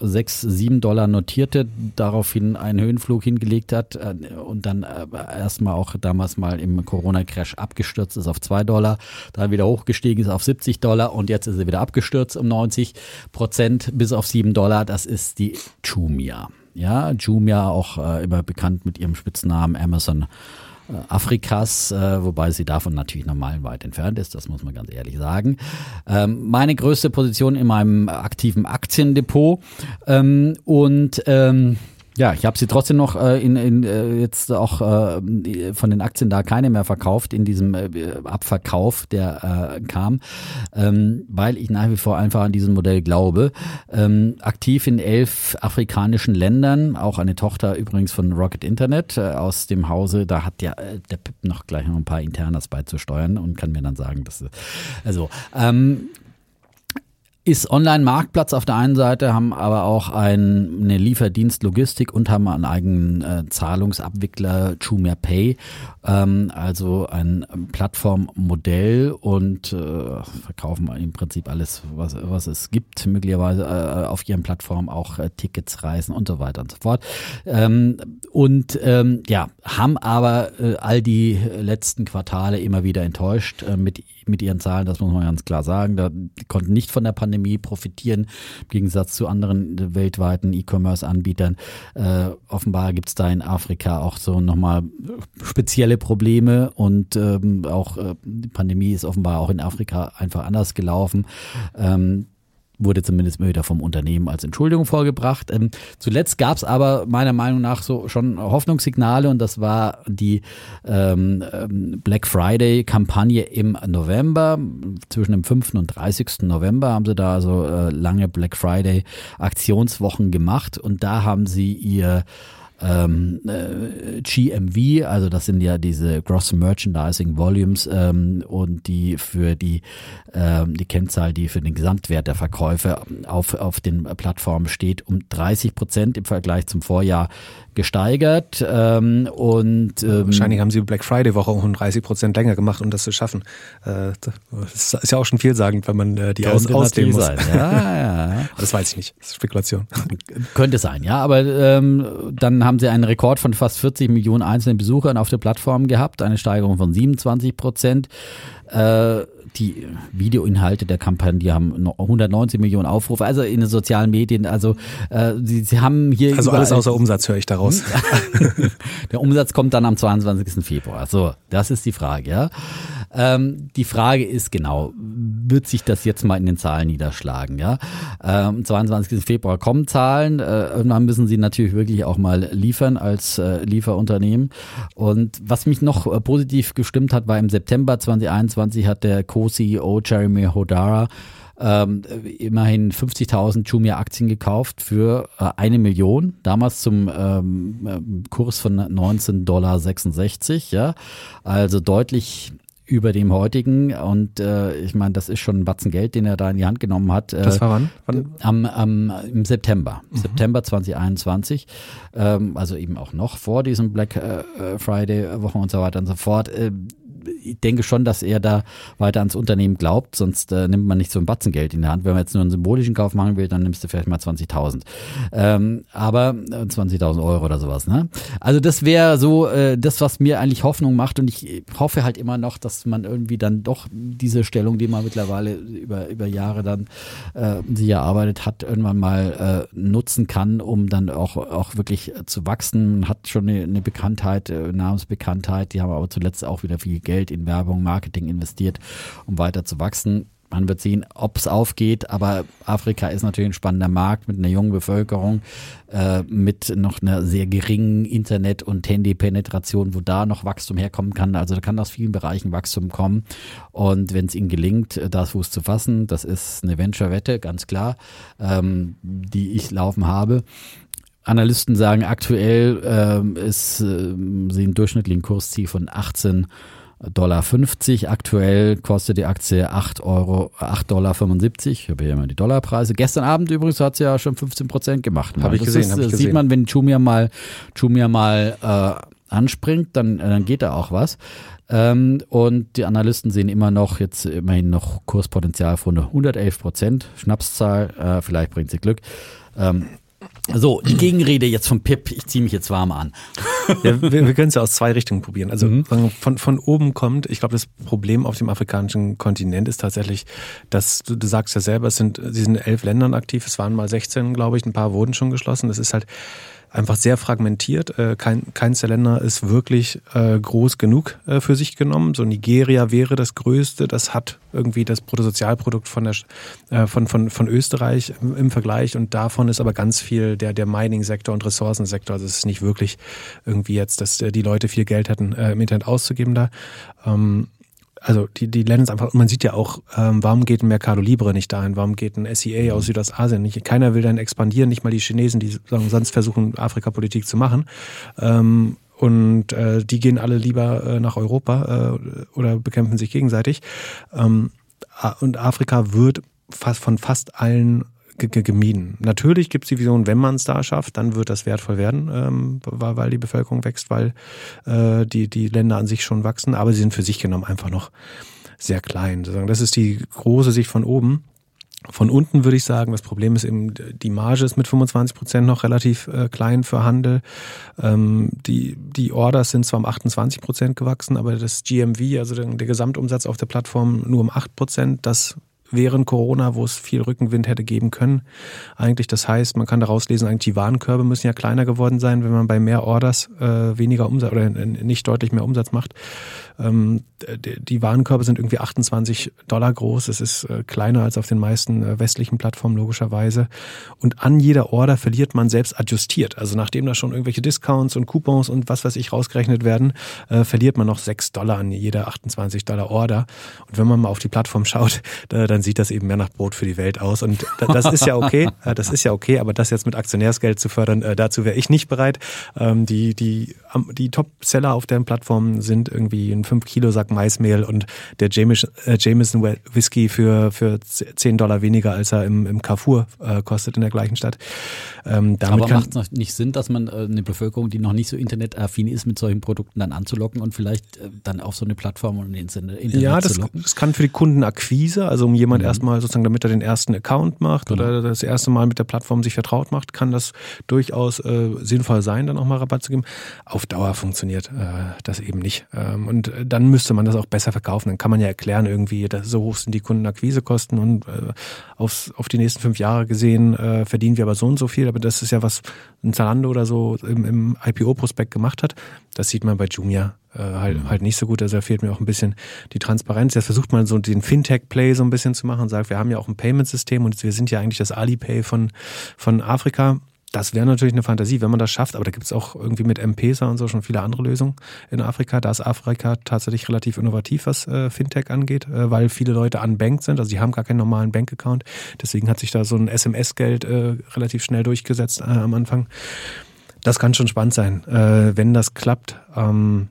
6, 7 Dollar notierte, daraufhin einen Höhenflug hingelegt hat äh, und dann äh, erstmal auch damals mal im Corona-Crash abgestürzt ist auf 2 Dollar, dann wieder hochgestiegen ist auf 70 Dollar und jetzt ist er wieder abgestürzt um 90 Prozent bis auf 7 Dollar. Das ist die Jumia. Ja, Jumia auch äh, immer bekannt mit ihrem Spitznamen Amazon Afrikas, äh, wobei sie davon natürlich noch meilenweit entfernt ist, das muss man ganz ehrlich sagen. Ähm, meine größte Position in meinem aktiven Aktiendepot ähm, und ähm, ja, ich habe sie trotzdem noch äh, in, in äh, jetzt auch äh, von den Aktien da keine mehr verkauft in diesem äh, Abverkauf, der äh, kam, ähm, weil ich nach wie vor einfach an diesem Modell glaube. Ähm, aktiv in elf afrikanischen Ländern, auch eine Tochter übrigens von Rocket Internet äh, aus dem Hause. Da hat ja äh, der Pip noch gleich noch ein paar Internas beizusteuern und kann mir dann sagen, dass also ähm, ist Online-Marktplatz auf der einen Seite, haben aber auch ein, eine Lieferdienst-Logistik und haben einen eigenen äh, Zahlungsabwickler, Jumia Pay, ähm, also ein Plattformmodell und äh, verkaufen im Prinzip alles, was, was es gibt, möglicherweise äh, auf ihren Plattformen auch äh, Tickets, Reisen und so weiter und so fort. Ähm, und ähm, ja, haben aber äh, all die letzten Quartale immer wieder enttäuscht äh, mit mit ihren Zahlen, das muss man ganz klar sagen. Da, die konnten nicht von der Pandemie profitieren, im Gegensatz zu anderen weltweiten E-Commerce-Anbietern. Äh, offenbar gibt es da in Afrika auch so nochmal spezielle Probleme und ähm, auch äh, die Pandemie ist offenbar auch in Afrika einfach anders gelaufen. Ähm, wurde zumindest immer wieder vom Unternehmen als Entschuldigung vorgebracht. Ähm, zuletzt gab es aber meiner Meinung nach so schon Hoffnungssignale und das war die ähm, ähm Black Friday-Kampagne im November. Zwischen dem 5. und 30. November haben sie da so äh, lange Black Friday-Aktionswochen gemacht und da haben sie ihr ähm, äh, GMV, also das sind ja diese Gross Merchandising Volumes ähm, und die für die, ähm, die Kennzahl, die für den Gesamtwert der Verkäufe auf, auf den Plattformen steht, um 30 Prozent im Vergleich zum Vorjahr gesteigert. Ähm, und ähm, Wahrscheinlich haben sie Black Friday Woche um 30 Prozent länger gemacht, um das zu schaffen. Äh, das ist ja auch schon vielsagend, wenn man äh, die aus, ausdehnen muss. Sein. Ja, ja. das weiß ich nicht. Das ist Spekulation. Könnte sein, ja. Aber ähm, dann haben sie einen Rekord von fast 40 Millionen einzelnen Besuchern auf der Plattform gehabt, eine Steigerung von 27 Prozent. Äh, die Videoinhalte der Kampagne, die haben 190 Millionen Aufrufe, also in den sozialen Medien. Also äh, sie, sie haben hier. Also alles außer Umsatz höre ich daraus. der Umsatz kommt dann am 22. Februar. So, das ist die Frage, ja. Ähm, die Frage ist genau, wird sich das jetzt mal in den Zahlen niederschlagen? Ja, ähm, 22. Februar kommen Zahlen. Äh, irgendwann müssen sie natürlich wirklich auch mal liefern als äh, Lieferunternehmen. Und was mich noch äh, positiv gestimmt hat, war im September 2021 hat der Co-CEO Jeremy Hodara ähm, immerhin 50.000 Jumia-Aktien gekauft für äh, eine Million, damals zum ähm, äh, Kurs von 19,66 Dollar, ja, also deutlich über dem heutigen. Und äh, ich meine, das ist schon ein Batzen Geld, den er da in die Hand genommen hat. Äh, das war wann? wann? Am, am, Im September, mhm. September 2021. Ähm, also eben auch noch vor diesem Black äh, Friday Wochen und so weiter und so fort. Äh, ich denke schon, dass er da weiter ans Unternehmen glaubt, sonst äh, nimmt man nicht so ein Batzengeld in der Hand. Wenn man jetzt nur einen symbolischen Kauf machen will, dann nimmst du vielleicht mal 20.000. Ähm, aber äh, 20.000 Euro oder sowas. Ne? Also das wäre so äh, das, was mir eigentlich Hoffnung macht und ich hoffe halt immer noch, dass man irgendwie dann doch diese Stellung, die man mittlerweile über, über Jahre dann äh, sich erarbeitet hat, irgendwann mal äh, nutzen kann, um dann auch, auch wirklich zu wachsen. Man hat schon eine, eine Bekanntheit, äh, Namensbekanntheit, die haben aber zuletzt auch wieder viel Geld in Werbung, Marketing investiert, um weiter zu wachsen man wird sehen, ob es aufgeht, aber Afrika ist natürlich ein spannender Markt mit einer jungen Bevölkerung, äh, mit noch einer sehr geringen Internet- und Handy-Penetration, wo da noch Wachstum herkommen kann. Also da kann aus vielen Bereichen Wachstum kommen. Und wenn es ihnen gelingt, da Fuß zu fassen, das ist eine Venture-Wette, ganz klar, ähm, die ich laufen habe. Analysten sagen aktuell ähm, ist, äh, sie einen durchschnittlichen Kursziel von 18 Dollar 50. Aktuell kostet die Aktie 8 Euro, 8 Dollar 75. Ich habe hier immer die Dollarpreise. Gestern Abend übrigens hat sie ja schon 15 Prozent gemacht. Habe ich, gesehen, ist, hab ich sieht gesehen. man, wenn Jumia mal, Jumia mal äh, anspringt, dann, dann geht da auch was. Ähm, und die Analysten sehen immer noch jetzt immerhin noch Kurspotenzial von 111 Prozent. Schnapszahl, äh, vielleicht bringt sie Glück. Ähm, so, die Gegenrede jetzt vom Pip. Ich ziehe mich jetzt warm an. Ja, wir, wir können es ja aus zwei Richtungen probieren. Also von, von oben kommt, ich glaube, das Problem auf dem afrikanischen Kontinent ist tatsächlich, dass du, du sagst ja selber, es sind, sie sind in elf Ländern aktiv, es waren mal 16, glaube ich, ein paar wurden schon geschlossen. Das ist halt einfach sehr fragmentiert. Äh, Kein, keins der Länder ist wirklich äh, groß genug äh, für sich genommen. So Nigeria wäre das größte. Das hat irgendwie das Bruttosozialprodukt von, der, von, von, von Österreich im, Vergleich. Und davon ist aber ganz viel der, der Mining-Sektor und Ressourcensektor. Also es ist nicht wirklich irgendwie jetzt, dass die Leute viel Geld hätten, im Internet auszugeben da. Also die, die Länder sind einfach, man sieht ja auch, ähm, warum geht ein Mercado Libre nicht dahin, warum geht ein SEA aus Südostasien nicht, keiner will dann expandieren, nicht mal die Chinesen, die sagen, sonst versuchen, Afrika-Politik zu machen. Ähm, und äh, die gehen alle lieber äh, nach Europa äh, oder bekämpfen sich gegenseitig. Ähm, und Afrika wird fast von fast allen gemieden. Natürlich gibt es die Vision, wenn man es da schafft, dann wird das wertvoll werden, ähm, weil, die Bevölkerung wächst, weil äh, die, die Länder an sich schon wachsen, aber sie sind für sich genommen einfach noch sehr klein. Das ist die große Sicht von oben. Von unten würde ich sagen, das Problem ist eben, die Marge ist mit 25 Prozent noch relativ äh, klein für Handel. Ähm, die, die Orders sind zwar um 28 Prozent gewachsen, aber das GMV, also der, der Gesamtumsatz auf der Plattform, nur um 8 Prozent. Das während Corona, wo es viel Rückenwind hätte geben können. Eigentlich, das heißt, man kann daraus lesen, eigentlich die Warenkörbe müssen ja kleiner geworden sein, wenn man bei mehr Orders äh, weniger Umsatz oder nicht deutlich mehr Umsatz macht. Ähm, die Warenkörbe sind irgendwie 28 Dollar groß. Es ist äh, kleiner als auf den meisten äh, westlichen Plattformen logischerweise. Und an jeder Order verliert man selbst adjustiert. Also nachdem da schon irgendwelche Discounts und Coupons und was weiß ich rausgerechnet werden, äh, verliert man noch 6 Dollar an jeder 28 Dollar Order. Und wenn man mal auf die Plattform schaut, da, dann sieht das eben mehr nach Brot für die Welt aus. Und da, das ist ja okay. Äh, das ist ja okay. Aber das jetzt mit Aktionärsgeld zu fördern, äh, dazu wäre ich nicht bereit. Ähm, die die, die Top-Seller auf der Plattform sind irgendwie ein 5-Kilo-Sack Maismehl und der Jameson, äh, Jameson Whisky für, für 10 Dollar weniger, als er im, im Carrefour kostet in der gleichen Stadt. Ähm, damit Aber macht es nicht Sinn, dass man eine Bevölkerung, die noch nicht so internetaffin ist, mit solchen Produkten dann anzulocken und vielleicht dann auf so eine Plattform und ins Internet Ja, zu das, locken? das kann für die Kundenakquise, also um jemand erstmal sozusagen, damit er den ersten Account macht oder das erste Mal mit der Plattform sich vertraut macht, kann das durchaus äh, sinnvoll sein, dann auch mal Rabatt zu geben. Auf Dauer funktioniert äh, das eben nicht. Ähm, und dann müsste man das auch besser verkaufen. Dann kann man ja erklären, irgendwie, dass so hoch sind die Kundenakquisekosten und äh, aufs, auf die nächsten fünf Jahre gesehen äh, verdienen wir aber so und so viel. Aber das ist ja was ein Zalando oder so im, im IPO-Prospekt gemacht hat. Das sieht man bei Jumia äh, halt, halt nicht so gut. Also da fehlt mir auch ein bisschen die Transparenz. Jetzt versucht man so den Fintech-Play so ein bisschen zu machen und sagt, wir haben ja auch ein Payment-System und wir sind ja eigentlich das Alipay von, von Afrika. Das wäre natürlich eine Fantasie, wenn man das schafft, aber da gibt es auch irgendwie mit M-Pesa und so schon viele andere Lösungen in Afrika. Da ist Afrika tatsächlich relativ innovativ, was äh, Fintech angeht, äh, weil viele Leute unbanked sind, also die haben gar keinen normalen Bankaccount. Deswegen hat sich da so ein SMS-Geld äh, relativ schnell durchgesetzt äh, am Anfang. Das kann schon spannend sein, äh, wenn das klappt. Ähm,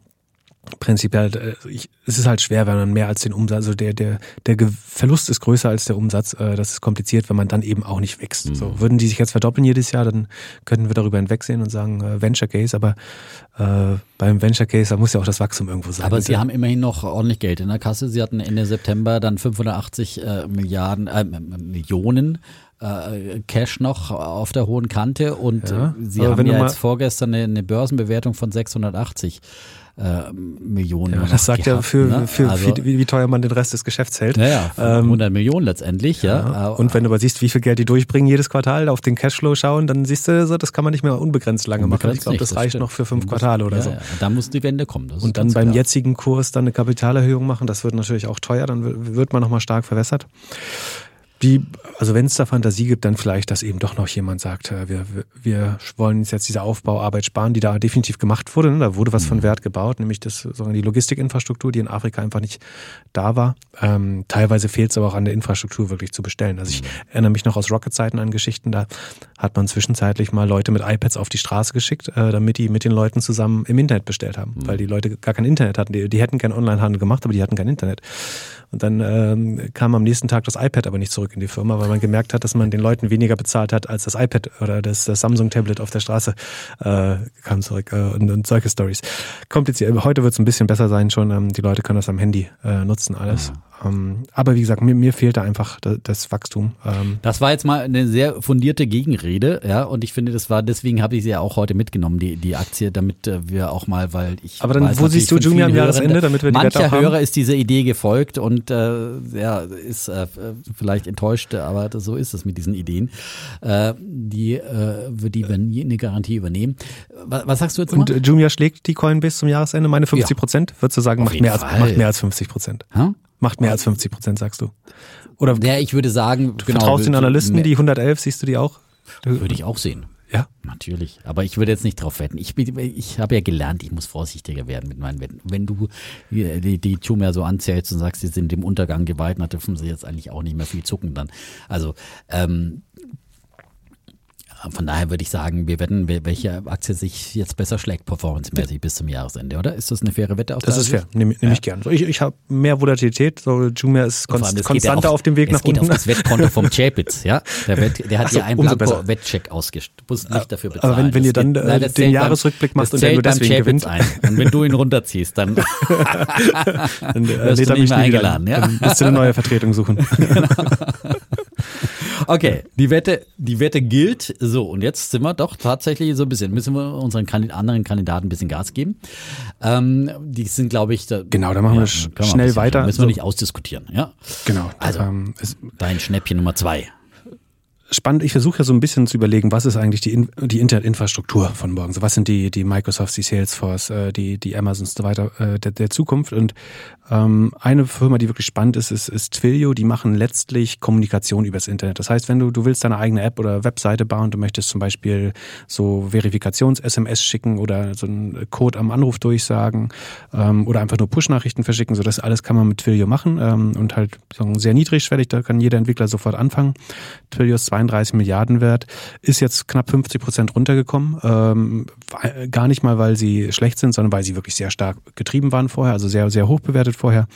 prinzipiell, äh, ich, es ist halt schwer, wenn man mehr als den Umsatz, also der, der, der Verlust ist größer als der Umsatz. Äh, das ist kompliziert, wenn man dann eben auch nicht wächst. So, würden die sich jetzt verdoppeln jedes Jahr, dann könnten wir darüber hinwegsehen und sagen äh, Venture Case, aber äh, beim Venture Case, da muss ja auch das Wachstum irgendwo sein. Aber Sie haben immerhin noch ordentlich Geld in der Kasse. Sie hatten Ende September dann 580 äh, Milliarden, äh, Millionen äh, Cash noch auf der hohen Kante und Ja, Sie aber haben ja jetzt vorgestern eine, eine Börsenbewertung von 680 äh, Millionen. Ja, das sagt ja für, ne? für also, wie, wie, teuer man den Rest des Geschäfts hält. Ja, ja ähm, 100 Millionen letztendlich, ja. ja. Und wenn du aber siehst, wie viel Geld die durchbringen jedes Quartal, auf den Cashflow schauen, dann siehst du, so, das kann man nicht mehr unbegrenzt lange unbegrenzt machen. Ich glaube, das, das, reicht stimmt. noch für fünf Quartale oder so. Da muss die Wende kommen. Und dann beim klar. jetzigen Kurs dann eine Kapitalerhöhung machen, das wird natürlich auch teuer, dann wird man nochmal stark verwässert die, also wenn es da Fantasie gibt, dann vielleicht, dass eben doch noch jemand sagt, äh, wir, wir wollen uns jetzt diese Aufbauarbeit sparen, die da definitiv gemacht wurde. Ne? Da wurde was von mhm. Wert gebaut, nämlich das, sagen die Logistikinfrastruktur, die in Afrika einfach nicht da war. Ähm, teilweise fehlt es aber auch an der Infrastruktur wirklich zu bestellen. Also ich mhm. erinnere mich noch aus Rocket-Zeiten an Geschichten, da hat man zwischenzeitlich mal Leute mit iPads auf die Straße geschickt, äh, damit die mit den Leuten zusammen im Internet bestellt haben, mhm. weil die Leute gar kein Internet hatten. Die, die hätten gern Onlinehandel gemacht, aber die hatten kein Internet. Und dann ähm, kam am nächsten Tag das iPad aber nicht zurück in die Firma, weil man gemerkt hat, dass man den Leuten weniger bezahlt hat als das iPad oder das, das Samsung-Tablet auf der Straße äh, kam zurück äh, und, und solche Stories. Kompliziert. Heute wird es ein bisschen besser sein schon. Ähm, die Leute können das am Handy äh, nutzen alles. Ja. Ähm, aber wie gesagt, mir, mir fehlte einfach das, das Wachstum. Ähm. Das war jetzt mal eine sehr fundierte Gegenrede, ja, und ich finde, das war, deswegen habe ich sie ja auch heute mitgenommen, die, die Aktie, damit äh, wir auch mal, weil ich. Aber dann, weiß, wo siehst du Jumia am Jahresende, damit wir die Mancher Hörer ist diese Idee gefolgt und äh, ja, ist äh, vielleicht enttäuscht, aber so ist es mit diesen Ideen. Äh, die, äh, die wenn eine Garantie übernehmen. Was, was sagst du jetzt mal? Und Jumia schlägt die Coin bis zum Jahresende, meine 50 Prozent, ja. würdest du sagen, macht mehr, als, macht mehr als 50 Prozent. Hm? Macht mehr als 50 Prozent, sagst du. Oder ja, ich würde sagen, du genau, vertraust den Analysten, die 111, siehst du die auch? Würde ich auch sehen. Ja. Natürlich. Aber ich würde jetzt nicht drauf wetten. Ich, ich habe ja gelernt, ich muss vorsichtiger werden mit meinen Wetten. Wenn du die, die Tumor so anzählst und sagst, sie sind dem Untergang geweiht, dann dürfen sie jetzt eigentlich auch nicht mehr viel zucken dann. Also, ähm, von daher würde ich sagen, wir wetten, welche Aktie sich jetzt besser schlägt, performancemäßig bis zum Jahresende, oder? Ist das eine faire Wette? Aus das ist fair, nehme nehm ja. ich gern. Ich, ich habe mehr Volatilität, so Jumia ist konst, konstanter auf, auf, dem Weg nach unten. Es geht auf das Wettkonto vom Chapitz, ja? Der, Wett, der hat so, hier einen Blanko-Wettcheck ausgestellt. Du musst nicht dafür bezahlen. Aber wenn, wenn ihr dann geht, nein, den Jahresrückblick machst und der nur deswegen gewinnt. Ein. Und wenn du ihn runterziehst, dann, dann äh, wirst du nicht mehr eingeladen. Ja? Dann musst du eine neue Vertretung suchen. genau. Okay, die Wette, die Wette gilt. So, und jetzt sind wir doch tatsächlich so ein bisschen, müssen wir unseren Kandid anderen Kandidaten ein bisschen Gas geben. Ähm, die sind, glaube ich, da, genau, da machen ja, wir sch schnell weiter. Müssen wir nicht ausdiskutieren, ja? Genau. Also, ähm, dein Schnäppchen Nummer zwei spannend. Ich versuche ja so ein bisschen zu überlegen, was ist eigentlich die, die Internetinfrastruktur von morgen? So, was sind die, die Microsofts, die Salesforce, äh, die, die Amazons und so weiter äh, der, der Zukunft? Und ähm, eine Firma, die wirklich spannend ist, ist, ist Twilio. Die machen letztlich Kommunikation übers Internet. Das heißt, wenn du, du willst deine eigene App oder Webseite bauen, du möchtest zum Beispiel so Verifikations-SMS schicken oder so einen Code am Anruf durchsagen ähm, oder einfach nur Push-Nachrichten verschicken, so das alles kann man mit Twilio machen ähm, und halt sagen, sehr niedrigschwellig, da kann jeder Entwickler sofort anfangen. Twilio ist 32 Milliarden wert, ist jetzt knapp 50 Prozent runtergekommen. Ähm, gar nicht mal, weil sie schlecht sind, sondern weil sie wirklich sehr stark getrieben waren vorher, also sehr, sehr hoch bewertet vorher.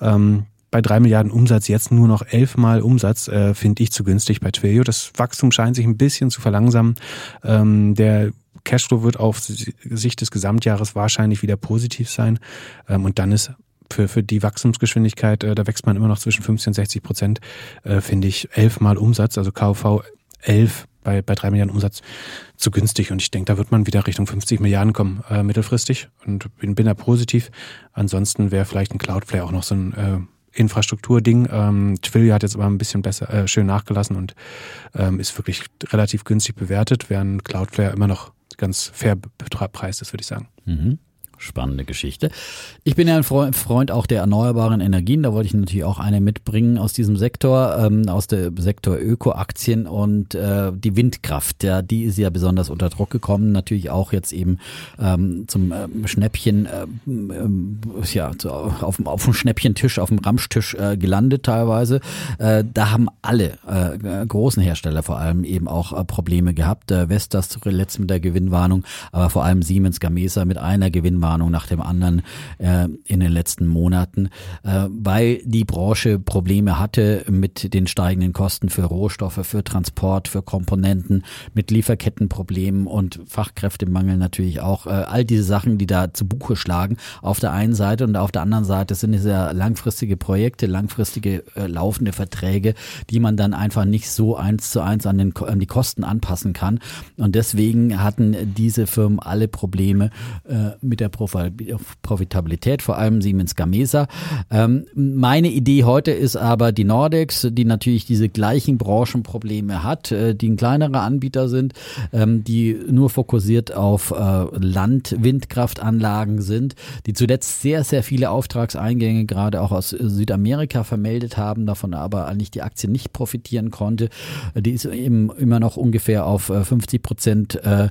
Ähm, bei drei Milliarden Umsatz jetzt nur noch elfmal Umsatz, äh, finde ich zu günstig bei Twilio. Das Wachstum scheint sich ein bisschen zu verlangsamen. Ähm, der Cashflow wird auf Sicht des Gesamtjahres wahrscheinlich wieder positiv sein. Ähm, und dann ist für, für die Wachstumsgeschwindigkeit, äh, da wächst man immer noch zwischen 50 und 60 Prozent, äh, finde ich elfmal Umsatz, also KV 11 bei, bei drei Milliarden Umsatz zu günstig. Und ich denke, da wird man wieder Richtung 50 Milliarden kommen, äh, mittelfristig. Und bin, bin da positiv. Ansonsten wäre vielleicht ein Cloudflare auch noch so ein äh, Infrastrukturding. Ähm, Twilio hat jetzt aber ein bisschen besser, äh, schön nachgelassen und ähm, ist wirklich relativ günstig bewertet, während Cloudflare immer noch ganz fair bepreist ist, würde ich sagen. Mhm. Spannende Geschichte. Ich bin ja ein Freund auch der erneuerbaren Energien. Da wollte ich natürlich auch eine mitbringen aus diesem Sektor, ähm, aus dem Sektor Ökoaktien und äh, die Windkraft. Ja, die ist ja besonders unter Druck gekommen. Natürlich auch jetzt eben ähm, zum ähm, Schnäppchen, ähm, ja, so auf, auf dem Schnäppchentisch, auf dem Ramschtisch äh, gelandet teilweise. Äh, da haben alle äh, großen Hersteller vor allem eben auch äh, Probleme gehabt. Äh, Vestas zuletzt mit der Gewinnwarnung, aber vor allem Siemens Gamesa mit einer Gewinnwarnung Warnung nach dem anderen äh, in den letzten Monaten, äh, weil die Branche Probleme hatte mit den steigenden Kosten für Rohstoffe, für Transport, für Komponenten, mit Lieferkettenproblemen und Fachkräftemangel natürlich auch. Äh, all diese Sachen, die da zu Buche schlagen, auf der einen Seite und auf der anderen Seite sind es ja langfristige Projekte, langfristige äh, laufende Verträge, die man dann einfach nicht so eins zu eins an, den, an die Kosten anpassen kann. Und deswegen hatten diese Firmen alle Probleme äh, mit der Profitabilität, vor allem Siemens Gamesa. Ähm, meine Idee heute ist aber die Nordex, die natürlich diese gleichen Branchenprobleme hat, äh, die ein kleinerer Anbieter sind, ähm, die nur fokussiert auf äh, Land-Windkraftanlagen sind, die zuletzt sehr, sehr viele Auftragseingänge gerade auch aus Südamerika vermeldet haben, davon aber eigentlich die Aktie nicht profitieren konnte. Die ist eben immer noch ungefähr auf 50 Prozent äh,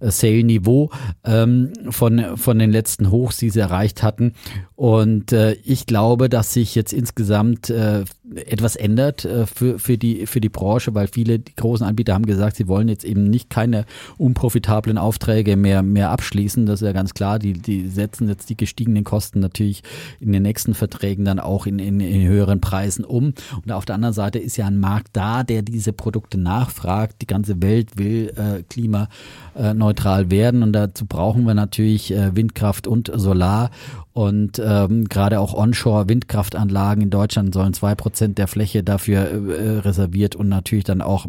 Sale-Niveau ähm, von, von den letzten Hochs, die sie erreicht hatten. Und äh, ich glaube, dass sich jetzt insgesamt äh, etwas ändert äh, für, für, die, für die Branche, weil viele die großen Anbieter haben gesagt, sie wollen jetzt eben nicht keine unprofitablen Aufträge mehr, mehr abschließen. Das ist ja ganz klar. Die, die setzen jetzt die gestiegenen Kosten natürlich in den nächsten Verträgen dann auch in, in, in höheren Preisen um. Und auf der anderen Seite ist ja ein Markt da, der diese Produkte nachfragt. Die ganze Welt will äh, klimaneutral werden und dazu brauchen wir natürlich äh, Windkraft und Solar. Und ähm, gerade auch Onshore-Windkraftanlagen in Deutschland sollen zwei Prozent der Fläche dafür äh, reserviert und natürlich dann auch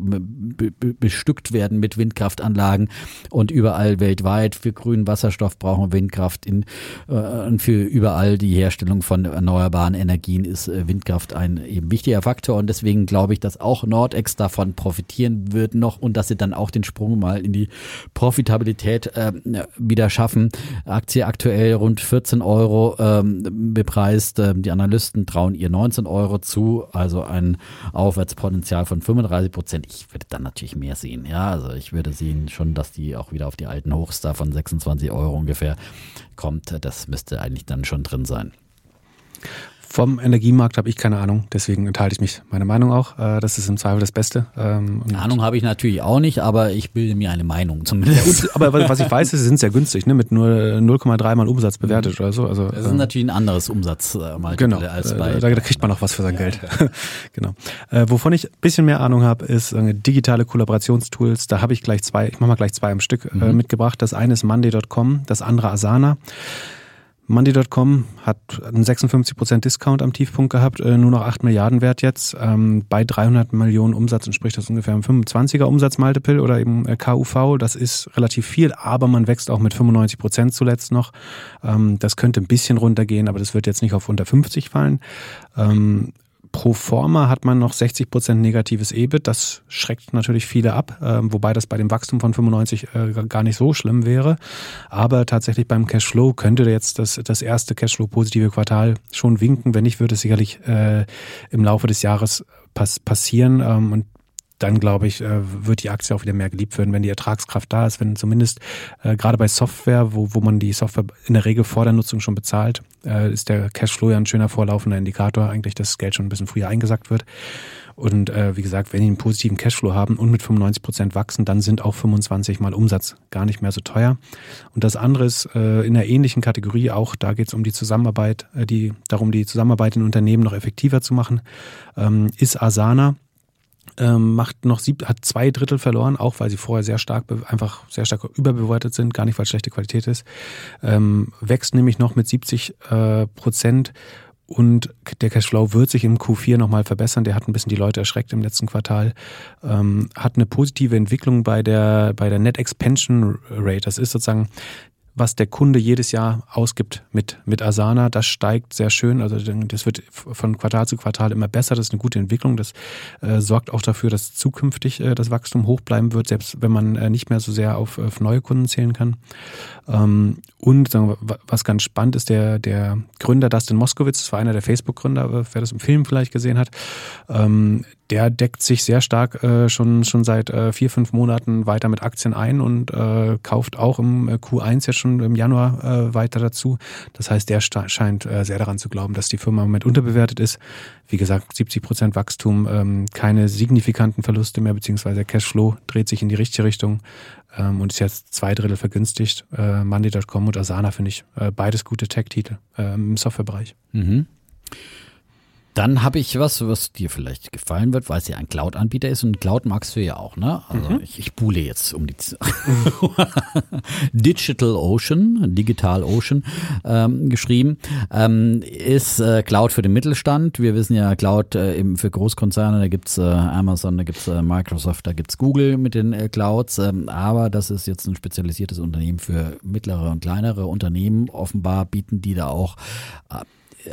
bestückt werden mit Windkraftanlagen. Und überall weltweit für grünen Wasserstoff brauchen wir Windkraft. In, äh, und für überall die Herstellung von erneuerbaren Energien ist äh, Windkraft ein eben wichtiger Faktor. Und deswegen glaube ich, dass auch Nordex davon profitieren wird noch und dass sie dann auch den Sprung mal in die Profitabilität äh, wieder schaffen. Aktie aktuell rund 14 Euro Ähm, bepreist. Ähm, die Analysten trauen ihr 19 Euro zu, also ein Aufwärtspotenzial von 35 Prozent. Ich würde dann natürlich mehr sehen. Ja, also ich würde sehen schon, dass die auch wieder auf die alten Hochs da von 26 Euro ungefähr kommt. Das müsste eigentlich dann schon drin sein. Vom Energiemarkt habe ich keine Ahnung, deswegen enthalte ich mich meine Meinung auch. Äh, das ist im Zweifel das Beste. Ähm, eine Ahnung habe ich natürlich auch nicht, aber ich bilde mir eine Meinung zumindest. Ja, aber was ich weiß, ist, sie sind sehr günstig, ne? mit nur 0,3 mal Umsatz bewertet oder so. Also, das ist äh, natürlich ein anderes Umsatz mal genau, als bei. Da, da, kriegt man auch was für sein ja, Geld. Ja. genau. Äh, wovon ich ein bisschen mehr Ahnung habe, ist äh, digitale Kollaborationstools. Da habe ich gleich zwei, ich mache mal gleich zwei am Stück äh, mhm. mitgebracht. Das eine ist Monday.com, das andere Asana. Monday.com hat einen 56% Discount am Tiefpunkt gehabt, äh, nur noch 8 Milliarden wert jetzt. Ähm, bei 300 Millionen Umsatz entspricht das ungefähr einem 25er Umsatzmultiple oder eben äh, KUV. Das ist relativ viel, aber man wächst auch mit 95% zuletzt noch. Ähm, das könnte ein bisschen runtergehen, aber das wird jetzt nicht auf unter 50 fallen. Ähm, Pro forma hat man noch 60 Prozent negatives EBIT. Das schreckt natürlich viele ab, äh, wobei das bei dem Wachstum von 95 äh, gar nicht so schlimm wäre. Aber tatsächlich beim Cashflow könnte jetzt das, das erste Cashflow-positive Quartal schon winken. Wenn nicht, würde es sicherlich äh, im Laufe des Jahres pass passieren. Ähm, und dann glaube ich, äh, wird die Aktie auch wieder mehr geliebt werden, wenn die Ertragskraft da ist, wenn zumindest äh, gerade bei Software, wo, wo man die Software in der Regel vor der Nutzung schon bezahlt, äh, ist der Cashflow ja ein schöner vorlaufender Indikator, eigentlich, dass das Geld schon ein bisschen früher eingesackt wird. Und äh, wie gesagt, wenn die einen positiven Cashflow haben und mit 95 Prozent wachsen, dann sind auch 25 mal Umsatz gar nicht mehr so teuer. Und das andere ist äh, in einer ähnlichen Kategorie auch, da geht es um die Zusammenarbeit, äh, die darum, die Zusammenarbeit in Unternehmen noch effektiver zu machen, ähm, ist Asana ähm, macht noch sieb, hat zwei Drittel verloren, auch weil sie vorher sehr stark, einfach sehr stark überbewertet sind, gar nicht, weil schlechte Qualität ist. Ähm, wächst nämlich noch mit 70 äh, Prozent und der Cashflow wird sich im Q4 nochmal verbessern. Der hat ein bisschen die Leute erschreckt im letzten Quartal. Ähm, hat eine positive Entwicklung bei der, bei der Net Expansion Rate. Das ist sozusagen was der Kunde jedes Jahr ausgibt mit, mit Asana, das steigt sehr schön. Also das wird von Quartal zu Quartal immer besser. Das ist eine gute Entwicklung. Das äh, sorgt auch dafür, dass zukünftig äh, das Wachstum hoch bleiben wird, selbst wenn man äh, nicht mehr so sehr auf, auf neue Kunden zählen kann. Ähm, und wir, was ganz spannend ist, der, der Gründer Dustin Moskowitz, das war einer der Facebook-Gründer, wer das im Film vielleicht gesehen hat, ähm, der deckt sich sehr stark äh, schon, schon seit äh, vier, fünf Monaten weiter mit Aktien ein und äh, kauft auch im äh, Q1 jetzt schon im Januar äh, weiter dazu. Das heißt, der scheint äh, sehr daran zu glauben, dass die Firma im Moment unterbewertet ist. Wie gesagt, 70 Prozent Wachstum, ähm, keine signifikanten Verluste mehr, beziehungsweise Cashflow dreht sich in die richtige Richtung ähm, und ist jetzt zwei Drittel vergünstigt. Äh, Monday.com und Asana finde ich äh, beides gute Tech-Titel äh, im Softwarebereich. Mhm. Dann habe ich was, was dir vielleicht gefallen wird, weil es ja ein Cloud-Anbieter ist und Cloud magst du ja auch, ne? Also mhm. ich, ich buhle jetzt um die Digital Ocean, Digital Ocean ähm, geschrieben, ähm, ist äh, Cloud für den Mittelstand. Wir wissen ja, Cloud äh, eben für Großkonzerne, da gibt's äh, Amazon, da gibt's äh, Microsoft, da gibt's Google mit den äh, Clouds, ähm, aber das ist jetzt ein spezialisiertes Unternehmen für mittlere und kleinere Unternehmen. Offenbar bieten die da auch äh,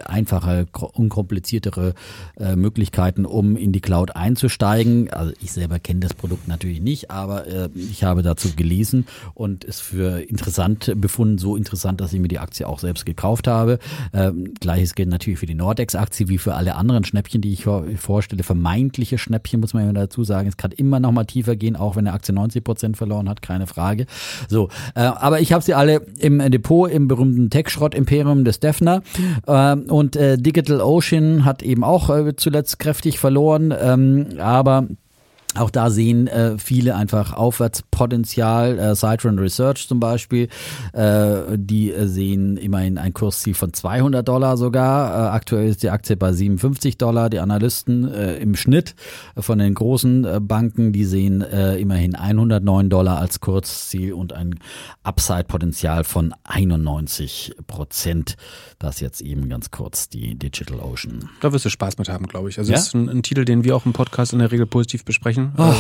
einfache, unkompliziertere äh, Möglichkeiten, um in die Cloud einzusteigen. Also ich selber kenne das Produkt natürlich nicht, aber äh, ich habe dazu gelesen und es für interessant befunden, so interessant, dass ich mir die Aktie auch selbst gekauft habe. Ähm, Gleiches gilt natürlich für die Nordex-Aktie wie für alle anderen Schnäppchen, die ich vorstelle. Vermeintliche Schnäppchen muss man ja dazu sagen. Es kann immer noch mal tiefer gehen, auch wenn der Aktie 90 Prozent verloren hat, keine Frage. So, äh, aber ich habe sie alle im Depot im berühmten Tech-Schrott-Imperium des Defner. Ähm, und äh, Digital Ocean hat eben auch äh, zuletzt kräftig verloren, ähm, aber auch da sehen äh, viele einfach Aufwärtspotenzial. Äh, Citron Research zum Beispiel, äh, die äh, sehen immerhin ein Kursziel von 200 Dollar sogar. Äh, aktuell ist die Aktie bei 57 Dollar. Die Analysten äh, im Schnitt von den großen Banken, die sehen immerhin 109 Dollar als Kursziel und ein Upside-Potenzial von 91 Prozent. Das jetzt eben ganz kurz die Digital Ocean. Da wirst du Spaß mit haben, glaube ich. Also ja? das ist ein, ein Titel, den wir auch im Podcast in der Regel positiv besprechen Oh,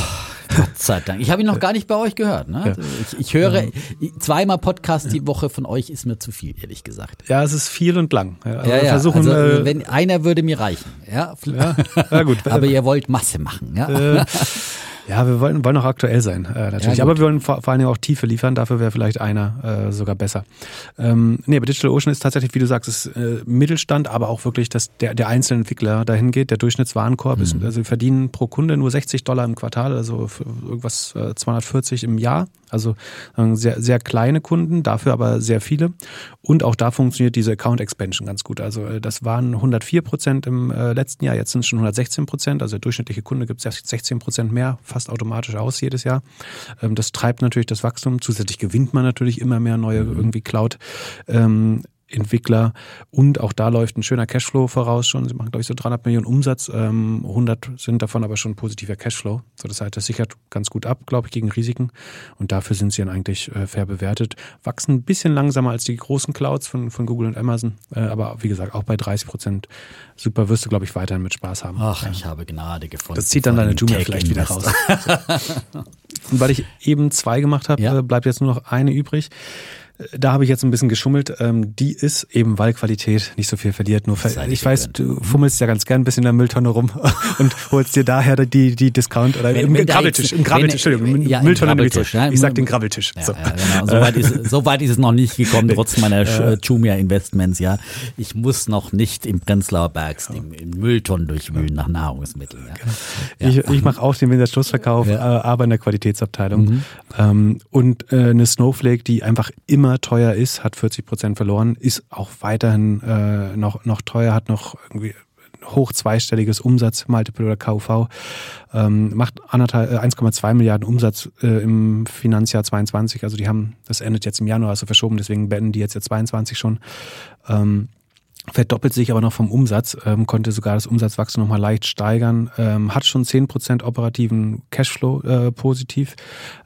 Gott sei Dank. Ich habe ihn noch gar nicht bei euch gehört. Ne? Ja. Ich, ich, höre zweimal Podcast die Woche von euch ist mir zu viel, ehrlich gesagt. Ja, es ist viel und lang. Ja, ja, ja. Versuchen, also, äh, wenn einer würde mir reichen. Ja, ja, ja gut. Aber ihr wollt Masse machen. Ja. Äh, Ja, wir wollen, wollen auch aktuell sein, äh, natürlich. Ja, aber wir wollen vor, vor allen Dingen auch Tiefe liefern, dafür wäre vielleicht einer äh, sogar besser. Ähm, nee, aber Digital Ocean ist tatsächlich, wie du sagst, ist äh, Mittelstand, aber auch wirklich, dass der, der einzelne Entwickler dahin geht. Der Durchschnittswarenkorb mhm. ist, also wir verdienen pro Kunde nur 60 Dollar im Quartal, also irgendwas äh, 240 im Jahr. Also äh, sehr, sehr kleine Kunden, dafür aber sehr viele. Und auch da funktioniert diese Account Expansion ganz gut. Also äh, das waren 104 Prozent im äh, letzten Jahr, jetzt sind es schon 116 Prozent. Also der durchschnittliche Kunde gibt 16 Prozent mehr, fast automatisch aus jedes Jahr. Ähm, das treibt natürlich das Wachstum. Zusätzlich gewinnt man natürlich immer mehr neue mhm. irgendwie Cloud. Ähm, Entwickler und auch da läuft ein schöner Cashflow voraus schon. Sie machen, glaube ich, so 300 Millionen Umsatz, 100 ähm, sind davon aber schon positiver Cashflow. So, das heißt, das sichert ganz gut ab, glaube ich, gegen Risiken und dafür sind sie dann eigentlich äh, fair bewertet. Wachsen ein bisschen langsamer als die großen Clouds von, von Google und Amazon, äh, aber wie gesagt, auch bei 30 Prozent super wirst du, glaube ich, weiterhin mit Spaß haben. Ach, ich habe Gnade gefunden. Das zieht dann deine Junior vielleicht wieder raus. und weil ich eben zwei gemacht habe, ja. Äh, bleibt jetzt nur noch eine übrig. Da habe ich jetzt ein bisschen geschummelt. Ähm, die ist eben, weil Qualität nicht so viel verliert. Nur ich weiß, du fummelst ja ganz gern ein bisschen in der Mülltonne rum und holst dir daher die, die Discount oder wenn, im, wenn Grabbeltisch, im Grabbeltisch, Entschuldigung, ja, Mülltonne Grabbeltisch, ja, Ich sag den Grabbeltisch. Ja, so. Ja, genau. so, weit ist, so weit ist es noch nicht gekommen, trotz meiner äh, Jumia Investments, ja. Ich muss noch nicht im Prenzlauer Bergs den Mülltonnen durchwühlen nach Nahrungsmitteln. Ja. Genau. Ich, ich mache auch den Winterschlussverkauf, äh, aber in der Qualitätsabteilung. Mhm. Ähm, und äh, eine Snowflake, die einfach immer immer teuer ist, hat 40 Prozent verloren, ist auch weiterhin äh, noch, noch teuer, hat noch irgendwie hoch zweistelliges Umsatzmultiple oder KUV, ähm, macht 1,2 äh, Milliarden Umsatz äh, im Finanzjahr 22. Also die haben, das endet jetzt im Januar, also verschoben, deswegen beenden die jetzt ja 22 schon. Ähm, verdoppelt sich aber noch vom Umsatz, ähm, konnte sogar das Umsatzwachstum noch mal leicht steigern, ähm, hat schon 10% operativen Cashflow äh, positiv,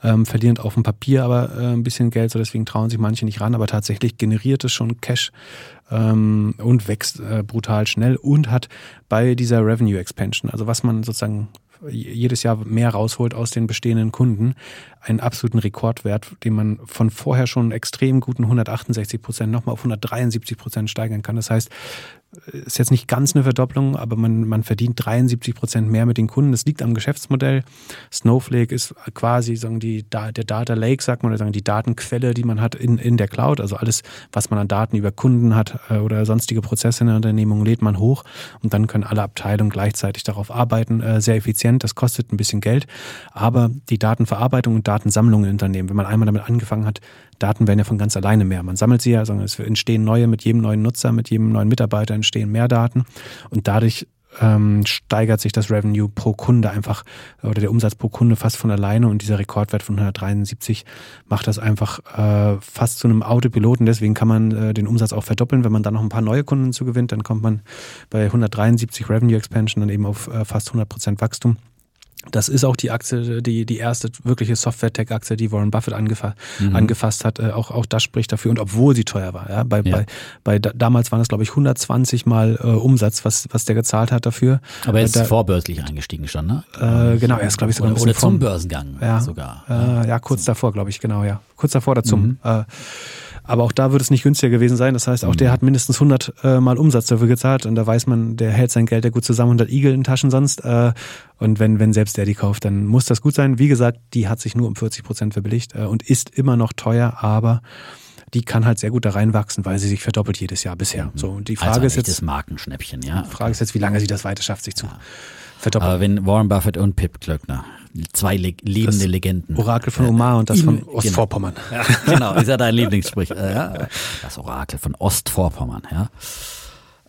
ähm, verliert auf dem Papier aber äh, ein bisschen Geld, so deswegen trauen sich manche nicht ran, aber tatsächlich generiert es schon Cash ähm, und wächst äh, brutal schnell und hat bei dieser Revenue Expansion, also was man sozusagen jedes Jahr mehr rausholt aus den bestehenden Kunden. Einen absoluten Rekordwert, den man von vorher schon extrem guten 168 Prozent nochmal auf 173 Prozent steigern kann. Das heißt, ist jetzt nicht ganz eine Verdopplung, aber man, man verdient 73 Prozent mehr mit den Kunden. Das liegt am Geschäftsmodell. Snowflake ist quasi sagen die, der Data Lake, sagt man, oder sagen die Datenquelle, die man hat in, in der Cloud. Also alles, was man an Daten über Kunden hat äh, oder sonstige Prozesse in der Unternehmung, lädt man hoch und dann können alle Abteilungen gleichzeitig darauf arbeiten. Äh, sehr effizient, das kostet ein bisschen Geld, aber die Datenverarbeitung und Datensammlung in Unternehmen, wenn man einmal damit angefangen hat, Daten werden ja von ganz alleine mehr. Man sammelt sie ja, sondern es entstehen neue mit jedem neuen Nutzer, mit jedem neuen Mitarbeiter entstehen mehr Daten und dadurch ähm, steigert sich das Revenue pro Kunde einfach oder der Umsatz pro Kunde fast von alleine und dieser Rekordwert von 173 macht das einfach äh, fast zu einem Autopiloten. Deswegen kann man äh, den Umsatz auch verdoppeln. Wenn man dann noch ein paar neue Kunden zugewinnt, dann kommt man bei 173 Revenue Expansion dann eben auf äh, fast 100 Prozent Wachstum. Das ist auch die Aktie, die, die erste wirkliche Software-Tech-Aktie, die Warren Buffett angefa mhm. angefasst hat. Äh, auch, auch das spricht dafür. Und obwohl sie teuer war. Ja, bei, ja. bei, bei damals waren es, glaube ich, 120 Mal äh, Umsatz, was, was der gezahlt hat dafür. Aber er ist äh, vorbörslich eingestiegen schon, ne? Äh, genau, er ist, glaube ich, sogar oder, oder zum Börsengang ja, sogar. Äh, ja, kurz davor, glaube ich, genau, ja. Kurz davor dazu. Mhm. Äh, aber auch da wird es nicht günstiger gewesen sein. Das heißt, auch mhm. der hat mindestens 100 äh, Mal Umsatz dafür gezahlt und da weiß man, der hält sein Geld ja gut zusammen, 100 Igel in Taschen sonst. Äh, und wenn, wenn selbst der die kauft, dann muss das gut sein. Wie gesagt, die hat sich nur um 40 Prozent verbilligt äh, und ist immer noch teuer, aber die kann halt sehr gut da reinwachsen, weil sie sich verdoppelt jedes Jahr bisher. Mhm. So, und die Frage also ist jetzt. Markenschnäppchen, ja. Die Frage ist jetzt, wie lange sie das weiter schafft, sich zu ja. Verdoppeln. Aber wenn Warren Buffett und Pip Klöckner zwei Le lebende das Legenden. Orakel von Omar und das Im, von. Ostvorpommern. Genau, ja, genau ist ja dein Lieblingssprich. Äh, ja. Das Orakel von Ostvorpommern, ja.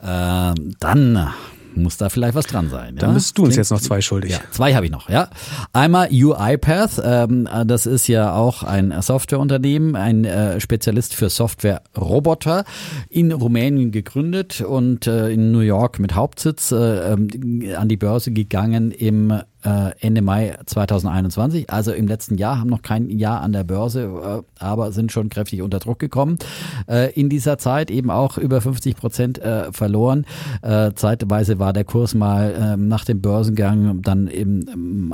Ähm, dann muss da vielleicht was dran sein. Dann ja? bist du uns jetzt noch zwei schuldig. Ja, zwei habe ich noch, ja. Einmal UiPath, ähm, das ist ja auch ein Softwareunternehmen, ein äh, Spezialist für Software-Roboter, in Rumänien gegründet und äh, in New York mit Hauptsitz äh, ähm, an die Börse gegangen im Ende Mai 2021, also im letzten Jahr, haben noch kein Jahr an der Börse, äh, aber sind schon kräftig unter Druck gekommen. Äh, in dieser Zeit eben auch über 50 Prozent verloren. zeitweise war der Kurs mal ähm, nach dem Börsengang dann im,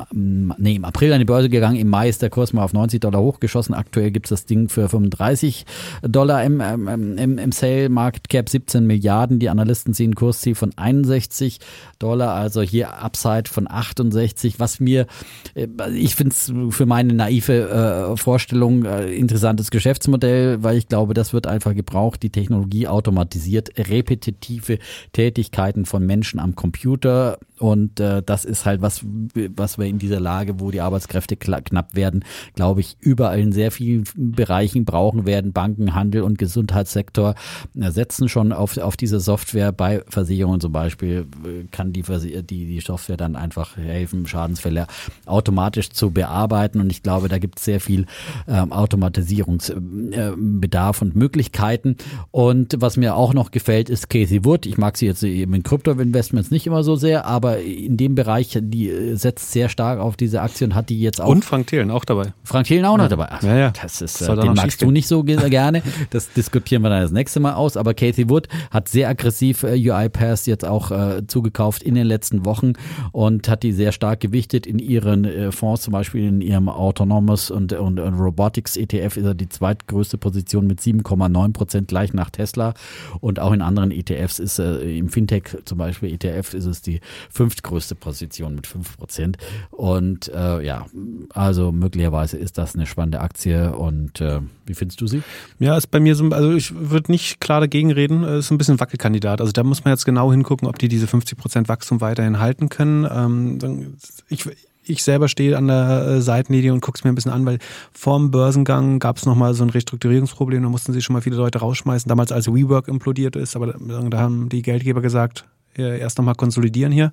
nee, im April an die Börse gegangen, im Mai ist der Kurs mal auf 90 Dollar hochgeschossen. Aktuell gibt es das Ding für 35 Dollar im, ähm, im, im Sale, Market Cap 17 Milliarden. Die Analysten ziehen Kursziel von 61 Dollar, also hier Upside von 68 60, was mir, äh, ich finde es für meine naive äh, Vorstellung äh, interessantes Geschäftsmodell, weil ich glaube, das wird einfach gebraucht. Die Technologie automatisiert repetitive Tätigkeiten von Menschen am Computer und äh, das ist halt was, was wir in dieser Lage, wo die Arbeitskräfte knapp werden, glaube ich, überall in sehr vielen Bereichen brauchen werden. Banken, Handel und Gesundheitssektor äh, setzen schon auf, auf diese Software. Bei Versicherungen zum Beispiel äh, kann die, die, die Software dann einfach helfen, Schadensfälle automatisch zu bearbeiten. Und ich glaube, da gibt es sehr viel ähm, Automatisierungsbedarf und Möglichkeiten. Und was mir auch noch gefällt, ist Casey Wood. Ich mag sie jetzt eben in Krypto-Investments nicht immer so sehr, aber in dem Bereich, die setzt sehr stark auf diese Aktien, hat die jetzt auch. Und Frank Thelen auch dabei. Frank Thelen auch noch dabei. Ach, ja, ja. Das ist, äh, den magst du nicht so gerne. Das diskutieren wir dann das nächste Mal aus. Aber Casey Wood hat sehr aggressiv äh, UiPath jetzt auch äh, zugekauft in den letzten Wochen und hat die sehr stark gewichtet in ihren äh, Fonds, zum Beispiel in ihrem Autonomous und, und, und Robotics ETF ist er die zweitgrößte Position mit 7,9 Prozent gleich nach Tesla. Und auch in anderen ETFs ist er, im Fintech zum Beispiel ETF ist es die fünftgrößte Position mit 5 Prozent. Und äh, ja, also möglicherweise ist das eine spannende Aktie. Und äh, wie findest du sie? Ja, ist bei mir so, also ich würde nicht klar dagegen reden. Ist ein bisschen Wackelkandidat. Also da muss man jetzt genau hingucken, ob die diese 50 Prozent Wachstum weiterhin halten können. Ähm, ich, ich selber stehe an der äh, Seitenlinie und gucke es mir ein bisschen an, weil vorm Börsengang gab es nochmal so ein Restrukturierungsproblem, da mussten sie schon mal viele Leute rausschmeißen, damals als WeWork implodiert ist, aber da haben die Geldgeber gesagt, erst nochmal konsolidieren hier.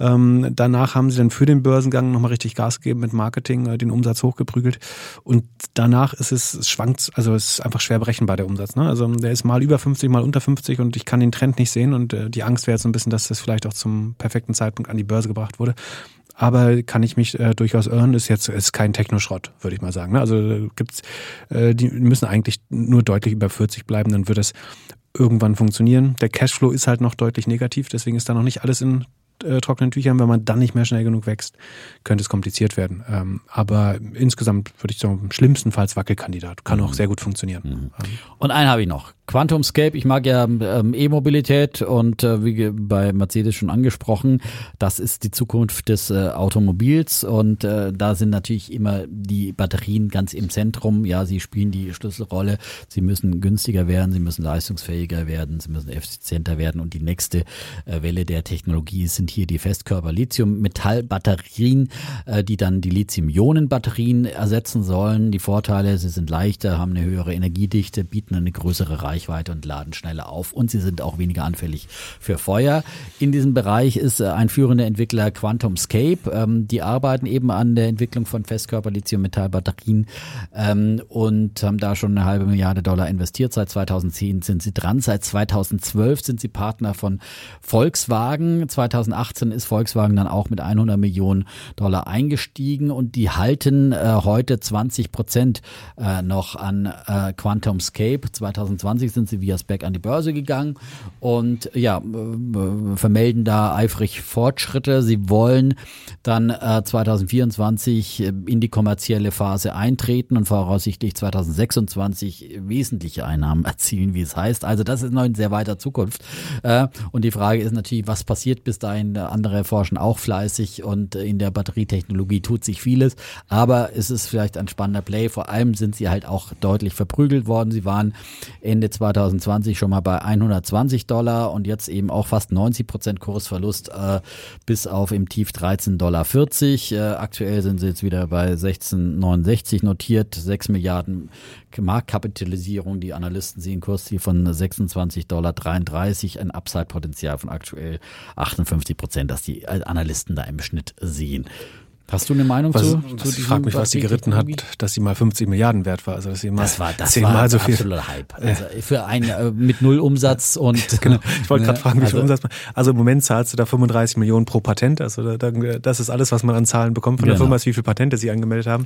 Ähm, danach haben sie dann für den Börsengang nochmal richtig Gas gegeben mit Marketing, äh, den Umsatz hochgeprügelt. Und danach ist es, es schwankt, also es ist einfach schwer berechenbar, der Umsatz. Ne? Also der ist mal über 50, mal unter 50 und ich kann den Trend nicht sehen. Und äh, die Angst wäre jetzt ein bisschen, dass das vielleicht auch zum perfekten Zeitpunkt an die Börse gebracht wurde. Aber kann ich mich äh, durchaus irren, ist jetzt ist kein Technoschrott, würde ich mal sagen. Ne? Also gibt's, äh, die müssen eigentlich nur deutlich über 40 bleiben, dann wird es irgendwann funktionieren. Der Cashflow ist halt noch deutlich negativ, deswegen ist da noch nicht alles in äh, trockenen Tüchern. Wenn man dann nicht mehr schnell genug wächst, könnte es kompliziert werden. Ähm, aber insgesamt würde ich sagen, schlimmstenfalls Wackelkandidat. Kann mhm. auch sehr gut funktionieren. Mhm. Und einen habe ich noch. QuantumScape, ich mag ja ähm, E-Mobilität und äh, wie bei Mercedes schon angesprochen, das ist die Zukunft des äh, Automobils und äh, da sind natürlich immer die Batterien ganz im Zentrum. Ja, sie spielen die Schlüsselrolle. Sie müssen günstiger werden, sie müssen leistungsfähiger werden, sie müssen effizienter werden und die nächste äh, Welle der Technologie sind sind hier die Festkörper-Lithium-Metall-Batterien, äh, die dann die Lithium-Ionen-Batterien ersetzen sollen. Die Vorteile, sie sind leichter, haben eine höhere Energiedichte, bieten eine größere Reichweite und laden schneller auf und sie sind auch weniger anfällig für Feuer. In diesem Bereich ist äh, ein führender Entwickler QuantumScape. Ähm, die arbeiten eben an der Entwicklung von Festkörper-Lithium-Metall-Batterien ähm, und haben da schon eine halbe Milliarde Dollar investiert. Seit 2010 sind sie dran. Seit 2012 sind sie Partner von Volkswagen. 2018 ist Volkswagen dann auch mit 100 Millionen Dollar eingestiegen und die halten äh, heute 20 Prozent äh, noch an äh, QuantumScape. 2020 sind sie via Spec an die Börse gegangen und ja, äh, vermelden da eifrig Fortschritte. Sie wollen dann äh, 2024 in die kommerzielle Phase eintreten und voraussichtlich 2026 wesentliche Einnahmen erzielen, wie es heißt. Also das ist noch in sehr weiter Zukunft. Äh, und die Frage ist natürlich, was passiert bis dahin? Andere forschen auch fleißig und in der Batterietechnologie tut sich vieles. Aber es ist vielleicht ein spannender Play. Vor allem sind sie halt auch deutlich verprügelt worden. Sie waren Ende 2020 schon mal bei 120 Dollar und jetzt eben auch fast 90 Prozent Kursverlust äh, bis auf im Tief 13,40 Dollar. Äh, aktuell sind sie jetzt wieder bei 16,69 notiert, 6 Milliarden Marktkapitalisierung. Die Analysten sehen Kursziel von 26,33 Dollar, ein Upside-Potenzial von aktuell 58 Prozent, dass die Analysten da im Schnitt sehen. Hast du eine Meinung was, zu, was, zu Ich frage mich, was sie geritten hat, dass sie mal 50 Milliarden wert war. Also dass sie mal das war, das war so viel. absoluter Hype. Also für ein äh, mit null Umsatz und genau. Ich wollte gerade ne, fragen, wie viel also, Umsatz. Also im Moment zahlst du da 35 Millionen pro Patent. Also da, das ist alles, was man an Zahlen bekommt von genau. der Firma, ist wie viele Patente sie angemeldet haben.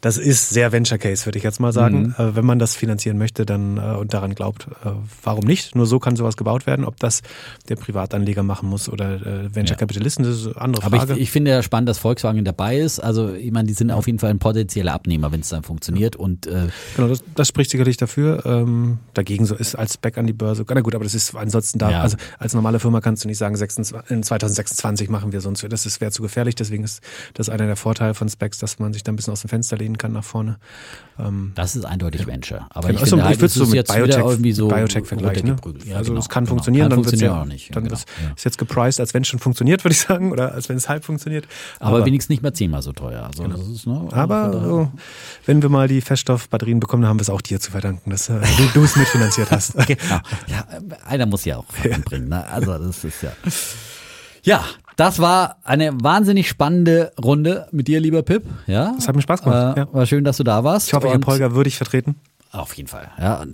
Das ist sehr Venture Case, würde ich jetzt mal sagen. Mhm. Äh, wenn man das finanzieren möchte, dann äh, und daran glaubt, äh, warum nicht? Nur so kann sowas gebaut werden. Ob das der Privatanleger machen muss oder äh, Venture Kapitalisten, das ist eine andere Frage. Aber ich, ich finde ja spannend, dass Volkswagen dabei ist. Also ich meine, die sind auf jeden Fall ein potenzieller Abnehmer, wenn es dann funktioniert. Und äh genau, das, das spricht sicherlich dafür. Ähm, dagegen so ist als Back an die Börse. Na gut, aber das ist ansonsten da. Ja. Also als normale Firma kannst du nicht sagen, 26, in 2026 machen wir sonst. Das wäre zu gefährlich. Deswegen ist das einer der Vorteile von Specs, dass man sich da ein bisschen aus dem Fenster lehnen kann nach vorne. Ähm, das ist eindeutig ja. Venture. Aber genau. ich also, halt, ich würde so mit Biotech, irgendwie so Biotech Ne? Ja, also genau, es kann genau. funktionieren, kann dann wird es ja auch nicht. Dann genau. ist, ist jetzt gepriced, als wenn es schon funktioniert, würde ich sagen, oder als wenn es halb funktioniert. Aber, aber wenigstens nicht mehr zehnmal so teuer. Also genau. ist, ne, aber so, wenn wir mal die Feststoffbatterien bekommen, haben wir es auch dir zu verdanken, dass äh, du es mitfinanziert hast. okay. ja, ja, einer muss ja auch anbringen. Ne? Also das ist ja. Ja, das war eine wahnsinnig spannende Runde mit dir, lieber Pip. Ja, das hat mir Spaß gemacht. Äh, ja. War schön, dass du da warst. Ich hoffe, ich habe Holger würdig vertreten. Auf jeden Fall. Ja,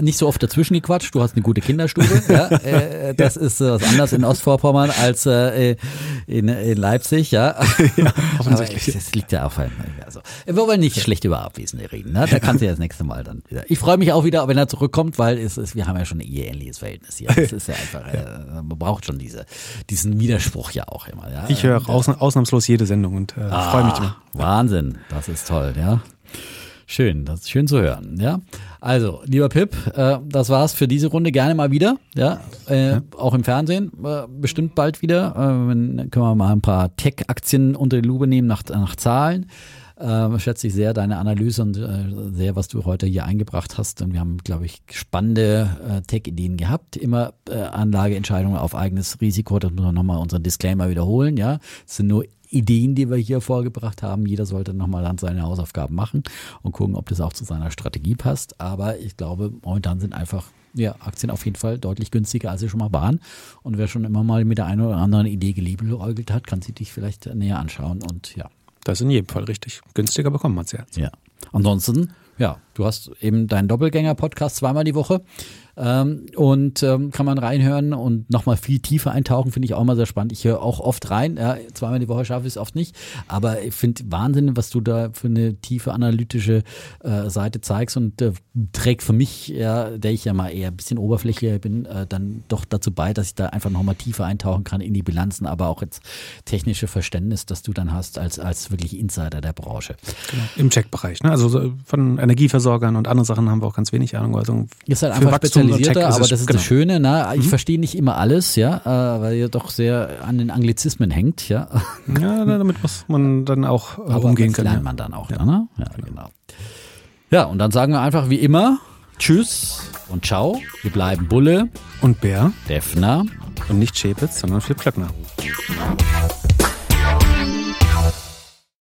nicht so oft dazwischen gequatscht. Du hast eine gute Kinderstube. ja, äh, das ist äh, was anderes in Ostvorpommern als äh, in, in Leipzig. Ja, ja offensichtlich. das liegt ja einem. Also, wir wollen nicht schlecht über Abwesende reden. Ne? Da kannst du ja das nächste Mal dann wieder. Ich freue mich auch wieder, wenn er zurückkommt, weil es ist, wir haben ja schon ein eheähnliches Verhältnis hier. Das ist ja einfach, äh, man braucht schon diese, diesen Widerspruch ja auch immer. Ja? Ich höre ausnahmslos jede Sendung und äh, ah, freue mich immer. Wahnsinn, das ist toll, ja. Schön, das ist schön zu hören. Ja, also lieber Pip, äh, das war's für diese Runde. Gerne mal wieder. Ja, äh, ja. auch im Fernsehen äh, bestimmt bald wieder. Äh, können wir mal ein paar Tech-Aktien unter die Lupe nehmen nach, nach Zahlen. Äh, schätze ich sehr deine Analyse und äh, sehr, was du heute hier eingebracht hast. Und wir haben, glaube ich, spannende äh, Tech-Ideen gehabt. Immer äh, Anlageentscheidungen auf eigenes Risiko. Das muss man nochmal unseren Disclaimer wiederholen. Ja, es sind nur Ideen, die wir hier vorgebracht haben. Jeder sollte nochmal dann seine Hausaufgaben machen und gucken, ob das auch zu seiner Strategie passt. Aber ich glaube, momentan sind einfach ja, Aktien auf jeden Fall deutlich günstiger, als sie schon mal waren. Und wer schon immer mal mit der einen oder anderen Idee geliebäugelt hat, kann sie dich vielleicht näher anschauen und ja. Das ist in jedem Fall richtig. Günstiger bekommen man es ja. Ja. Ansonsten, ja, du hast eben deinen Doppelgänger-Podcast zweimal die Woche. Ähm, und ähm, kann man reinhören und nochmal viel tiefer eintauchen, finde ich auch immer sehr spannend. Ich höre auch oft rein, ja, zweimal die Woche schaffe ich es oft nicht, aber ich finde Wahnsinn, was du da für eine tiefe analytische äh, Seite zeigst und äh, trägt für mich, ja, der ich ja mal eher ein bisschen oberflächlicher bin, äh, dann doch dazu bei, dass ich da einfach nochmal tiefer eintauchen kann in die Bilanzen, aber auch jetzt technische Verständnis, das du dann hast als, als wirklich Insider der Branche. Genau. Im Checkbereich, ne? Also von Energieversorgern und anderen Sachen haben wir auch ganz wenig Ahnung. Also ist halt einfach speziell spezialisierter, aber das ist genau. das Schöne. Ne? Ich mhm. verstehe nicht immer alles, ja, äh, weil ihr doch sehr an den Anglizismen hängt, ja. Ja, damit muss man dann auch äh, aber umgehen können. lernt man dann auch, ja, ne? ja genau. genau. Ja, und dann sagen wir einfach wie immer Tschüss und Ciao. Wir bleiben Bulle und Bär. Defner Und nicht Schäpitz, sondern Philipp Klöckner.